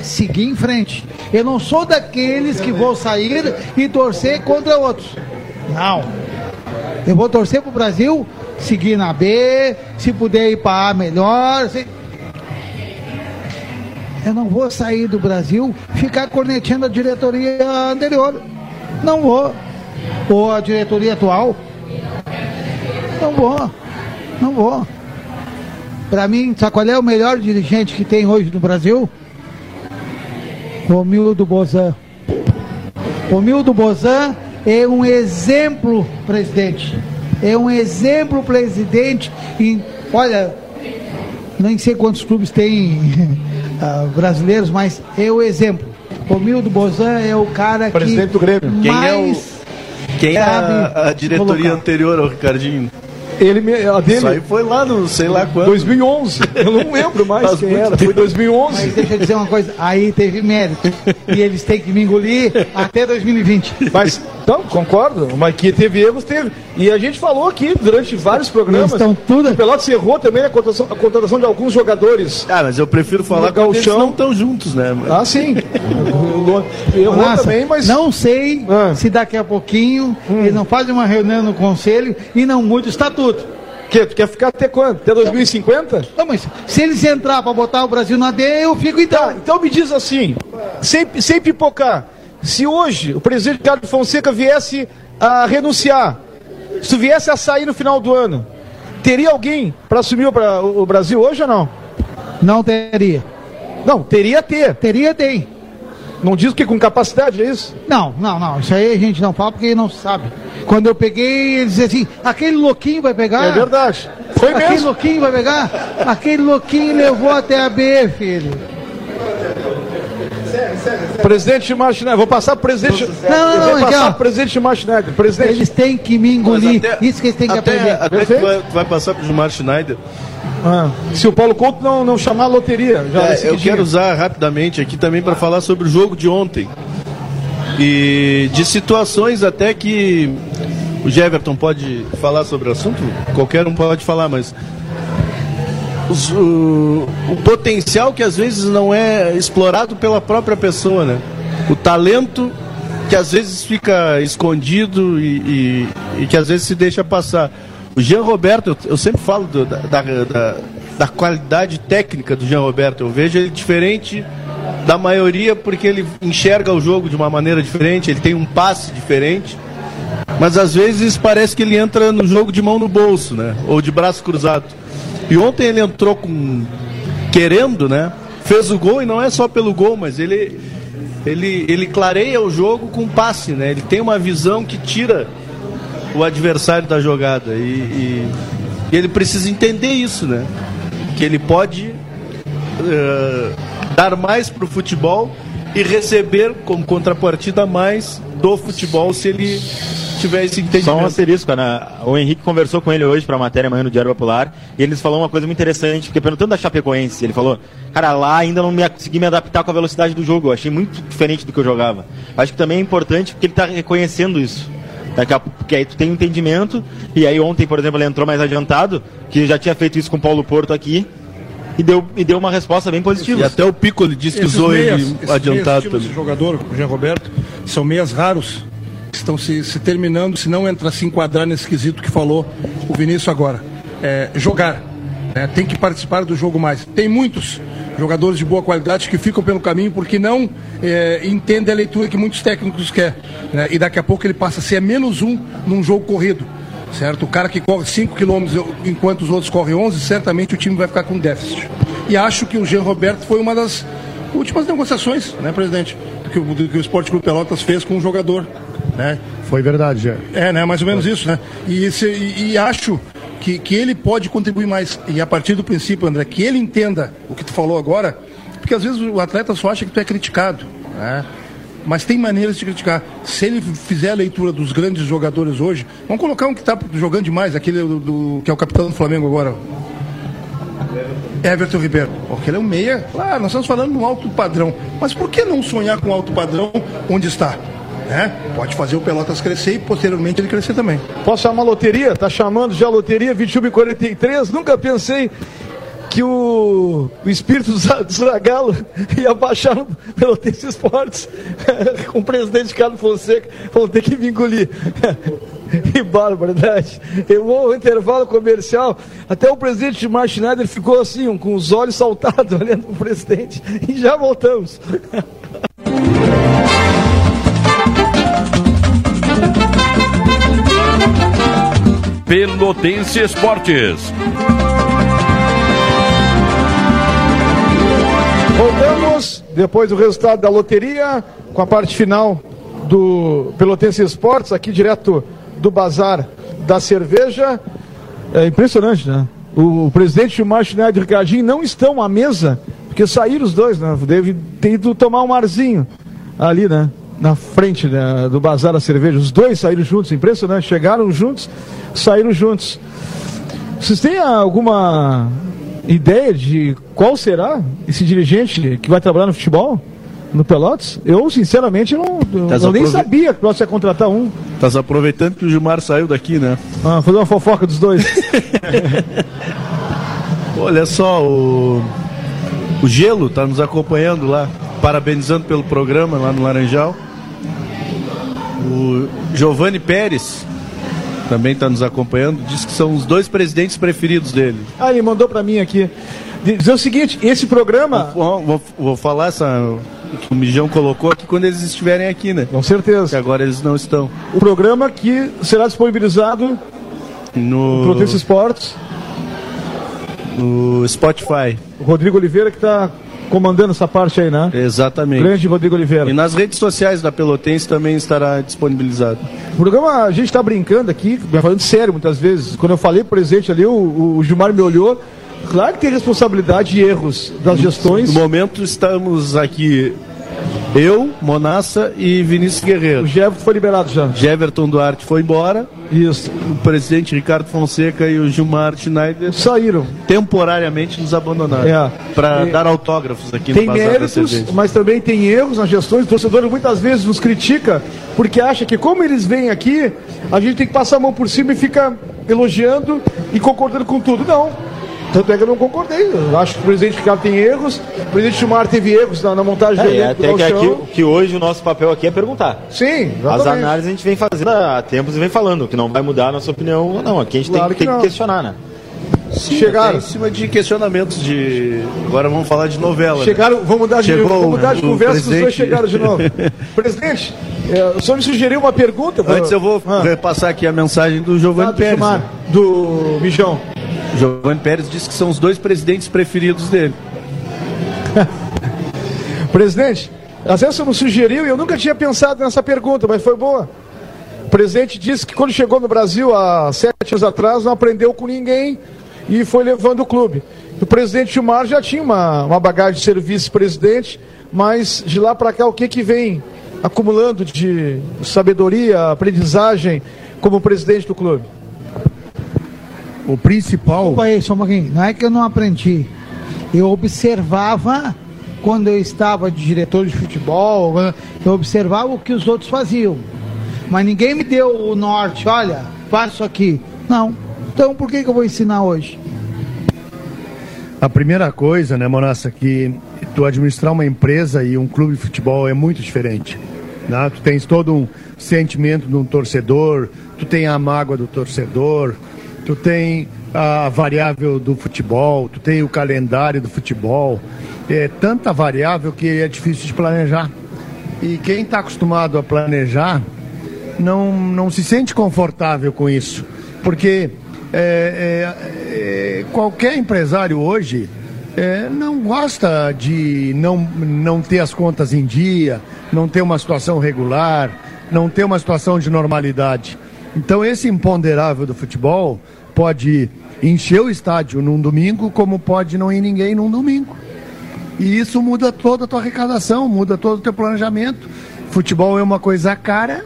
seguir em frente. Eu não sou daqueles que vou sair e torcer contra outros. Não. Eu vou torcer para o Brasil seguir na B, se puder ir para A melhor. se- Eu não vou sair do Brasil ficar corneteando a diretoria anterior. Não vou. Ou a diretoria atual. Não vou. Não vou. Para mim, sabe qual é o melhor dirigente que tem hoje no Brasil? Romildo Bozan. Romildo Bozan é um exemplo, presidente. É um exemplo, presidente. Em, olha, nem sei quantos clubes tem ah, brasileiros, mas é o exemplo. Romildo Bozan é o cara Presidente que do Grêmio. Quem é mais o- Quem é sabe a, a diretoria colocar. anterior ao Ricardinho? Ele, me- a Isso aí dele, foi lá no sei lá quando. 2011. Eu não lembro mais Faz quem era. tempo. Foi 2011. Mas deixa eu dizer uma coisa, aí teve mérito. E eles têm que me engolir até 2020. Mas, então, concordo. Mas que teve erros, teve. E a gente falou aqui durante vários programas. Eles estão tudo- O Pelotas errou também a contratação, a contratação de alguns jogadores. Ah, mas eu prefiro falar que eles não estão juntos, né? Ah, sim. errou Nossa, também, mas. Não sei Ah. Hum. se daqui a pouquinho eles não fazem uma reunião no conselho e não mudam o estatuto. Que, tu quer ficar até quando? Até 2050? Não, mas se eles entrar para botar o Brasil na D, eu fico então. Tá, então me diz assim, sem, sem pipocar, se hoje o presidente Ricardo Fonseca viesse a renunciar, se viesse a sair no final do ano, teria alguém para assumir o, Bra- o Brasil hoje ou não? Não teria. Não, teria ter. Teria, tem. Não diz que com capacidade, é isso? Não, não, não. Isso aí a gente não fala porque não sabe. Quando eu peguei, eles diziam assim, aquele louquinho vai pegar. É verdade. Foi Aquele mesmo. louquinho vai pegar? Aquele louquinho levou até a B, filho. Presidente Martinelli, vou passar presidente. Não, não, vou não, passar pro presidente Martinelli. Presidente, Eles têm que me engolir. até- Isso que eles têm que até, aprender. Até tu vai, tu vai passar pro Gilmar Schneider. ah, se o Paulo Couto não, não chamar a loteria, já É, eu quero usar rapidamente aqui também para falar sobre o jogo de ontem. E de situações até que o Jeverton pode falar sobre o assunto, qualquer um pode falar, mas os- o, o potencial que às vezes não é explorado pela própria pessoa, né? O talento que às vezes fica escondido e, e- e que às vezes se deixa passar. O Jean Roberto, eu, eu sempre falo do- da, da, da- da qualidade técnica do Jean Roberto. Eu vejo ele diferente da maioria porque ele enxerga o jogo de uma maneira diferente, ele tem um passe diferente. Mas às vezes parece que ele entra no jogo de mão no bolso, né? Ou de braço cruzado. E ontem ele entrou com querendo, né? Fez o gol e não é só pelo gol, mas ele ele ele clareia o jogo com passe, né? Ele tem uma visão que tira o adversário da jogada e, e- e ele precisa entender isso, né? Que ele pode eh, dar mais para o futebol e receber como contrapartida mais do futebol se ele tiver esse Só um entendimento. asterisco, né? O Henrique conversou com ele hoje para a matéria amanhã no Diário Popular e eles falou uma coisa muito interessante, porque perguntando da Chapecoense, ele falou, cara, lá ainda não me consegui me adaptar com a velocidade do jogo, eu achei muito diferente do que eu jogava. Acho que também é importante porque ele está reconhecendo isso. Daqui a, porque aí tu tem um entendimento, e aí ontem, por exemplo, ele entrou mais adiantado, que já tinha feito isso com o Paulo Porto aqui, e deu, e deu uma resposta bem E positiva. até o Piccoli disse que Esses usou meias- ele adiantado meias, também. esse jogador, o Jean Roberto, são meias raros. Estão se, se terminando, se não entra se enquadrar nesse quesito que falou o Vinícius agora. É, jogar. né? Tem que participar do jogo mais. Tem muitos jogadores de boa qualidade que ficam pelo caminho porque não é, entendem a leitura que muitos técnicos querem. né? E daqui a pouco ele passa a ser menos um num jogo corrido. Certo? O cara que corre 5 km enquanto os outros correm 11, certamente o time vai ficar com déficit. E acho que o Jean Roberto foi uma das últimas negociações, né, presidente? Que o, que o Esporte Clube Pelotas fez com o jogador. Né? Foi verdade, já. É, né? Mais ou menos isso, né? E, esse- e- e acho que, que ele pode contribuir mais. E a partir do princípio, André, que ele entenda o que tu falou agora, porque às vezes o atleta só acha que tu é criticado. Né? mas tem maneiras de criticar. Se ele fizer a leitura dos grandes jogadores hoje, vamos colocar um que está jogando demais, aquele do, do- que é o capitão do Flamengo agora. Everton Ribeiro. Porque ele é um meia. Claro, nós estamos falando de um alto padrão. Mas por que não sonhar com um alto padrão onde está? Né? Pode fazer o Pelotas crescer e posteriormente ele crescer também. Posso chamar a loteria? Tá chamando já a loteria 21 e 43. Nunca pensei que o, o espírito do Za- do Zagalo ia baixar no Pelotense Esportes com o presidente Carlos Fonseca. Vão ter que me engolir. Que barbaridade. Eu vou ao intervalo comercial. Até o presidente de Mar Schneider ficou assim, com os olhos saltados, olhando para o presidente. E já voltamos. Pelotense Esportes. Voltamos depois do resultado da loteria com a parte final do Pelotense Esportes, aqui direto do Bazar da Cerveja. É impressionante, né? O presidente Gilmar Schneider e o Ricardinho não estão à mesa, porque saíram os dois, né? Deve ter ido tomar um arzinho ali, né? Na frente do Bazar da Cerveja. Os dois saíram juntos, impressionante. Chegaram juntos, saíram juntos. Vocês têm alguma ideia de qual será esse dirigente que vai trabalhar no futebol? No Pelotas? Eu, sinceramente, não, eu, nem aprove- sabia que o Pelotas ia contratar um. Estás aproveitando que o Gilmar saiu daqui, né? Ah, fazer uma fofoca dos dois. Olha só, o, o Gelo está nos acompanhando lá, parabenizando pelo programa lá no Laranjal. O Giovanni Pérez também está nos acompanhando, diz que são os dois presidentes preferidos dele. ah, ele mandou pra mim aqui. Dizer o seguinte, esse programa... Vou, vou- vou falar essa, o que o Mijão colocou aqui quando eles estiverem aqui, né? Com certeza. Que agora eles não estão. O programa que será disponibilizado No, Protense Esportes. no Spotify. O Rodrigo Oliveira que está comandando essa parte aí, né? Exatamente. Grande Rodrigo Oliveira. E nas redes sociais da Pelotense também estará disponibilizado. O programa, a gente está brincando aqui, falando sério muitas vezes. Quando eu falei pro presidente ali, o, o Gilmar me olhou. Claro que tem responsabilidade e erros das gestões. No momento estamos aqui eu, Monassa e Vinícius Guerreiro. O Jefferson foi liberado já. Jeverton Duarte foi embora. Isso. O presidente Ricardo Fonseca e o Gilmar Schneider saíram. Temporariamente nos abandonaram. É. Para E- dar autógrafos aqui Tem no Bazar da méritos, mas também tem erros nas gestões. O torcedor muitas vezes nos critica porque acha que, como eles vêm aqui, a gente tem que passar a mão por cima e fica elogiando e concordando com tudo. Não. Tanto é que eu não concordei. Eu acho que o presidente Ricardo tem erros, o presidente Gilmar teve erros na, na montagem do É, e elenco do até que, aqui, que hoje o nosso papel aqui é perguntar. Sim, As exatamente. análises a gente vem fazendo há tempos e vem falando, que não vai mudar a nossa opinião ou não. Aqui a gente Claro tem, que tem que questionar, né? Sim, Chegaram. Em cima de questionamentos de. Agora vamos falar de novela. né? Chegaram, vamos mudar de, Chegou vamos mudar de o conversa que os dois presidente. chegaram de novo. Presidente, é, o senhor me sugeriu uma pergunta. Antes eu vou repassar aqui a mensagem do Giovanni Ah, do Pérez. Gilmar, né? do Mijão. Giovanni Pérez disse que são os dois presidentes preferidos dele. Presidente, às vezes você me sugeriu e eu nunca tinha pensado nessa pergunta, mas foi boa. O presidente disse que quando chegou no Brasil há sete anos atrás não aprendeu com ninguém e foi levando o clube. O presidente Gilmar já tinha uma, uma bagagem de ser vice-presidente, mas de lá para cá o que, que vem acumulando de sabedoria, aprendizagem como presidente do clube? O principal. Desculpa aí, só um pouquinho. Não é que eu não aprendi. Eu observava quando eu estava de diretor de futebol, eu observava o que os outros faziam. Mas ninguém me deu o norte, olha, faça isso aqui. Não. Então por que, que eu vou ensinar hoje? A primeira coisa, né, Monassa, que tu administrar uma empresa e um clube de futebol é muito diferente. Né? Tu tens todo um sentimento de um torcedor, tu tem a mágoa do torcedor, tu tem a variável do futebol, tu tem o calendário do futebol. É tanta variável que é difícil de planejar. E quem está acostumado a planejar não, não se sente confortável com isso. Porque é, é, é, qualquer empresário hoje é, não gosta de não, não ter as contas em dia, não ter uma situação regular, não ter uma situação de normalidade. Então esse imponderável do futebol pode encher o estádio num domingo, como pode não ir ninguém num domingo. E isso muda toda a tua arrecadação, muda todo o teu planejamento, Futebol é uma coisa cara,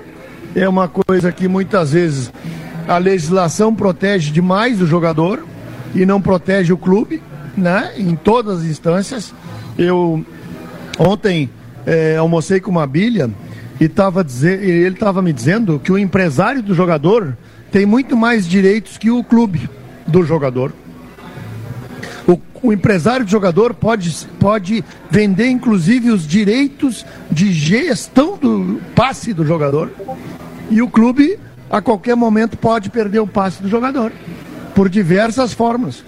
é uma coisa que muitas vezes a legislação protege demais o jogador e não protege o clube, né? Em todas as instâncias. Eu ontem é, almocei com uma bilha e tava dizer, ele estava me dizendo que o empresário do jogador tem muito mais direitos que o clube do jogador. O, o, empresário do jogador pode, pode vender, inclusive, os direitos de gestão do passe do jogador. E o clube, a qualquer momento, pode perder o passe do jogador. Por diversas formas.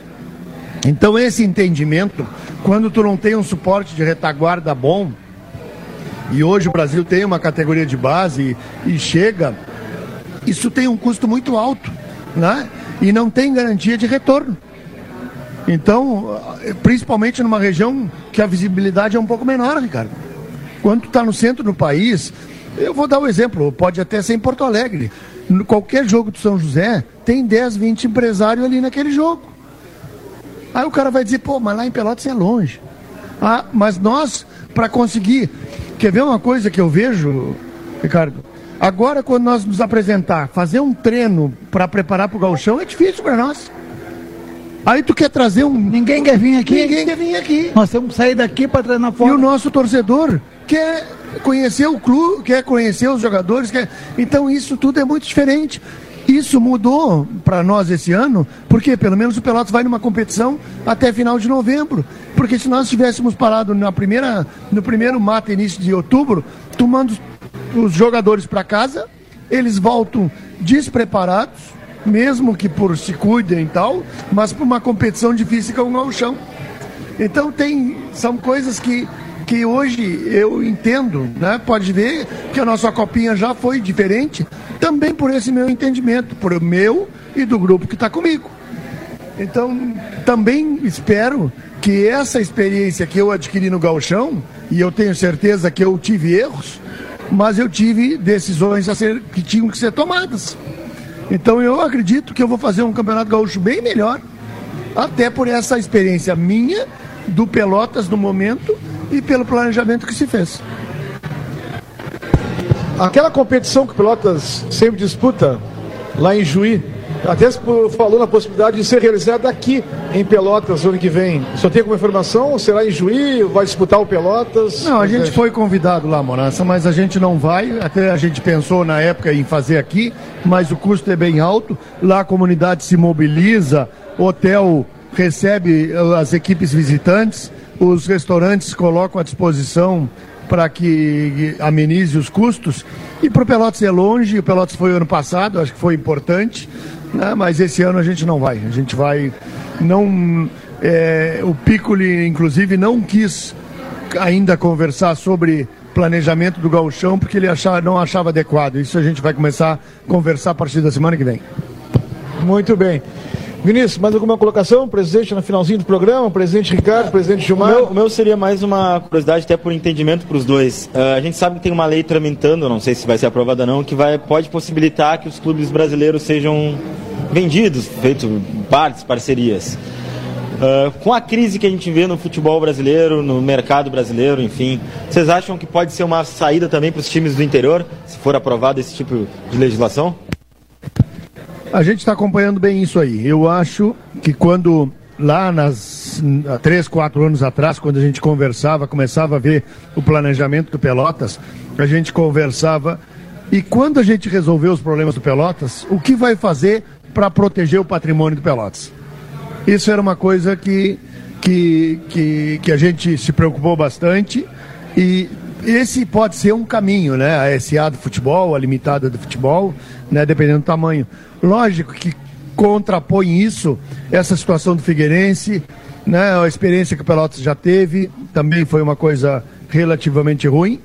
Então, esse entendimento, quando tu não tem um suporte de retaguarda bom, e hoje o Brasil tem uma categoria de base e, chega, isso tem um custo muito alto, né? E não tem garantia de retorno. Então, principalmente numa região que a visibilidade é um pouco menor, Ricardo. Quando está no centro do país, eu vou dar um exemplo, pode até ser em Porto Alegre. No qualquer jogo do São José, tem 10, 20 empresários ali naquele jogo. Aí o cara vai dizer, pô, mas lá em Pelotas é longe. Ah, mas nós, para conseguir. Quer ver uma coisa que eu vejo, Ricardo? Agora, quando nós nos apresentar, fazer um treino para preparar para o galchão é difícil para nós. Aí tu quer trazer um. Ninguém quer vir aqui. Ninguém quer vir aqui. Nós temos que sair daqui para treinar fora. E o nosso torcedor quer conhecer o clube, quer conhecer os jogadores. Quer... Então isso tudo é muito diferente. Isso mudou para nós esse ano, porque pelo menos o Pelotas vai numa competição até final de novembro. Porque se nós tivéssemos parado na primeira, no primeiro mata início de outubro, tomando os jogadores para casa, eles voltam despreparados, mesmo que por se cuidem e tal, mas para uma competição difícil como o chão. Então tem, são coisas que, que hoje eu entendo, né? Pode ver que a nossa copinha já foi diferente, também por esse meu entendimento, por o meu e do grupo que está comigo. Então, também espero que essa experiência que eu adquiri no Galchão, e eu tenho certeza que eu tive erros, mas eu tive decisões a ser, que tinham que ser tomadas. Então eu acredito que eu vou fazer um campeonato gaúcho bem melhor, até por essa experiência minha, do Pelotas no momento e pelo planejamento que se fez. Aquela competição que o Pelotas sempre disputa lá em Juí, até falou na possibilidade de ser realizada aqui em Pelotas no ano que vem. Só tem alguma informação? Será em Juí? Vai disputar o Pelotas? Não, a gente foi convidado lá, Morança, mas a gente não vai. Até a gente pensou na época em fazer aqui, mas o custo é bem alto. Lá a comunidade se mobiliza, hotel recebe as equipes visitantes, os restaurantes colocam à disposição para que amenize os custos. E para o Pelotas é longe, o Pelotas foi ano passado, acho que foi importante. Né? Mas esse ano a gente não vai. A gente vai. Não, é, o Piccoli, inclusive, não quis ainda conversar sobre planejamento do gauchão porque ele achava, não achava adequado. Isso a gente vai começar a conversar a partir da semana que vem. Muito bem. Vinícius, mais alguma colocação? Presidente no finalzinho do programa, presidente Ricardo, presidente Gilmar. O meu, o meu seria mais uma curiosidade, até por entendimento para os dois. Uh, a gente sabe que tem uma lei tramitando, não sei se vai ser aprovada ou não, que vai, pode possibilitar que os clubes brasileiros sejam vendidos, feito partes, parcerias. Uh, com a crise que a gente vê no futebol brasileiro, no mercado brasileiro, enfim, vocês acham que pode ser uma saída também para os times do interior, se for aprovado esse tipo de legislação? A gente está acompanhando bem isso aí. Eu acho que quando lá nas três, quatro anos atrás, quando a gente conversava, começava a ver o planejamento do Pelotas, a gente conversava e quando a gente resolveu os problemas do Pelotas, o que vai fazer para proteger o patrimônio do Pelotas? Isso era uma coisa que, que, que, que a gente se preocupou bastante e esse pode ser um caminho, né? A SA do futebol, a limitada do futebol, né? Dependendo do tamanho. Lógico que contrapõe isso, essa situação do Figueirense, né? A experiência que o Pelotas já teve, também foi uma coisa relativamente ruim,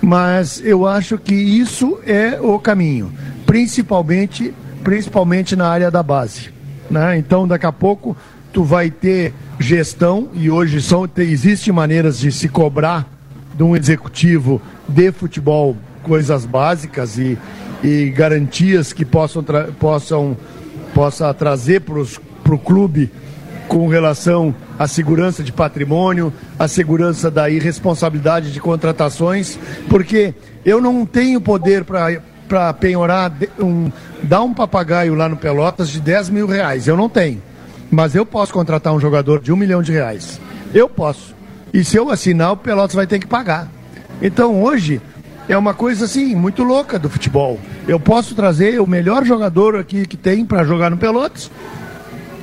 mas eu acho que isso é o caminho, principalmente, principalmente na área da base, né? Então, daqui a pouco tu vai ter gestão e hoje são existem maneiras de se cobrar de um executivo de futebol coisas básicas e e garantias que possam, possam possa trazer para o clube com relação à segurança de patrimônio, à segurança da irresponsabilidade de contratações, porque eu não tenho poder para penhorar, um, dar um papagaio lá no Pelotas de 10 mil reais. Eu não tenho. Mas eu posso contratar um jogador de um milhão de reais. Eu posso. E se eu assinar, o Pelotas vai ter que pagar. Então hoje é uma coisa assim, muito louca do futebol. Eu posso trazer o melhor jogador aqui que tem para jogar no Pelotas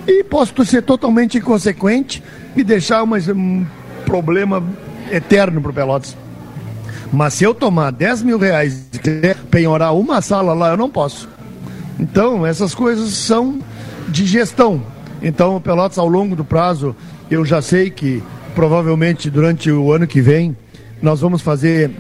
e posso ser totalmente inconsequente e deixar uma, um problema eterno para o Pelotas. Mas se eu tomar 10 mil reais e penhorar uma sala lá, eu não posso. Então, essas coisas são de gestão. Então, o Pelotas, ao longo do prazo, eu já sei que provavelmente durante o ano que vem nós vamos fazer.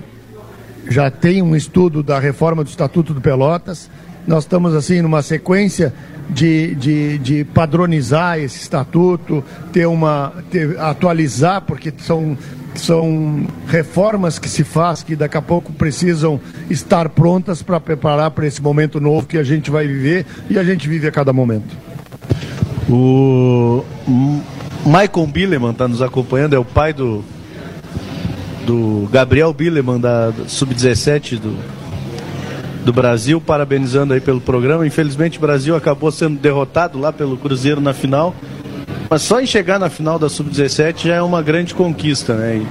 Já tem um estudo da reforma do Estatuto do Pelotas. Nós estamos, assim, numa sequência de, de, de padronizar esse estatuto, ter uma. Ter, atualizar, porque são são reformas que se faz que daqui a pouco precisam estar prontas para preparar para esse momento novo que a gente vai viver e a gente vive a cada momento. O Michael Billeman está nos acompanhando, é o pai do, do Gabriel Billeman, da Sub-17 do, do Brasil, parabenizando aí pelo programa. Infelizmente o Brasil acabou sendo derrotado lá pelo Cruzeiro na final. Mas só em chegar na final da Sub-17 já é uma grande conquista, né?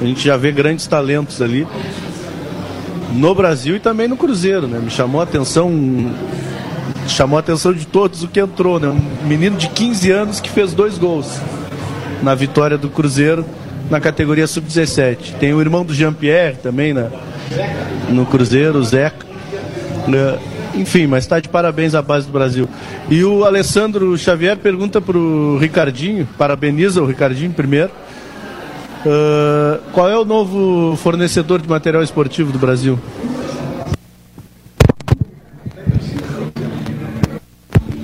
E a gente já vê grandes talentos ali no Brasil e também no Cruzeiro, né? Me chamou a atenção chamou a atenção de todos o que entrou, né? Um menino de 15 anos que fez dois gols na vitória do Cruzeiro na categoria sub-17. Tem o irmão do Jean-Pierre também na, no Cruzeiro, o Zeca. Né? Enfim, mas está de parabéns à base do Brasil. E o Alessandro Xavier pergunta para o Ricardinho, parabeniza o Ricardinho primeiro. Uh, qual é o novo fornecedor de material esportivo do Brasil?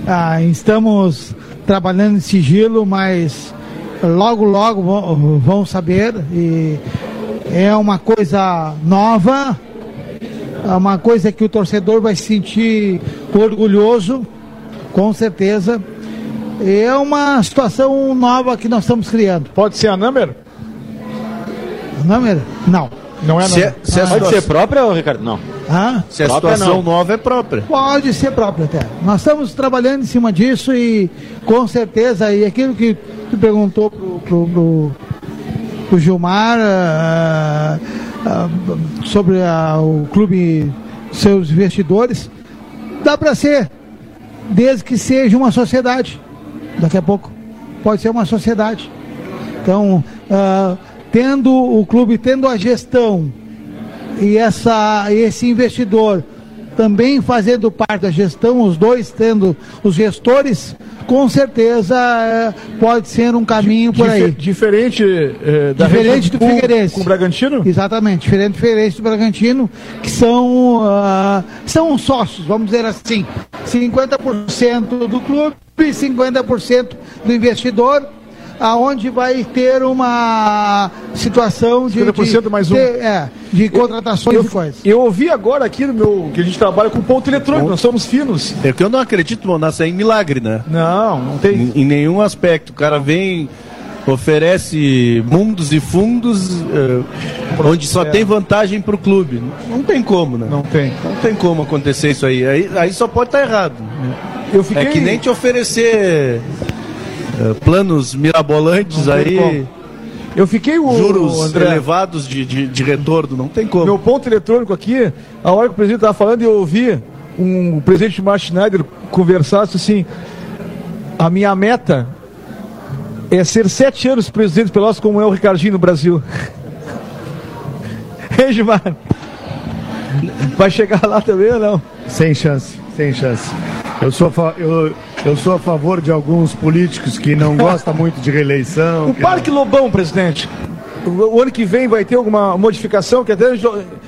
Ah, estamos trabalhando em sigilo, mas logo, logo vão saber. E é uma coisa nova, é uma coisa que o torcedor vai se sentir orgulhoso, com certeza. É uma situação nova que nós estamos criando. Pode ser a Number? A Number? Não. Não é se, é, se ah, Pode ser própria, Ricardo? Não. Ah? Se a situação não. nova é própria. Pode ser própria até. Nós estamos trabalhando em cima disso e com certeza, e aquilo que tu perguntou pro, pro, pro, pro Gilmar uh, uh, sobre uh, o clube, seus investidores, dá para ser, desde que seja uma sociedade. Daqui a pouco pode ser uma sociedade. Então, tendo o clube, tendo a gestão e essa, esse investidor também fazendo parte da gestão, os dois tendo os gestores, com certeza é, pode ser um caminho por aí. Diferente é, da diferente do Figueirense. Com o Bragantino? Exatamente, diferente, diferente do Bragantino, que são, uh, são sócios, vamos dizer assim, 50% do clube e 50% do investidor aonde vai ter uma situação de, de, mais um. de, é, de contratações eu, e coisas. Eu ouvi agora aqui no meu que a gente trabalha com ponto eletrônico, nós somos finos. É que eu não acredito, Monassa, é em milagre, né? Não, não tem. Em, em nenhum aspecto. O cara vem oferece mundos e fundos uh, onde só é. tem vantagem para o clube. Não tem como, né? Não tem. Não tem como acontecer isso aí. Aí, aí só pode estar tá errado. Eu fiquei... É que nem te oferecer uh, planos mirabolantes aí. Como. Eu fiquei o juros André, elevados de, de, de, retorno, não tem como. Meu ponto eletrônico aqui, a hora que o presidente estava falando, eu ouvi um, o presidente Martin Schneider conversar assim: a minha meta é ser sete anos presidente Pelotas como é o Ricardinho no Brasil. Ei, Gilmar? Vai chegar lá também ou não? Sem chance, sem chance. Eu sou, eu, eu sou a favor de alguns políticos que não gostam muito de reeleição. O Parque não... Lobão, presidente. O, ano que vem vai ter alguma modificação? Que até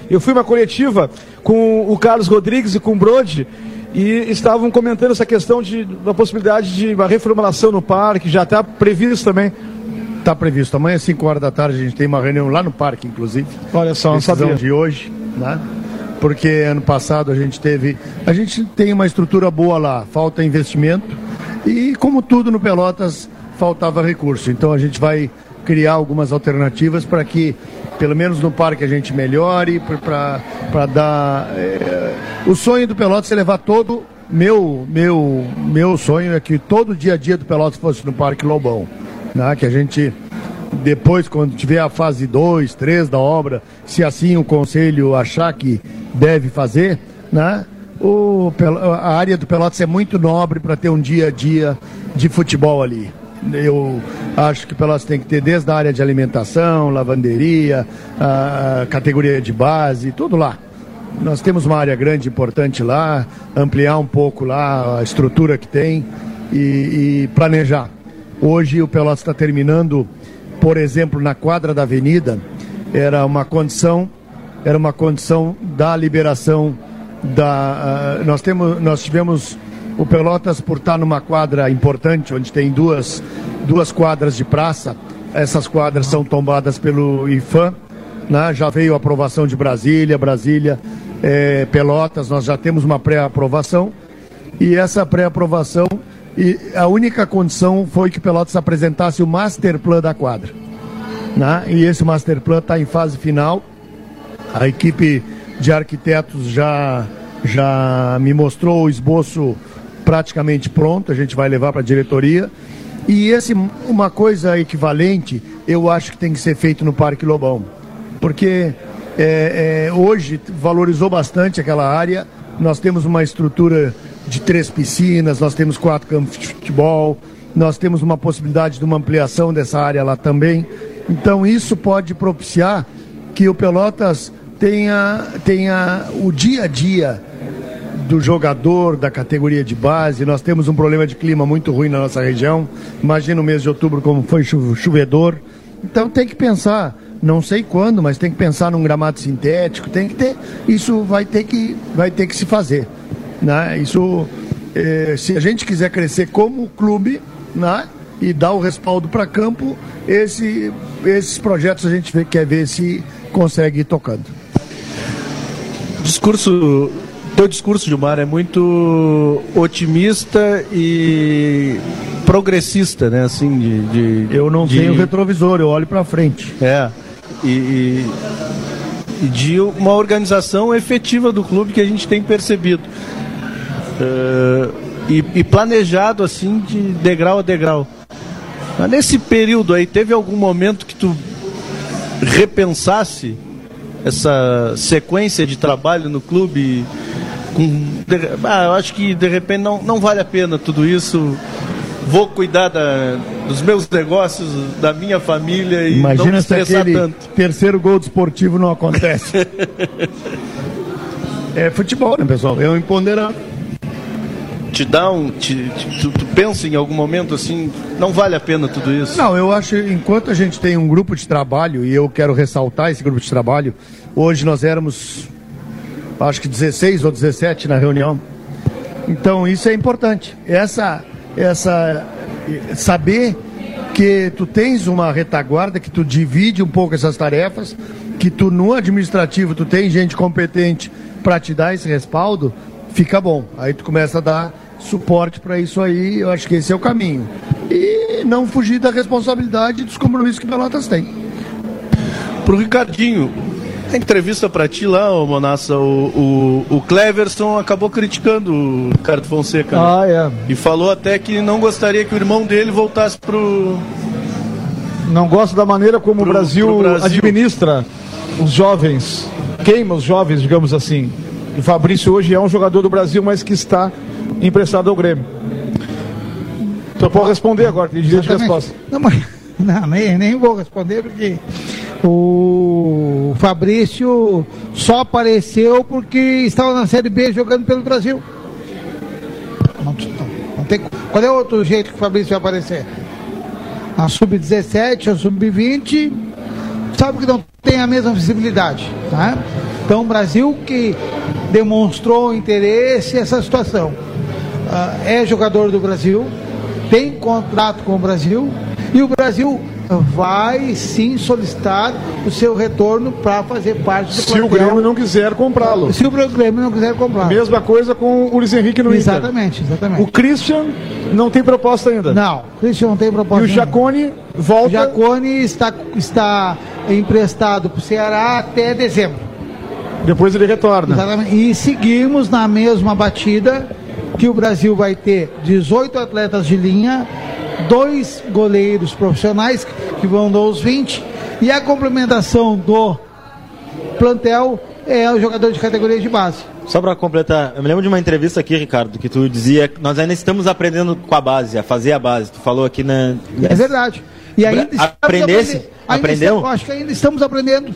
eu fui uma coletiva com o Carlos Rodrigues e com o Brode e estavam comentando essa questão de, da possibilidade de uma reformulação no parque, já está previsto também. Está previsto. Amanhã, às 5 horas da tarde, a gente tem uma reunião lá no parque, inclusive. Olha só, não sabia. de hoje, né? Porque ano passado a gente teve. A gente tem uma estrutura boa lá, falta investimento. E como tudo no Pelotas, faltava recurso. Então a gente vai criar algumas alternativas para que, pelo menos no parque, a gente melhore, para dar. É, o sonho do Pelotas é levar todo. Meu, meu, meu sonho é que todo dia a dia do Pelotas fosse no Parque Lobão. Né? Que a gente depois, quando tiver a fase 2, 3 da obra, se assim o conselho achar que deve fazer, né? O, a área do Pelotas é muito nobre para ter um dia a dia de futebol ali. Eu acho que o Pelotas tem que ter desde a área de alimentação, lavanderia, a categoria de base, tudo lá. Nós temos uma área grande, importante lá, ampliar um pouco lá a estrutura que tem e, e planejar. Hoje o Pelotas está terminando por exemplo, na quadra da avenida, era uma condição, era uma condição da liberação da. Uh, nós, temos, nós tivemos o Pelotas por estar numa quadra importante, onde tem duas, duas quadras de praça. Essas quadras são tombadas pelo IFAM. Né? Já veio a aprovação de Brasília, Brasília, é, Pelotas, nós já temos uma pré-aprovação. E essa pré-aprovação e a única condição foi que Pelotas apresentasse o master plan da quadra. Né? E esse master plan está em fase final. A equipe de arquitetos já, já me mostrou o esboço praticamente pronto, a gente vai levar para a diretoria. E esse, uma coisa equivalente, eu acho que tem que ser feito no Parque Lobão. Porque é, é, hoje valorizou bastante aquela área, nós temos uma estrutura de três piscinas, nós temos quatro campos de futebol, nós temos uma possibilidade de uma ampliação dessa área lá também. Então isso pode propiciar que o Pelotas tenha, tenha o dia a dia do jogador da categoria de base. Nós temos um problema de clima muito ruim na nossa região. Imagina o mês de outubro como foi chovedor. Então tem que pensar, não sei quando, mas tem que pensar num gramado sintético, tem que ter, isso vai ter que, vai ter que se fazer. Né? Isso, eh, se a gente quiser crescer como clube né? e dar o respaldo para campo, esse, esses projetos a gente quer ver se consegue ir tocando. Discurso, teu discurso, Gilmar, é muito otimista e progressista, né? Assim, de, de eu não de... tenho retrovisor, eu olho para frente. É. E, e, de uma organização efetiva do clube que a gente tem percebido. Uh, e, e, planejado assim de degrau a degrau. Mas nesse período aí, teve algum momento que tu repensasse essa sequência de trabalho no clube? Com, ah, eu acho que de repente não, não vale a pena tudo isso. Vou cuidar da, dos meus negócios, da minha família e Imagina não me estressar se tanto. terceiro gol desportivo não acontece. é futebol, né, pessoal? É um imponderável te dá um. Te, te, tu, tu, pensa em algum momento assim, não vale a pena tudo isso? Não, eu acho, enquanto a gente tem um grupo de trabalho, e eu quero ressaltar esse grupo de trabalho, hoje nós éramos, acho que 16 ou 17 na reunião. Então isso é importante. Essa, essa, saber que tu tens uma retaguarda, que tu divide um pouco essas tarefas, que tu no administrativo tu tem gente competente para te dar esse respaldo, fica bom. Aí tu começa a dar suporte para isso aí, eu acho que esse é o caminho. E não fugir da responsabilidade dos compromissos que Pelotas tem. Pro Ricardinho, a entrevista para ti lá, ô Monassa, o, o, o, Cleverson acabou criticando o Ricardo Fonseca. Né? Ah, é. E falou até que não gostaria que o irmão dele voltasse pro. Não gosta da maneira como pro, o Brasil, Brasil administra os jovens, queima os jovens, digamos assim. E Fabrício hoje é um jogador do Brasil, mas que está emprestado ao Grêmio. Então pode responder agora, tem direito de resposta. Não, mas, não nem, nem vou responder porque o Fabrício só apareceu porque estava na Série B jogando pelo Brasil. Não, não tem, qual é o outro jeito que o Fabrício vai aparecer? A Sub-17, a Sub-20, sabe que não tem a mesma visibilidade. Tá? Então o Brasil que demonstrou interesse essa situação. Uh, é jogador do Brasil, tem contrato com o Brasil e o Brasil vai sim solicitar o seu retorno para fazer parte do Se o Grêmio não quiser comprá-lo. Se o Grêmio não quiser comprar. Mesma coisa com o Luiz Henrique no Exatamente, Inter. exatamente. O Christian não tem proposta ainda. Não, o Christian não tem proposta. E o Jacone volta. O Jacone está, está emprestado para o Ceará até dezembro. Depois ele retorna. Exatamente. E seguimos na mesma batida que o Brasil vai ter 18 atletas de linha, dois goleiros profissionais que vão dos 20 e a complementação do plantel é o jogador de categoria de base. Só para completar, eu me lembro de uma entrevista aqui, Ricardo, que tu dizia que nós ainda estamos aprendendo com a base, a fazer a base. Tu falou aqui na. É verdade. E ainda Aprendesse? ainda Aprendeu? estamos- acho que ainda estamos aprendendo.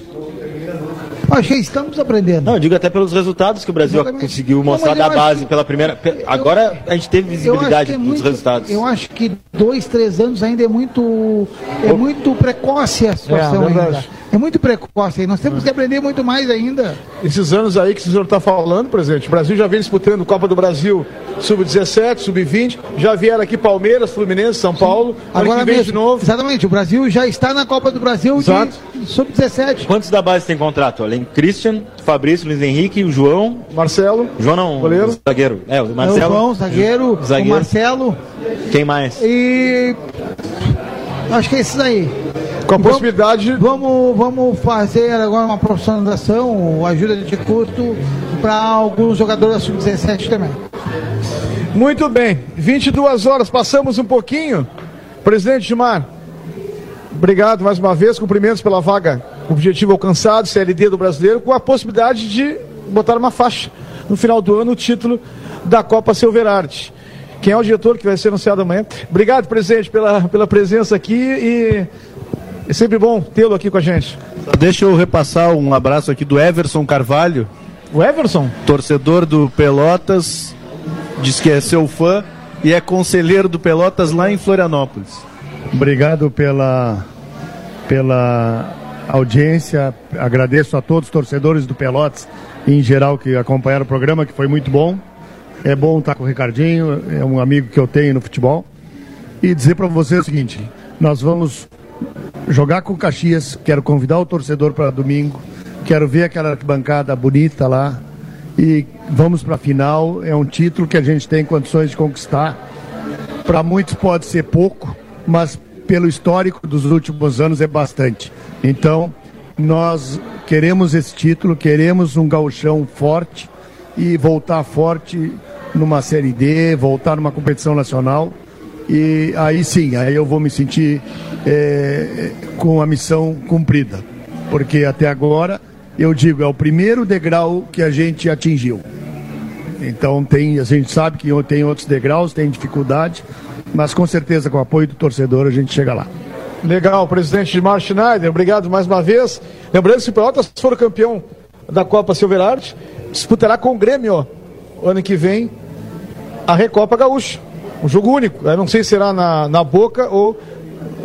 Acho que estamos aprendendo. Não, eu digo até pelos resultados que o Brasil Exatamente. conseguiu Não, mostrar eu da base que- pela primeira. pe- Agora a gente teve Eu visibilidade é dos muito- resultados. Eu acho que dois, três anos ainda é muito, é muito precoce a situação É, ainda. É muito precoce. Nós temos que aprender muito mais ainda. Esses anos aí que o senhor está falando, presidente, o Brasil já vem disputando Copa do Brasil Sub-17, Sub-20, já vieram aqui Palmeiras, Fluminense, São Paulo, Agora mesmo, de novo. Exatamente. O Brasil já está na Copa do Brasil Exato. de sub-17. Quantos da base tem contrato? Além Christian, Fabrício, Luiz Henrique, o João. Marcelo. João não, Goleiro. o zagueiro. É, o É Marcelo. o João, zagueiro, zagueiro. o Marcelo Quem mais? e acho que é esses aí. Com a possibilidade. Vamos, vamos fazer agora uma profissionalização, ajuda de custo para alguns jogadores da sub-17 também. Muito bem, 22 horas, passamos um pouquinho. Presidente Gilmar, obrigado mais uma vez, cumprimentos pela vaga, objetivo alcançado, CLD do brasileiro, com a possibilidade de botar uma faixa no final do ano, o título da Copa Silverarte. Quem é o diretor que vai ser anunciado amanhã? Obrigado, presidente, pela, pela presença aqui e é sempre bom tê-lo aqui com a gente. Deixa eu repassar um abraço aqui do Everson Carvalho. O Everson? Torcedor do Pelotas, diz que é seu fã e é conselheiro do Pelotas lá em Florianópolis. Obrigado pela, pela audiência. Agradeço a todos os torcedores do Pelotas em geral que acompanharam o programa, que foi muito bom. É bom estar com o Ricardinho, é um amigo que eu tenho no futebol. E dizer para você o seguinte: nós vamos jogar com o Caxias. Quero convidar o torcedor para domingo. Quero ver aquela arquibancada bonita lá. E vamos para a final. É um título que a gente tem condições de conquistar. Para muitos pode ser pouco, mas pelo histórico dos últimos anos é bastante. Então, nós queremos esse título, queremos um gauchão forte e voltar forte numa Série D, voltar numa competição nacional. E aí sim, aí eu vou me sentir eh, com a missão cumprida. Porque até agora, eu digo, é o primeiro degrau que a gente atingiu. Então tem, a gente sabe que tem outros degraus, tem dificuldade, mas com certeza com o apoio do torcedor a gente chega lá. Legal, presidente Gilmar Schneider, obrigado mais uma vez. Lembrando que o Pelotas for campeão da Copa Silverarte, disputará com o Grêmio ano que vem a Recopa Gaúcha. Um jogo único. Eu não sei se será na, na Boca ou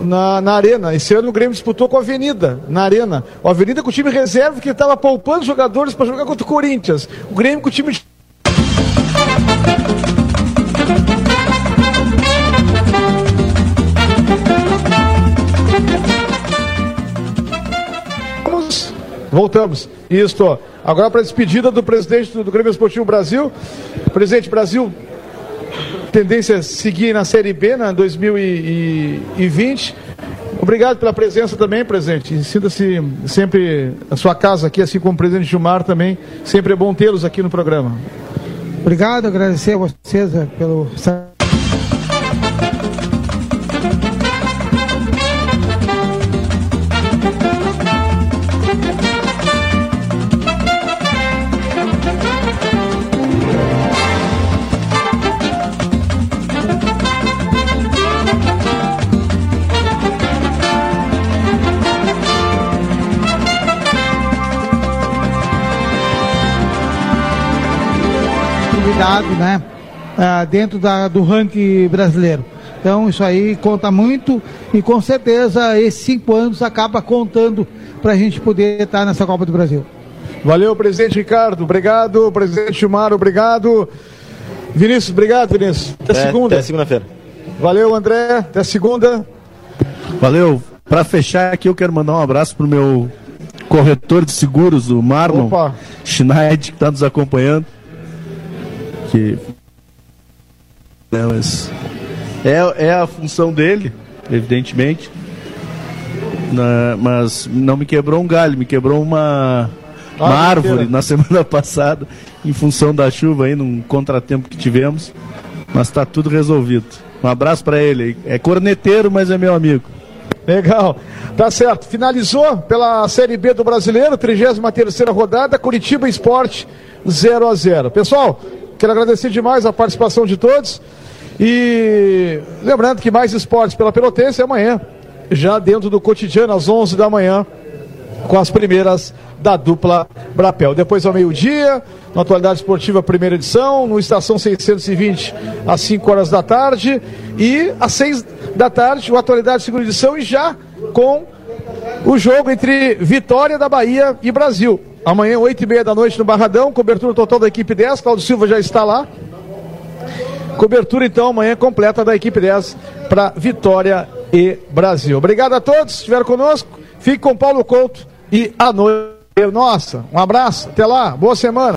na, na Arena. Esse ano o Grêmio disputou com a Avenida, na Arena. O Avenida com o time reserva que estava poupando jogadores para jogar contra o Corinthians. O Grêmio com o time voltamos. Isso. Agora para a despedida do presidente do Grêmio Esportivo Brasil. Presidente Brasil, tendência é seguir na Série B, na 2020. Obrigado pela presença também, presidente. Sinta-se sempre a sua casa aqui, assim como o presidente Gilmar também. Sempre é bom tê-los aqui no programa. Obrigado, agradecer a vocês eh, pelo. Né? ah, dentro da, do ranking brasileiro. Então isso aí conta muito e com certeza esses cinco anos acaba contando para a gente poder estar nessa Copa do Brasil. Valeu, presidente Ricardo. Obrigado, presidente Gilmar. Obrigado. Vinícius, obrigado, Vinícius. Até, segunda. Até segunda-feira. Valeu, André. Até segunda. Valeu. Para fechar aqui, eu quero mandar um abraço pro meu corretor de seguros, o Marlon Opa. Schneid, que está nos acompanhando. Que Não, mas é, é a função dele, evidentemente. Na- mas não me quebrou um galho, me quebrou uma, uma Ah, árvore inteira. na semana passada, em função da chuva aí, num contratempo que tivemos. Mas está tudo resolvido. Um abraço para ele. É corneteiro, mas é meu amigo. Legal. Tá certo. Finalizou pela Série B do Brasileiro, 33ª rodada, Curitiba Esporte 0 a 0. Pessoal, quero agradecer demais a participação de todos. E lembrando que mais esportes pela Pelotense é amanhã, já dentro do cotidiano às 11 da manhã, com as primeiras da dupla Brapel. Depois ao meio-dia, na Atualidade Esportiva, primeira edição, no Estação 620, às 5 horas da tarde. E às 6 da tarde, o Atualidade Segunda Edição, e já com o jogo entre Vitória da Bahia e Brasil. Amanhã, 8 e meia da noite, no Barradão, cobertura total da equipe 10. Claudio Silva já está lá. Cobertura, então, amanhã completa da equipe 10 para Vitória e Brasil. Obrigado a todos que estiveram conosco. Fique com Paulo Couto e à noite. Nossa, um abraço, até lá, boa semana.